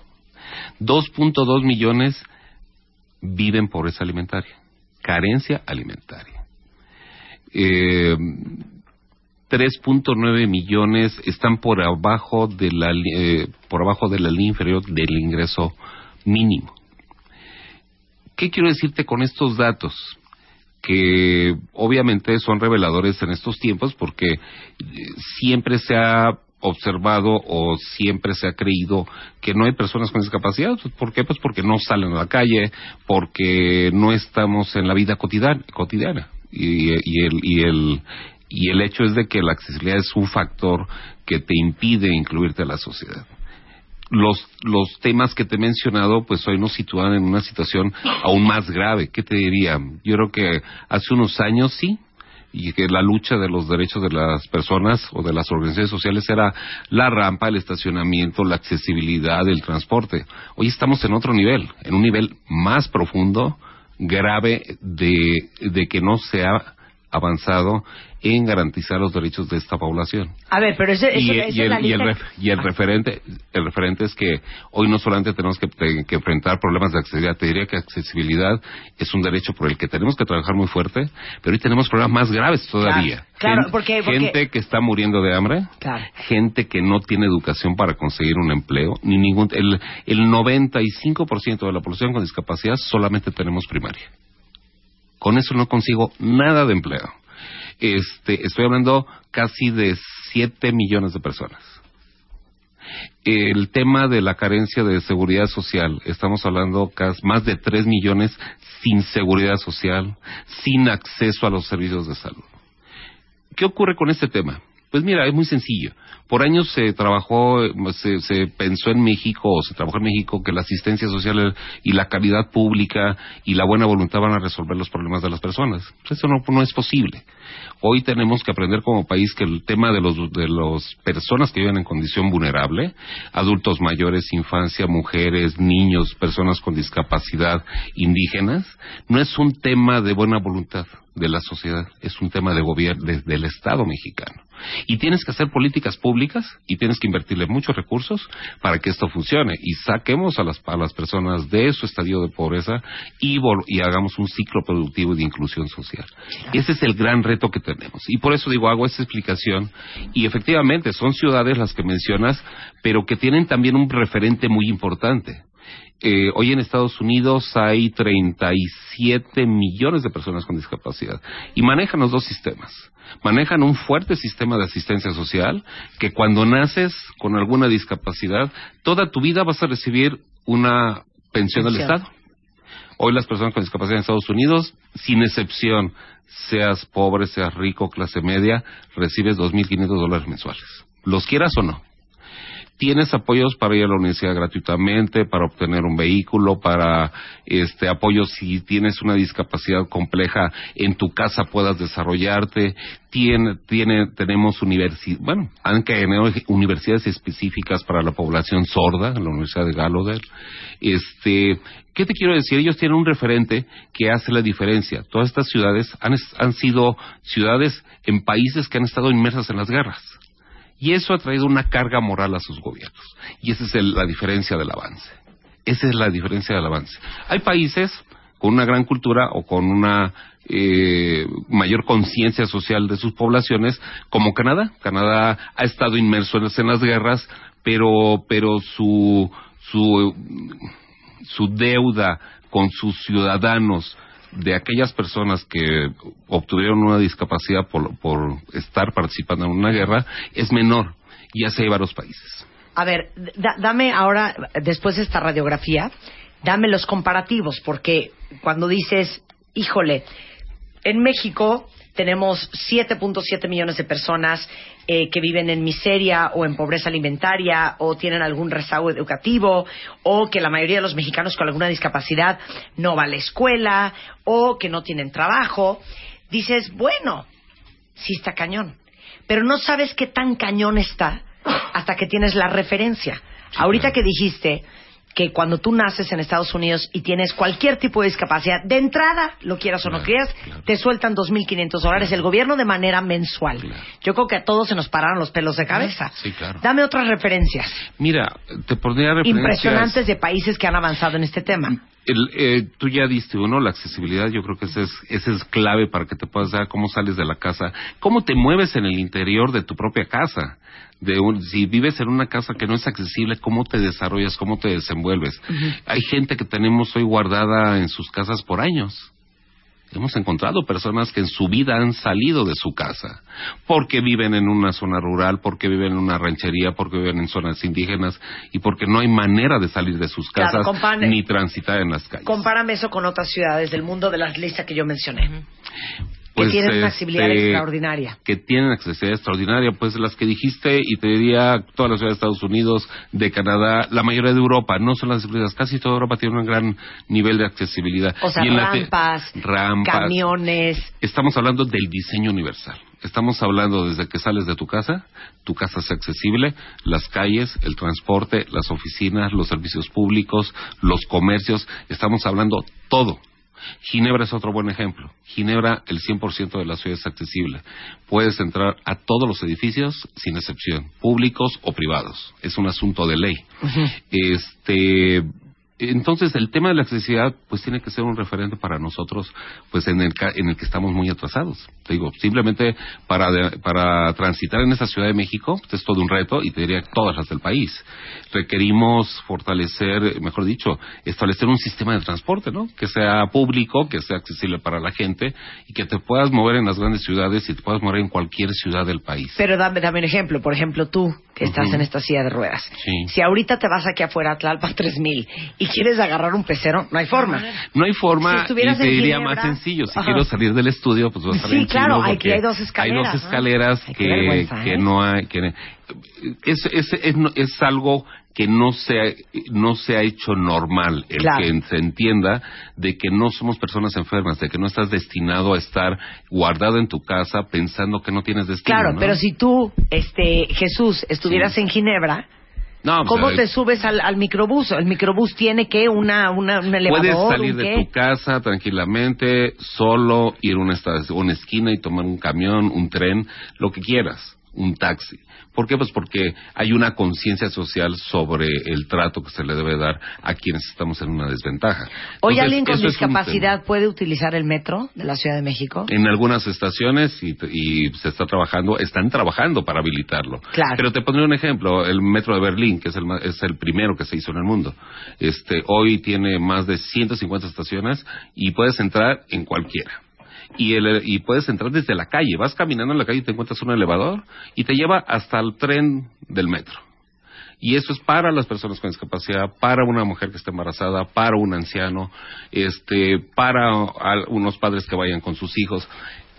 2.2 millones viven pobreza alimentaria, carencia alimentaria. Eh, 3.9 millones están por abajo de la eh, por abajo de la línea inferior del ingreso mínimo. ¿Qué quiero decirte con estos datos? Que obviamente son reveladores en estos tiempos porque eh, siempre se ha observado o siempre se ha creído que no hay personas con discapacidad. ¿Por qué? Pues porque no salen a la calle, porque no estamos en la vida cotidiana. Y, y el, y, el, y el hecho es de que la accesibilidad es un factor que te impide incluirte a la sociedad los, los temas que te he mencionado, pues hoy nos sitúan en una situación aún más grave. ¿Qué te diría? Yo creo que hace unos años sí, y que la lucha de los derechos de las personas o de las organizaciones sociales era la rampa, el estacionamiento, la accesibilidad, el transporte. Hoy estamos en otro nivel, en un nivel más profundo, grave, de, de que no se ha avanzado en garantizar los derechos de esta población. A ver, pero ese, y, ese- y el, y el ref- y el referente el referente es que hoy no solamente tenemos que, enfrentar problemas de accesibilidad, te diría que accesibilidad es un derecho por el que tenemos que trabajar muy fuerte, pero hoy tenemos problemas más graves todavía. Claro, claro, Gen- porque- porque- gente que está muriendo de hambre, Claro. gente que no tiene educación para conseguir un empleo, ni ningún el, el 95% de la población con discapacidad solamente tenemos primaria. Con eso no consigo nada de empleo. Este, estoy hablando casi de 7 millones de personas. El tema de la carencia de seguridad social, estamos hablando más de 3 millones sin seguridad social, sin acceso a los servicios de salud. ¿Qué ocurre con este tema? Pues mira, es muy sencillo. Por años se trabajó, se, pensó en México, o se trabajó en México, que la asistencia social y la calidad pública y la buena voluntad van a resolver los problemas de las personas. Eso no es posible. Hoy tenemos que aprender como país que el tema de los de las personas que viven en condición vulnerable, adultos mayores, infancia, mujeres, niños, personas con discapacidad, indígenas, no es un tema de buena voluntad de la sociedad, es un tema de gobierno del Estado mexicano. Y tienes que hacer políticas públicas y tienes que invertirle muchos recursos para que esto funcione y saquemos a las, a las personas de su estadio de pobreza y, y hagamos un ciclo productivo y de inclusión social. Ese es el gran reto que tenemos. Y por eso digo, hago esta explicación. Y efectivamente, son ciudades las que mencionas, pero que tienen también un referente muy importante. Eh, hoy en Estados Unidos hay 37 millones de personas con discapacidad y manejan los dos sistemas. Manejan un fuerte sistema de asistencia social que cuando naces con alguna discapacidad, toda tu vida vas a recibir una pensión del. Estado. Hoy las personas con discapacidad en Estados Unidos, sin excepción, seas pobre, seas rico, clase media, recibes 2.500 dólares mensuales. Los quieras o no. Tienes apoyos para ir a la universidad gratuitamente, para obtener un vehículo, para este apoyos si tienes una discapacidad compleja en tu casa puedas desarrollarte. Tiene, tiene, tenemos universidades, bueno, han creado universidades específicas para la población sorda, la Universidad de Gallaudet. Este, ¿qué te quiero decir? Ellos tienen un referente que hace la diferencia. Todas estas ciudades han, han sido ciudades en países que han estado inmersas en las guerras. Y eso ha traído una carga moral a sus gobiernos. Y esa es el- la diferencia del avance. Esa es la diferencia del avance. Hay países con una gran cultura o con una eh, mayor conciencia social de sus poblaciones, como Canadá. Canadá ha estado inmerso en en las guerras, pero, pero su, su, su deuda con sus ciudadanos de aquellas personas que obtuvieron una discapacidad por, por estar participando en una guerra es menor y hace hay varios países. A ver, da- dame ahora, después de esta radiografía, dame los comparativos, porque cuando dices, híjole, en México tenemos 7.7 millones de personas eh, que viven en miseria o en pobreza alimentaria o tienen algún rezago educativo o que la mayoría de los mexicanos con alguna discapacidad no va a la escuela o que no tienen trabajo. Dices, bueno, sí está cañón, pero no sabes qué tan cañón está hasta que tienes la referencia. Ahorita que dijiste que cuando tú naces en Estados Unidos y tienes cualquier tipo de discapacidad, de entrada, lo quieras o no quieras, te sueltan 2.500 dólares el gobierno de manera mensual. Yo creo que a todos se nos pararon los pelos de cabeza. Sí, claro. Dame otras referencias Mira, te pondría referencias... impresionantes de países que han avanzado en este tema. El, eh, tú ya diste uno, la accesibilidad, yo creo que ese es, ese es clave para que te puedas dar cómo sales de la casa, cómo te mueves en el interior de tu propia casa. De un- si vives en una casa que no es accesible, cómo te desarrollas, cómo te desenvuelves. Hay gente que tenemos hoy guardada en sus casas por años. Hemos encontrado personas que en su vida han salido de su casa porque viven en una zona rural, porque viven en una ranchería, porque viven en zonas indígenas y porque no hay manera de salir de sus Claro, casas compare- ni transitar en las calles. Compárame eso con otras ciudades del mundo de las listas que yo mencioné, Pues, que tienen una este, accesibilidad extraordinaria. que tienen accesibilidad extraordinaria, pues las que dijiste, y te diría todas las ciudades de Estados Unidos, de Canadá, la mayoría de Europa, no son las accesibilidades, casi toda Europa tiene un gran nivel de accesibilidad. O sea, Y te- rampas. camiones. Estamos hablando del diseño universal. Estamos hablando desde que sales de tu casa, tu casa es accesible, las calles, el transporte, las oficinas, los servicios públicos, los comercios, estamos hablando todo. Ginebra es otro buen ejemplo. Ginebra, el 100% de la ciudad es accesible. Puedes entrar a todos los edificios sin excepción, públicos o privados. Es un asunto de ley. Este, entonces el tema de la accesibilidad pues tiene que ser un referente para nosotros pues en el ca- en el que estamos muy atrasados te digo simplemente para de- para transitar en esta Ciudad de México pues, es todo un reto y te diría todas las del país requerimos fortalecer mejor dicho establecer un sistema de transporte no que sea público que sea accesible para la gente y que te puedas mover en las grandes ciudades y te puedas mover en cualquier ciudad del país Pero dame, dame un ejemplo. Por ejemplo, tú, que estás en esta silla de ruedas. Sí. Si ahorita te vas aquí afuera a Tlalpan 3000 y quieres agarrar un pecero, no hay forma. No hay forma, Si y te diría Ginebra, más sencillo. Si quiero salir del estudio, pues vas a salir Sí, en claro, chino, hay dos escaleras, Hay dos escaleras que, ¿eh? no hay. Que, es, es, es, es algo que no se, ha- no se ha hecho normal, el Claro. que se entienda de que no somos personas enfermas, de que no estás destinado a estar guardado en tu casa pensando que no tienes destino. Claro, ¿no? pero si tú, este, Jesús, estuvieras en Ginebra, No, pues, ¿cómo te subes al, al microbús? El microbús tiene que una, una, un elevador, Puedes salir de tu casa tranquilamente, solo ir a una, una esquina y tomar un camión, un tren, lo que quieras, un taxi. ¿Por qué? Pues porque hay una conciencia social sobre el trato que se le debe dar a quienes estamos en una desventaja. Hoy alguien con discapacidad puede utilizar el metro de la Ciudad de México. En algunas estaciones y, y se está trabajando, están trabajando para habilitarlo. Claro. Pero te pondré un ejemplo, el metro de Berlín, que es el, es el primero que se hizo en el mundo. Este, hoy tiene más de 150 estaciones y puedes entrar en cualquiera. Y, el, y puedes entrar desde la calle. Vas caminando en la calle y te encuentras un elevador y te lleva hasta el tren del metro. Y eso es para las personas con discapacidad, para una mujer que está embarazada, para un anciano, este, para unos padres que vayan con sus hijos.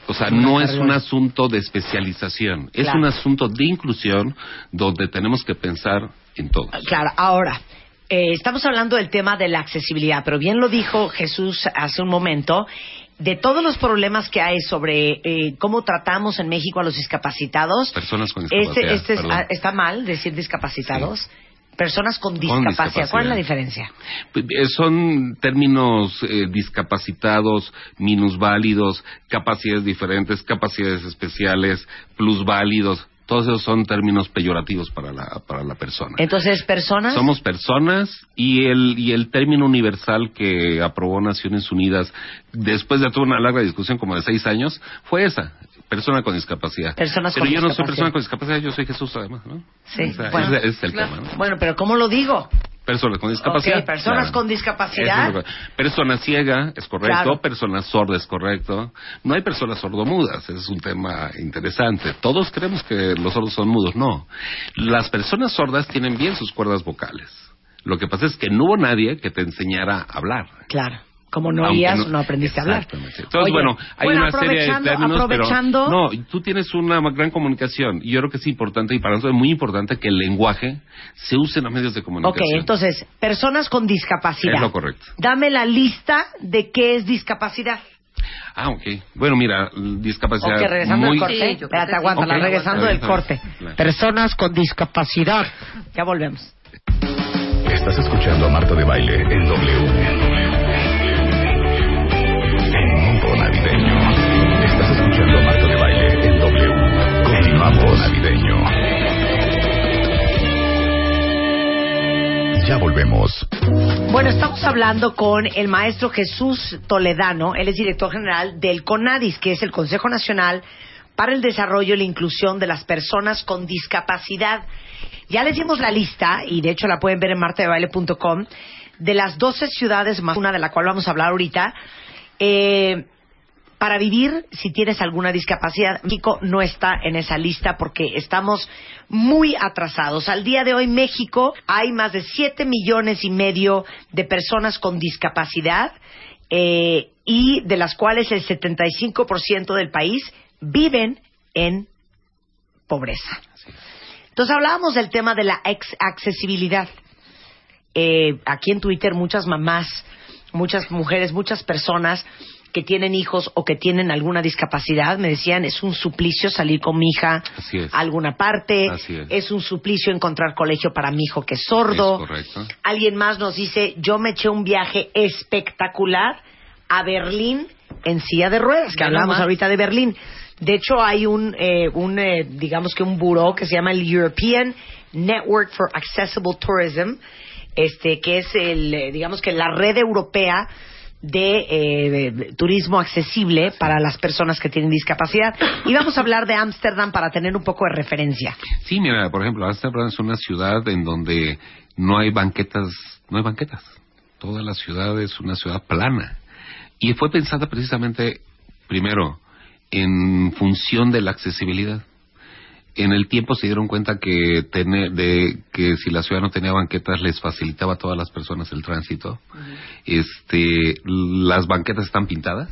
O sea, no es un asunto de especialización, es Claro. un asunto de inclusión donde tenemos que pensar en todos. Claro, ahora, eh, estamos hablando del tema de la accesibilidad, pero bien lo dijo Jesús hace un momento, de todos los problemas que hay sobre eh, cómo tratamos en México a los discapacitados, Personas con discapacidad. este, este es- está mal decir discapacitados, personas con Con discapacidad. ¿Cuál es la diferencia? Eh, Son términos eh, discapacitados, minusválidos, capacidades diferentes, capacidades especiales, plusválidos. Todos esos son términos peyorativos para la, para la persona. Entonces, personas... Somos personas y el, y el término universal que aprobó Naciones Unidas después de toda una larga discusión como de seis años fue esa, persona con discapacidad. Personas Pero con yo no soy persona con discapacidad, yo soy Jesús además, ¿no? Sí, O sea, bueno, ese es el tema, ¿no? Bueno, pero ¿cómo lo digo? Personas con discapacidad. Personas claro. con discapacidad. Es Persona ciega, es correcto. Claro. Persona sorda, es correcto. No hay personas sordomudas, es un tema interesante. Todos creemos que los sordos son mudos, no. Las personas sordas tienen bien sus cuerdas vocales. Lo que pasa es que no hubo nadie que te enseñara a hablar. Claro. Como no oías, no, aprendiste a hablar. Entonces, Oye, bueno, hay bueno, una serie de términos, aprovechando- pero no, tú tienes una gran comunicación y yo creo que es importante y para nosotros es muy importante que el lenguaje se use en los medios de Ok, comunicación. entonces, personas con discapacidad. Es lo correcto. Dame la lista de qué es discapacidad. Ah, ok. Bueno, mira, discapacidad Ok, regresando muy... del corte. Espérate, aguántala, Ok, regresando del corte. bien. Personas con discapacidad. Ya volvemos. Estás escuchando a Marta de Baile en W. Mundo Navideño. Estás escuchando a de Baile en W. Continuamos navideño. Ya volvemos. Bueno, estamos hablando con el maestro Jesús Toledano. Él es director general del CONADIS, que es el Consejo Nacional para el Desarrollo y la Inclusión de las Personas con Discapacidad. Ya les dimos la lista, y de hecho la pueden ver en martadebaile.com, de las 12 ciudades más una de la cual vamos a hablar ahorita. Eh, para vivir si tienes alguna discapacidad. México no está en esa lista porque estamos muy atrasados. Al día de hoy, México hay más de 7 millones y medio de personas con discapacidad eh, y de las cuales el 75% del país viven en pobreza. Entonces hablábamos del tema de la accesibilidad. Eh, aquí en Twitter muchas mamás, muchas mujeres, muchas personas que tienen hijos o que tienen alguna discapacidad me decían es un suplicio salir con mi hija a alguna parte, Así es. un suplicio encontrar colegio para mi hijo que es sordo. Es correcto. Alguien más nos dice yo me eché un viaje espectacular a Berlín en silla de ruedas, que Ya hablamos nomás. ahorita de Berlín. De hecho, hay un, eh, un eh, digamos que un buró que se llama el European Network for Accessible Tourism, este, que es el, eh, digamos que la red europea de eh, turismo accesible para las personas que tienen discapacidad. Y vamos a hablar de Ámsterdam para tener un poco de referencia. Sí, mira, por ejemplo, Amsterdam es una ciudad en donde no hay banquetas, no hay banquetas. Toda la ciudad es una ciudad plana. Y fue pensada precisamente, primero, en función de la accesibilidad. En el tiempo se dieron cuenta que, tener, de, que si la ciudad no tenía banquetas les facilitaba a todas las personas el tránsito. Este, las banquetas están pintadas,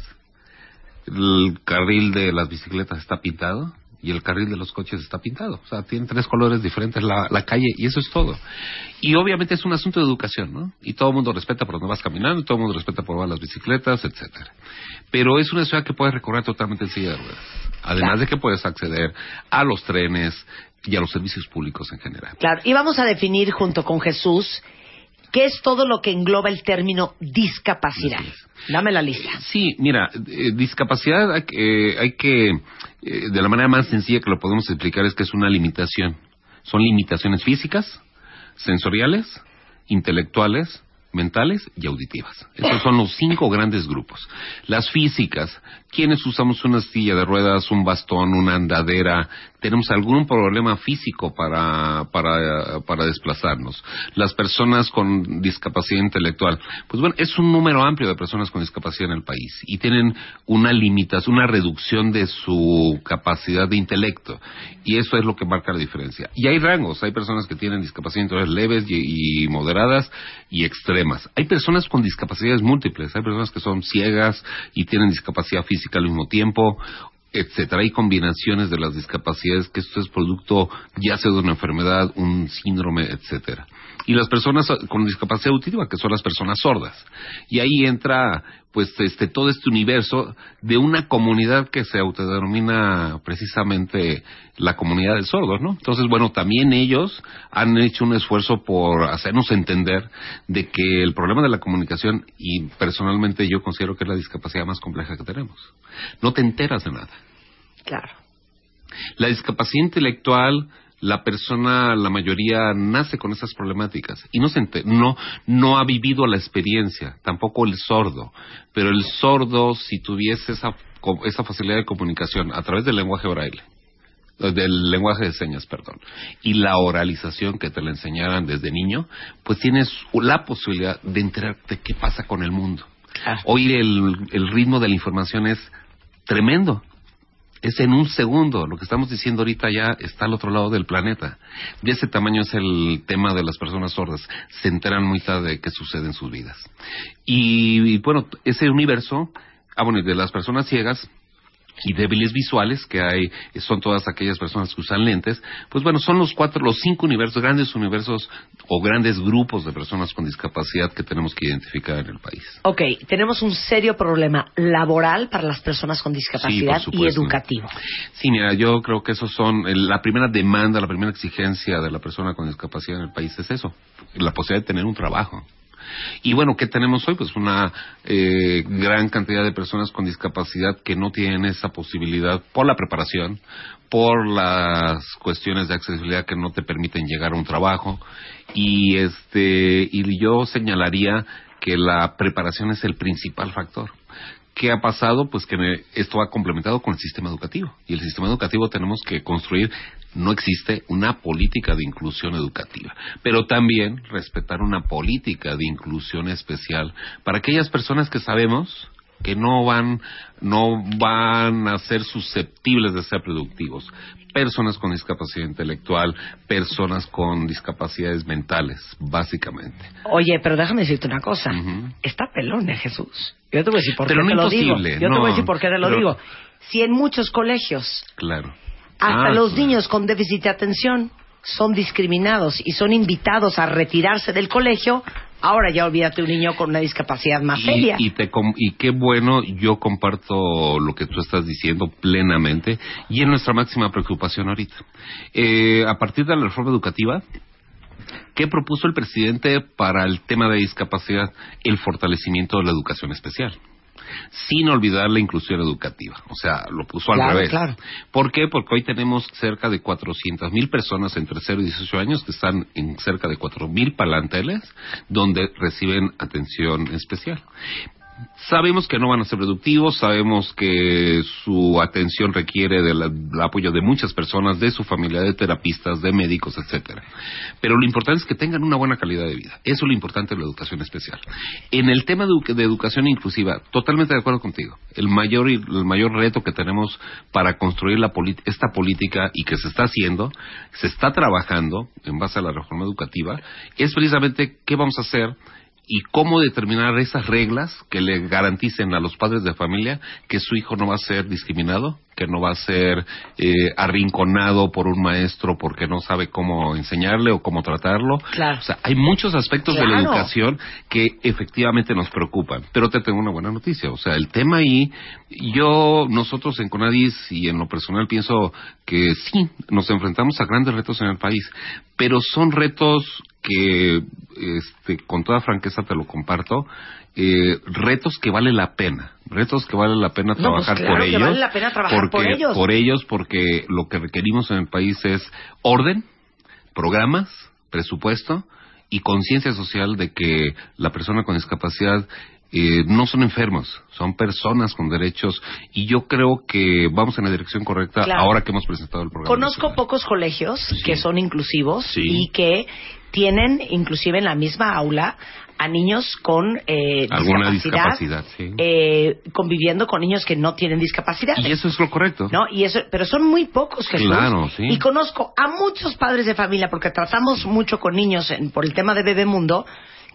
el carril de las bicicletas está pintado y el carril de los coches está pintado. O sea, tiene tres colores diferentes la, la calle y eso es todo. Y obviamente es un asunto de educación, ¿no? Y todo el mundo respeta por donde vas caminando, y todo el mundo respeta por donde las bicicletas, etcétera. Pero es una ciudad que puedes recorrer totalmente en silla de ruedas. Además de que puedes acceder a los trenes y a los servicios públicos en general. Claro, y vamos a definir junto con Jesús qué es todo lo que engloba el término discapacidad. Dame la lista. Sí, mira, eh, discapacidad hay, que- eh, hay que, eh, de la manera más sencilla que lo podemos explicar es que es una limitación. Son limitaciones físicas, sensoriales, intelectuales, mentales y auditivas. Esos son los cinco grandes grupos. Las físicas, quienes usamos una silla de ruedas, un bastón, una andadera, tenemos algún problema físico para, para, desplazarnos. Las personas con discapacidad intelectual, pues bueno, es un número amplio de personas con discapacidad en el país y tienen una limitación, una reducción de su capacidad de intelecto. Y eso es lo que marca la diferencia. Y hay rangos, hay personas que tienen discapacidad intelectual leves y moderadas y extremas. Hay personas con discapacidades múltiples, hay personas que son ciegas y tienen discapacidad física al mismo tiempo, etcétera. Hay combinaciones de las discapacidades que esto es producto ya sea de una enfermedad, un síndrome, etcétera. Y las personas con discapacidad auditiva, que son las personas sordas. Y ahí entra pues este todo este universo de una comunidad que se autodenomina precisamente la comunidad de sordos, ¿no? Entonces, bueno, también ellos han hecho un esfuerzo por hacernos entender de que el problema de la comunicación y personalmente yo considero que es la discapacidad más compleja que tenemos. No te enteras de nada. Claro. La discapacidad intelectual, la persona, la mayoría nace con esas problemáticas y no se no no ha vivido la experiencia, tampoco el sordo, pero el sordo si tuviese esa esa facilidad de comunicación a través del lenguaje braille del lenguaje de señas, perdón, y la oralización que te la enseñaran desde niño, pues tienes la posibilidad de enterarte qué pasa con el mundo. Hoy el, el ritmo de la información es tremendo. Es en un segundo. Lo que estamos diciendo ahorita ya está al otro lado del planeta. De ese tamaño es el tema de las personas sordas. Se enteran muy tarde de qué sucede en sus vidas. Y, y, bueno, ese universo, ah, bueno, y de las personas ciegas, y débiles visuales, que hay, son todas aquellas personas que usan lentes, pues bueno, son los cuatro, los cinco universos, grandes universos o grandes grupos de personas con discapacidad que tenemos que identificar en el país. Ok, tenemos un serio problema laboral para las personas con discapacidad Sí, y educativo. Sí, mira, yo creo que esos son, el- la primera demanda, la primera exigencia de la persona con discapacidad en el país es eso, la posibilidad de tener un trabajo. Y bueno, ¿qué tenemos hoy? Pues una eh, gran cantidad de personas con discapacidad que no tienen esa posibilidad por la preparación, por las cuestiones de accesibilidad que no te permiten llegar a un trabajo. Y este, y yo señalaría que la preparación es el principal factor. ¿Qué ha pasado? Pues que esto ha complementado con el sistema educativo. Y el sistema educativo tenemos que construir, no existe una política de inclusión educativa, pero también respetar una política de inclusión especial para aquellas personas que sabemos que no van no van a ser susceptibles de ser productivos personas con discapacidad intelectual personas con discapacidades mentales básicamente Oye, pero déjame decirte una cosa. Está pelón, ¿eh, Jesús. Yo te voy a decir por Pero qué no te lo digo. Yo te voy a decir por qué te lo pero- digo. Si en muchos colegios claro hasta Ah, los niños con déficit de atención son discriminados y son invitados a retirarse del colegio, ahora ya olvídate un niño con una discapacidad más seria. Y, y, te com- y qué bueno, yo comparto lo que tú estás diciendo plenamente y es nuestra máxima preocupación ahorita. Eh, a partir de la reforma educativa, ¿qué propuso el presidente para el tema de discapacidad? El fortalecimiento de la educación especial. Sin olvidar la inclusión educativa. O sea, lo puso al Claro, revés. claro. ¿Por qué? Porque hoy tenemos cerca de 400 mil personas entre 0 y 18 años que están en cerca de 4 mil palanteles donde reciben atención especial. Sabemos que no van a ser productivos, sabemos que su atención requiere del apoyo de muchas personas, de su familia, de terapistas, de médicos, etcétera. Pero lo importante es que tengan una buena calidad de vida. Eso es lo importante de la educación especial. En el tema de, edu- de educación inclusiva, totalmente de acuerdo contigo. El mayor el mayor reto que tenemos para construir la esta política y que se está haciendo, se está trabajando en base a la reforma educativa, es precisamente qué vamos a hacer y cómo determinar esas reglas que le garanticen a los padres de familia que su hijo no va a ser discriminado, que no va a ser eh, arrinconado por un maestro porque no sabe cómo enseñarle o cómo tratarlo. Claro. O sea, hay muchos aspectos de la educación que efectivamente nos preocupan. Pero te tengo una buena noticia. O sea, el tema ahí, yo, nosotros en Conadis y en lo personal pienso que sí, nos enfrentamos a grandes retos en el país, pero son retos que, este, con toda franqueza te lo comparto, eh, retos que vale la pena, retos que vale la pena No, pues trabajar claro por que ellos. vale la pena trabajar porque, por ellos. Por ellos, porque lo que requerimos en el país es orden, programas, presupuesto y conciencia social de que la persona con discapacidad eh, no son enfermos, son personas con derechos y yo creo que vamos en la dirección correcta Claro. ahora que hemos presentado el programa. Conozco pocos colegios que son inclusivos Sí. y que tienen inclusive en la misma aula a niños con eh, Alguna discapacidad, discapacidad, sí. eh, conviviendo con niños que no tienen discapacidad. Y eso es lo correcto. ¿no? Y eso, pero son muy pocos, Jesús. Claro, sí. Y conozco a muchos padres de familia, porque tratamos mucho con niños en- por el tema de Bebemundo,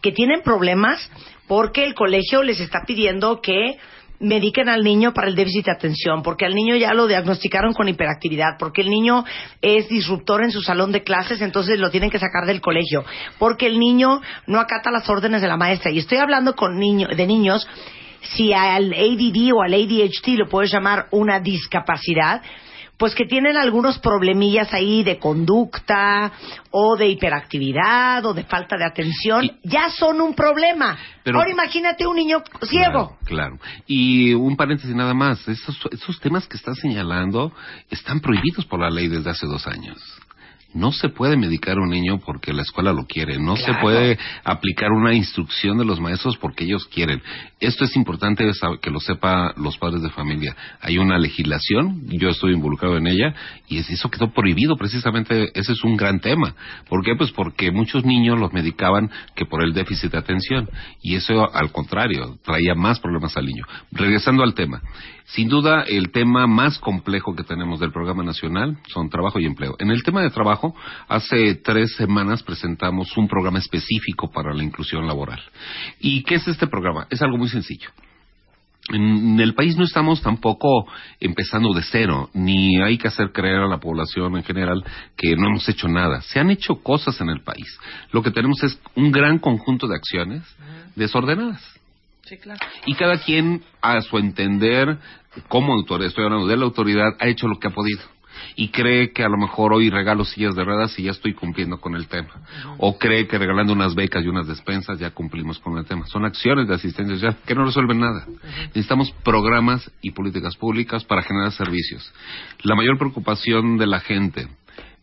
que tienen problemas porque el colegio les está pidiendo que mediquen al niño para el déficit de atención, porque al niño ya lo diagnosticaron con hiperactividad, porque el niño es disruptor en su salón de clases, entonces lo tienen que sacar del colegio, porque el niño no acata las órdenes de la maestra. Y estoy hablando con niño, de niños si al ADD o al ADHD lo puedes llamar una discapacidad, pues que tienen algunos problemillas ahí de conducta o de hiperactividad o de falta de atención, ya son un problema. Pero- Ahora imagínate un niño ciego. Claro, claro. Y un paréntesis nada más. Esos, esos temas que estás señalando están prohibidos por la ley desde hace dos años. No se puede medicar a un niño porque la escuela lo quiere. No se puede aplicar una instrucción de los maestros porque ellos quieren. Esto es importante que lo sepa los padres de familia. Hay una legislación, yo estoy involucrado en ella, y es- eso quedó prohibido precisamente. Ese es un gran tema. ¿Por qué? Pues porque muchos niños los medicaban que por el déficit de atención. Y eso, al contrario, traía más problemas al niño. Regresando al tema. Sin duda, el tema más complejo que tenemos del programa nacional son trabajo y empleo. En el tema de trabajo, hace tres semanas presentamos un programa específico para la inclusión laboral. ¿Y qué es este programa? Es algo muy sencillo. En el país no estamos tampoco empezando de cero, ni hay que hacer creer a la población en general que no hemos hecho nada. Se han hecho cosas en el país. Lo que tenemos es un gran conjunto de acciones desordenadas. Sí, claro. Y cada quien, a su entender, como autoridad, estoy hablando de la autoridad, ha hecho lo que ha podido. Y cree que a lo mejor hoy regalo sillas de ruedas y ya estoy cumpliendo con el tema. O cree que regalando unas becas y unas despensas ya cumplimos con el tema. Son acciones de asistencia social que no resuelven nada. Necesitamos programas y políticas públicas para generar servicios. La mayor preocupación de la gente,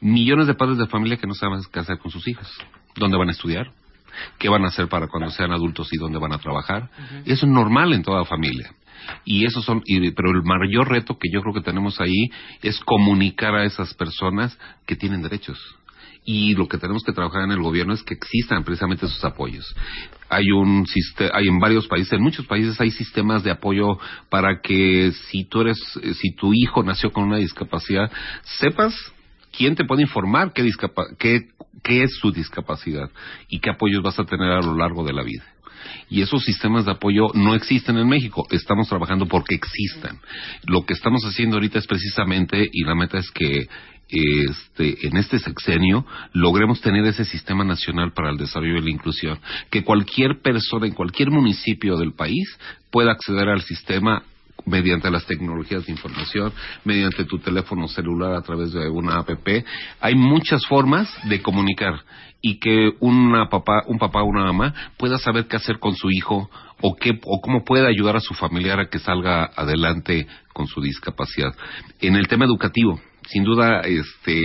millones de padres de familia que no saben qué hacer con sus hijos. ¿Dónde van a estudiar? ¿Qué van a hacer para cuando sean adultos y dónde van a trabajar? Eso es normal en toda familia. Y eso son, y- pero el mayor reto que yo creo que tenemos ahí es comunicar a esas personas que tienen derechos. Y lo que tenemos que trabajar en el gobierno es que existan precisamente esos apoyos. Hay un siste- hay en varios países, en muchos países hay sistemas de apoyo para que si tú eres, si tu hijo nació con una discapacidad, sepas quién te puede informar qué, qué, qué es su discapacidad y qué apoyos vas a tener a lo largo de la vida. Y esos sistemas de apoyo no existen en México. Estamos trabajando porque existan. Lo que estamos haciendo ahorita es precisamente, y la meta es que este, en este sexenio logremos tener ese sistema nacional para el desarrollo y la inclusión. Que cualquier persona en cualquier municipio del país pueda acceder al sistema mediante las tecnologías de información, mediante tu teléfono celular a través de una app. Hay muchas formas de comunicar y que una papá, un papá o una mamá pueda saber qué hacer con su hijo o qué o cómo puede ayudar a su familiar a que salga adelante con su discapacidad. En el tema educativo, sin duda, este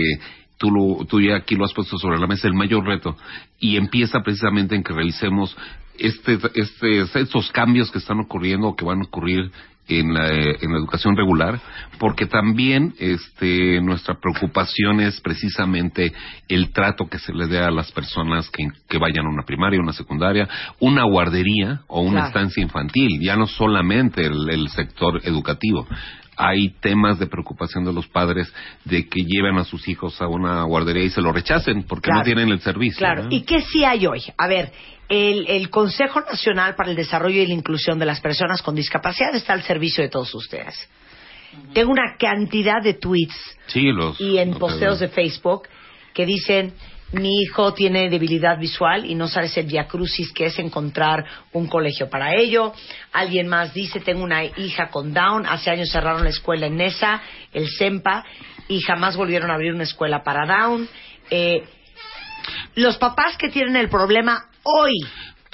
tú, lo, tú ya aquí lo has puesto sobre la mesa, el mayor reto, y empieza precisamente en que revisemos este, este, estos cambios que están ocurriendo o que van a ocurrir en la, en la educación regular, porque también este, nuestra preocupación es precisamente el trato que se le dé a las personas que, que vayan a una primaria, una secundaria, una guardería o una Claro. estancia infantil, ya no solamente el, el sector educativo. Hay temas de preocupación de los padres de que lleven a sus hijos a una guardería y se lo rechacen porque Claro. no tienen el servicio. Claro. ¿y qué sí hay hoy? A ver, el, el Consejo Nacional para el Desarrollo y la Inclusión de las Personas con Discapacidad está al servicio de todos ustedes. Tengo una cantidad de tweets Sí, los, y en los- posteos de Facebook que dicen mi hijo tiene debilidad visual y no sabes el viacrucis que es encontrar un colegio para ello. Alguien más dice tengo una hija con Down, hace años cerraron la escuela en Nesa, el CEMPA, y jamás volvieron a abrir una escuela para Down. Eh, los papás que tienen el problema hoy,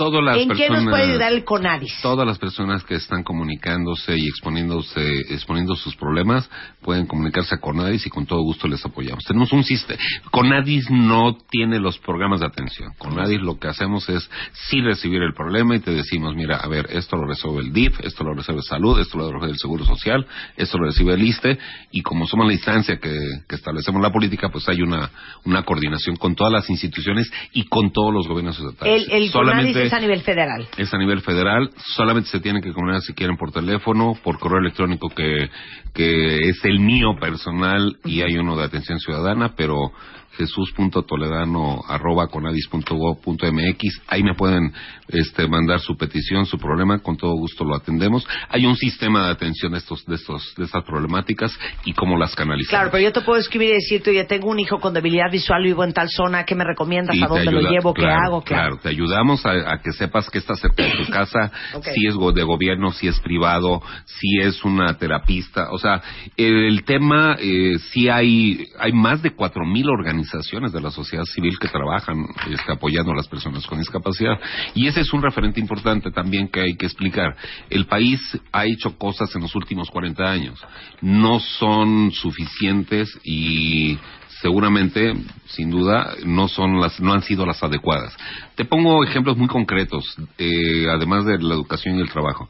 Todas las ¿en qué personas, nos puede ayudar el CONADIS? Todas las personas que están comunicándose y exponiéndose, exponiendo sus problemas pueden comunicarse a Conadis y con todo gusto les apoyamos. Tenemos un sistema. Conadis no tiene los programas de atención. Conadis lo que hacemos es sí recibir el problema y te decimos, mira, a ver, esto lo resuelve el DIF, esto lo resuelve Salud, esto lo resuelve el Seguro Social, esto lo recibe el ISTE y como somos la instancia que, que establecemos la política, pues hay una, una coordinación con todas las instituciones y con todos los gobiernos estatales. El, el CONADIS es a nivel federal. Es a nivel federal, solamente se tienen que comunicar si quieren por teléfono, por correo electrónico que, que es el mío personal y hay uno de atención ciudadana, pero jesús.toledano.conadis.gov.mx, ahí me pueden este, mandar su petición, su problema, con todo gusto lo atendemos. Hay un sistema de atención de estos, de estos, de estas problemáticas y cómo las canalizamos. Claro, pero yo te puedo escribir y decirte, oye, tengo un hijo con debilidad visual, vivo en tal zona, ¿qué me recomiendas? ¿A dónde lo llevo? ¿Qué claro, hago? Claro. te ayudamos a, a que sepas que está cerca de tu casa, si es de gobierno, si es privado, si es una terapista. O sea, el, el tema, eh, sí hay, hay más de cuatro mil organizaciones de la sociedad civil que trabajan este, apoyando a las personas con discapacidad. Y ese es un referente importante también que hay que explicar. El país ha hecho cosas en los últimos 40 años. No son suficientes y seguramente, sin duda, no son las, no han sido las adecuadas. Te pongo ejemplos muy concretos, eh, además de la educación y el trabajo.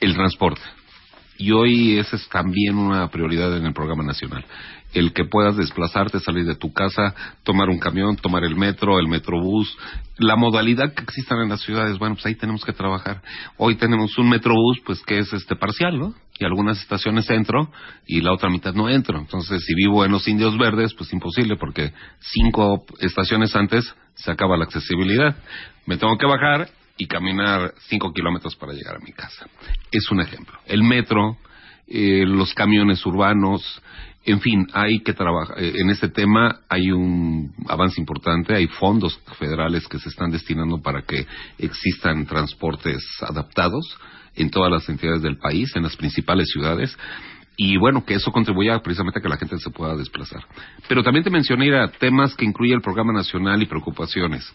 El transporte. Y hoy esa es también una prioridad en el programa nacional. El que puedas desplazarte, salir de tu casa, tomar un camión, tomar el metro, el metrobús, la modalidad que existan en las ciudades, bueno, pues ahí tenemos que trabajar. Hoy tenemos un metrobús, pues que es este parcial, ¿no? Y algunas estaciones entro y la otra mitad no entro. Entonces, si vivo en los Indios Verdes, pues imposible porque cinco estaciones antes se acaba la accesibilidad. Me tengo que bajar y caminar cinco kilómetros para llegar a mi casa. Es un ejemplo. El metro, eh, los camiones urbanos, en fin, hay que trabajar. eh, en este tema hay un avance importante, hay fondos federales que se están destinando para que existan transportes adaptados en todas las entidades del país, en las principales ciudades. Y bueno, que eso contribuya precisamente a que la gente se pueda desplazar. Pero también te mencioné Ira, temas que incluye el programa nacional y preocupaciones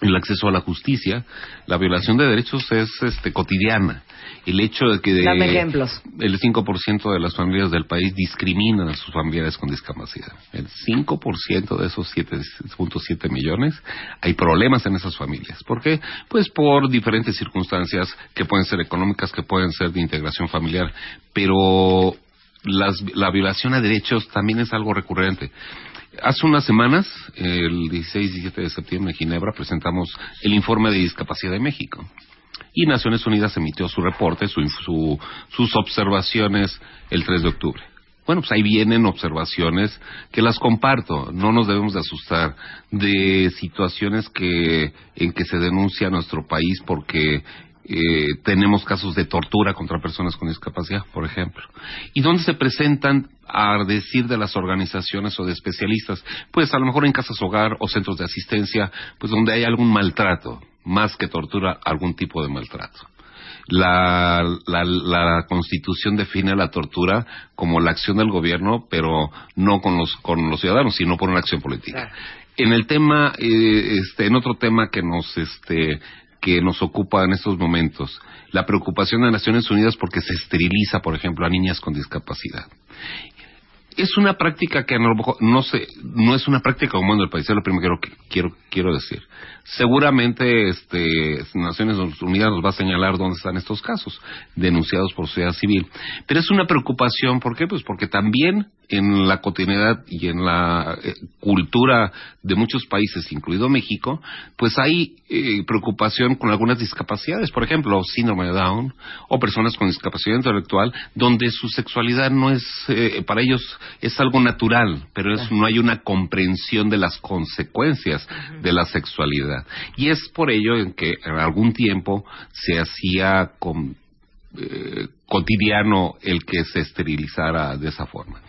el acceso a la justicia, la violación de derechos es este cotidiana. El hecho de que de- Dame ejemplos. el 5% de las familias del país discriminan a sus familiares con discapacidad. El 5% de esos 7.7 millones hay problemas en esas familias. ¿Por qué? Pues por diferentes circunstancias que pueden ser económicas, que pueden ser de integración familiar, pero las- la violación a derechos también es algo recurrente. Hace unas semanas, el 16 y 17 de septiembre en Ginebra, presentamos el informe de discapacidad de México. Y Naciones Unidas emitió su reporte, su, su- sus observaciones el 3 de octubre. Bueno, pues ahí vienen observaciones que las comparto. No nos debemos de asustar de situaciones que en que se denuncia nuestro país porque eh, tenemos casos de tortura contra personas con discapacidad, por ejemplo. ¿Y dónde se presentan a decir de las organizaciones o de especialistas? Pues a lo mejor en casas hogar o centros de asistencia, pues donde hay algún maltrato, más que tortura, algún tipo de maltrato. La, la, la Constitución define la tortura como la acción del gobierno, pero no con los, con los ciudadanos, sino por una acción política. En el tema, eh, este, en otro tema que nos, este, que nos ocupa en estos momentos, la preocupación de Naciones Unidas porque se esteriliza, por ejemplo, a niñas con discapacidad es una práctica que mejor no sé, no es una práctica común en el país, es lo primero que quiero, quiero decir. Seguramente este, Naciones Unidas nos va a señalar dónde están estos casos, denunciados por sociedad civil. Pero es una preocupación, ¿por qué? Pues porque también en la cotidianidad y en la eh, cultura de muchos países, incluido México, pues hay eh, preocupación con algunas discapacidades, por ejemplo, síndrome de Down o personas con discapacidad intelectual, donde su sexualidad no es, eh, para ellos es algo natural, pero es, no hay una comprensión de las consecuencias de la sexualidad. Y es por ello en que en algún tiempo se hacía con, eh, cotidiano el que se esterilizara de esa forma.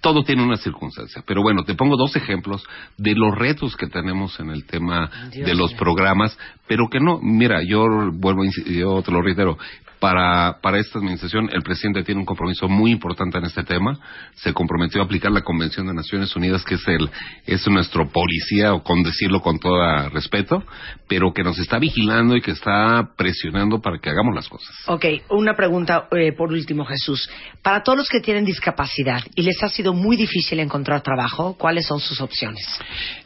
Todo tiene una circunstancia, pero bueno, te pongo dos ejemplos de los retos que tenemos en el tema Dios de los programas, pero que no, mira, yo vuelvo, yo te lo reitero, para, para esta administración el presidente tiene un compromiso muy importante en este tema, se comprometió a aplicar la Convención de Naciones Unidas, que es el, es nuestro policía, o con decirlo con todo respeto, pero que nos está vigilando y que está presionando para que hagamos las cosas. Ok, una pregunta eh, por último, Jesús. Para todos los que tienen discapacidad y les ha sido muy difícil encontrar trabajo, ¿cuáles son sus opciones?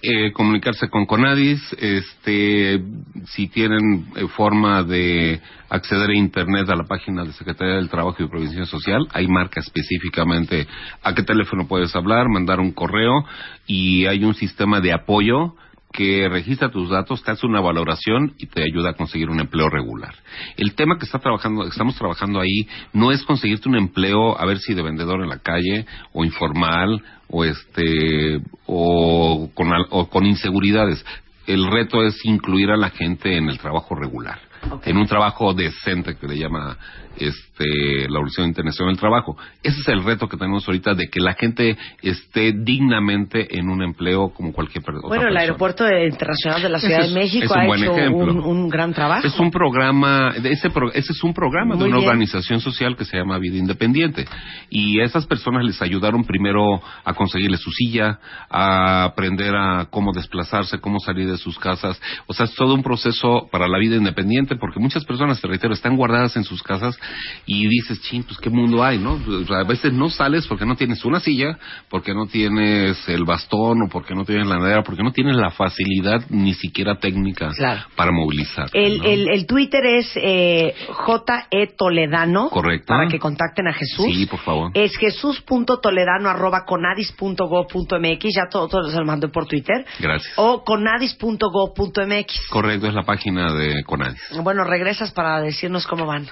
eh, comunicarse con Conadis, este, si tienen eh, forma de acceder a internet a la página de Secretaría del Trabajo y Previsión Social, ahí marca específicamente a qué teléfono puedes hablar, mandar un correo y hay un sistema de apoyo que registra tus datos, te hace una valoración y te ayuda a conseguir un empleo regular. El tema que está trabajando, estamos trabajando ahí no es conseguirte un empleo a ver si de vendedor en la calle o informal o este o con, o con inseguridades. El reto es incluir a la gente en el trabajo regular, en un trabajo decente que le llama este la Organización Internacional del Trabajo. Ese es el reto que tenemos ahorita de que la gente esté dignamente en un empleo como cualquier otra Bueno, el persona. Aeropuerto Internacional de la Ciudad es- de México ha hecho un, un gran trabajo. Es un programa, ese, pro- ese es un programa Muy de una bien. organización social que se llama Vida Independiente. Y a esas personas les ayudaron primero a conseguirle su silla, a aprender a cómo desplazarse, cómo salir de sus casas. O sea, es todo un proceso para la vida independiente, porque muchas personas, te reitero, están guardadas en sus casas y dices, ching, pues qué mundo hay, ¿no? O sea, a veces no sales porque no tienes una silla, porque no tienes el bastón o porque no tienes la madera, porque no tienes la facilidad ni siquiera técnica Claro. para movilizar. El, ¿no? el, el Twitter es eh, J.E. Toledano. Correcto. Para que contacten a Jesús. Sí, por favor. Es jesús.toledano arroba conadis.gov.mx. Ya todo, todo se lo mando por Twitter. Gracias. O conadis.gov.mx. Correcto, es la página de Conadis. Bueno, regresas para decirnos cómo van.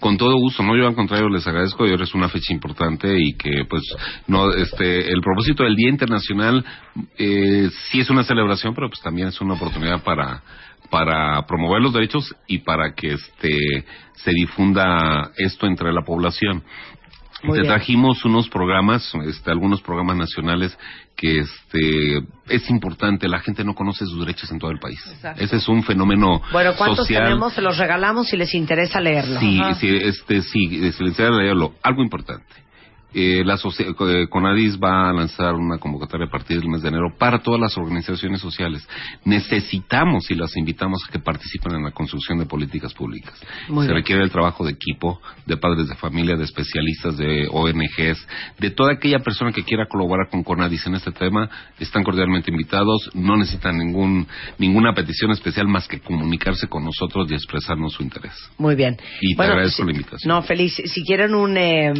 Con todo gusto, no yo al contrario les agradezco y ahora es una fecha importante y que pues no este el propósito del Día Internacional eh, sí es una celebración, pero pues también es una oportunidad para para promover los derechos y para que este se difunda esto entre la población. Muy Te bien. trajimos unos programas, este, algunos programas nacionales que este, es importante. La gente no conoce sus derechos en todo el país. Exacto. Ese es un fenómeno Bueno, ¿cuántos social. tenemos? Se los regalamos si les interesa leerlo. Sí, Ajá. sí, este, sí, si les interesa leerlo. Algo importante. Eh, la socie- eh, Conadis va a lanzar una convocatoria a partir del mes de enero para todas las organizaciones sociales. Necesitamos y las invitamos a que participen en la construcción de políticas públicas. Muy Se bien. requiere el trabajo de equipo, de padres de familia, de especialistas, de ONGs, de toda aquella persona que quiera colaborar con Conadis en este tema. Están cordialmente invitados. No necesitan ningún, ninguna petición especial más que comunicarse con nosotros y expresarnos su interés. Muy bien. Y te Bueno, agradezco sí- la invitación. No, feliz. Si quieren un, eh,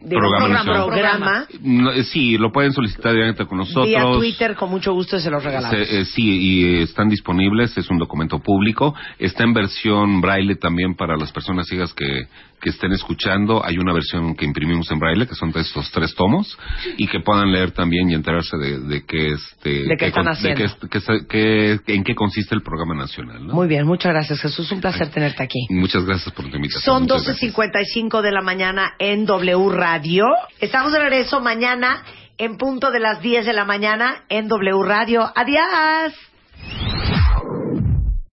digo, Programa programa, No, eh, sí, lo pueden solicitar directamente con nosotros. vía Twitter, con mucho gusto se los regalamos. Se- eh, sí, y eh, están disponibles, es un documento público. Está en versión braille también para las personas ciegas que, que estén escuchando. Hay una versión que imprimimos en braille, que son de estos tres tomos, y que puedan leer también y enterarse de, de qué este, De qué están con- haciendo. qué- qué en qué consiste el programa nacional. ¿no? Muy bien, muchas gracias, Jesús. Un placer tenerte aquí. Muchas gracias por tu invitación. Son Muchas gracias. 12.55 de la mañana en W Radio. Estamos de regreso mañana en punto de las 10 de la mañana en W Radio. Adiós.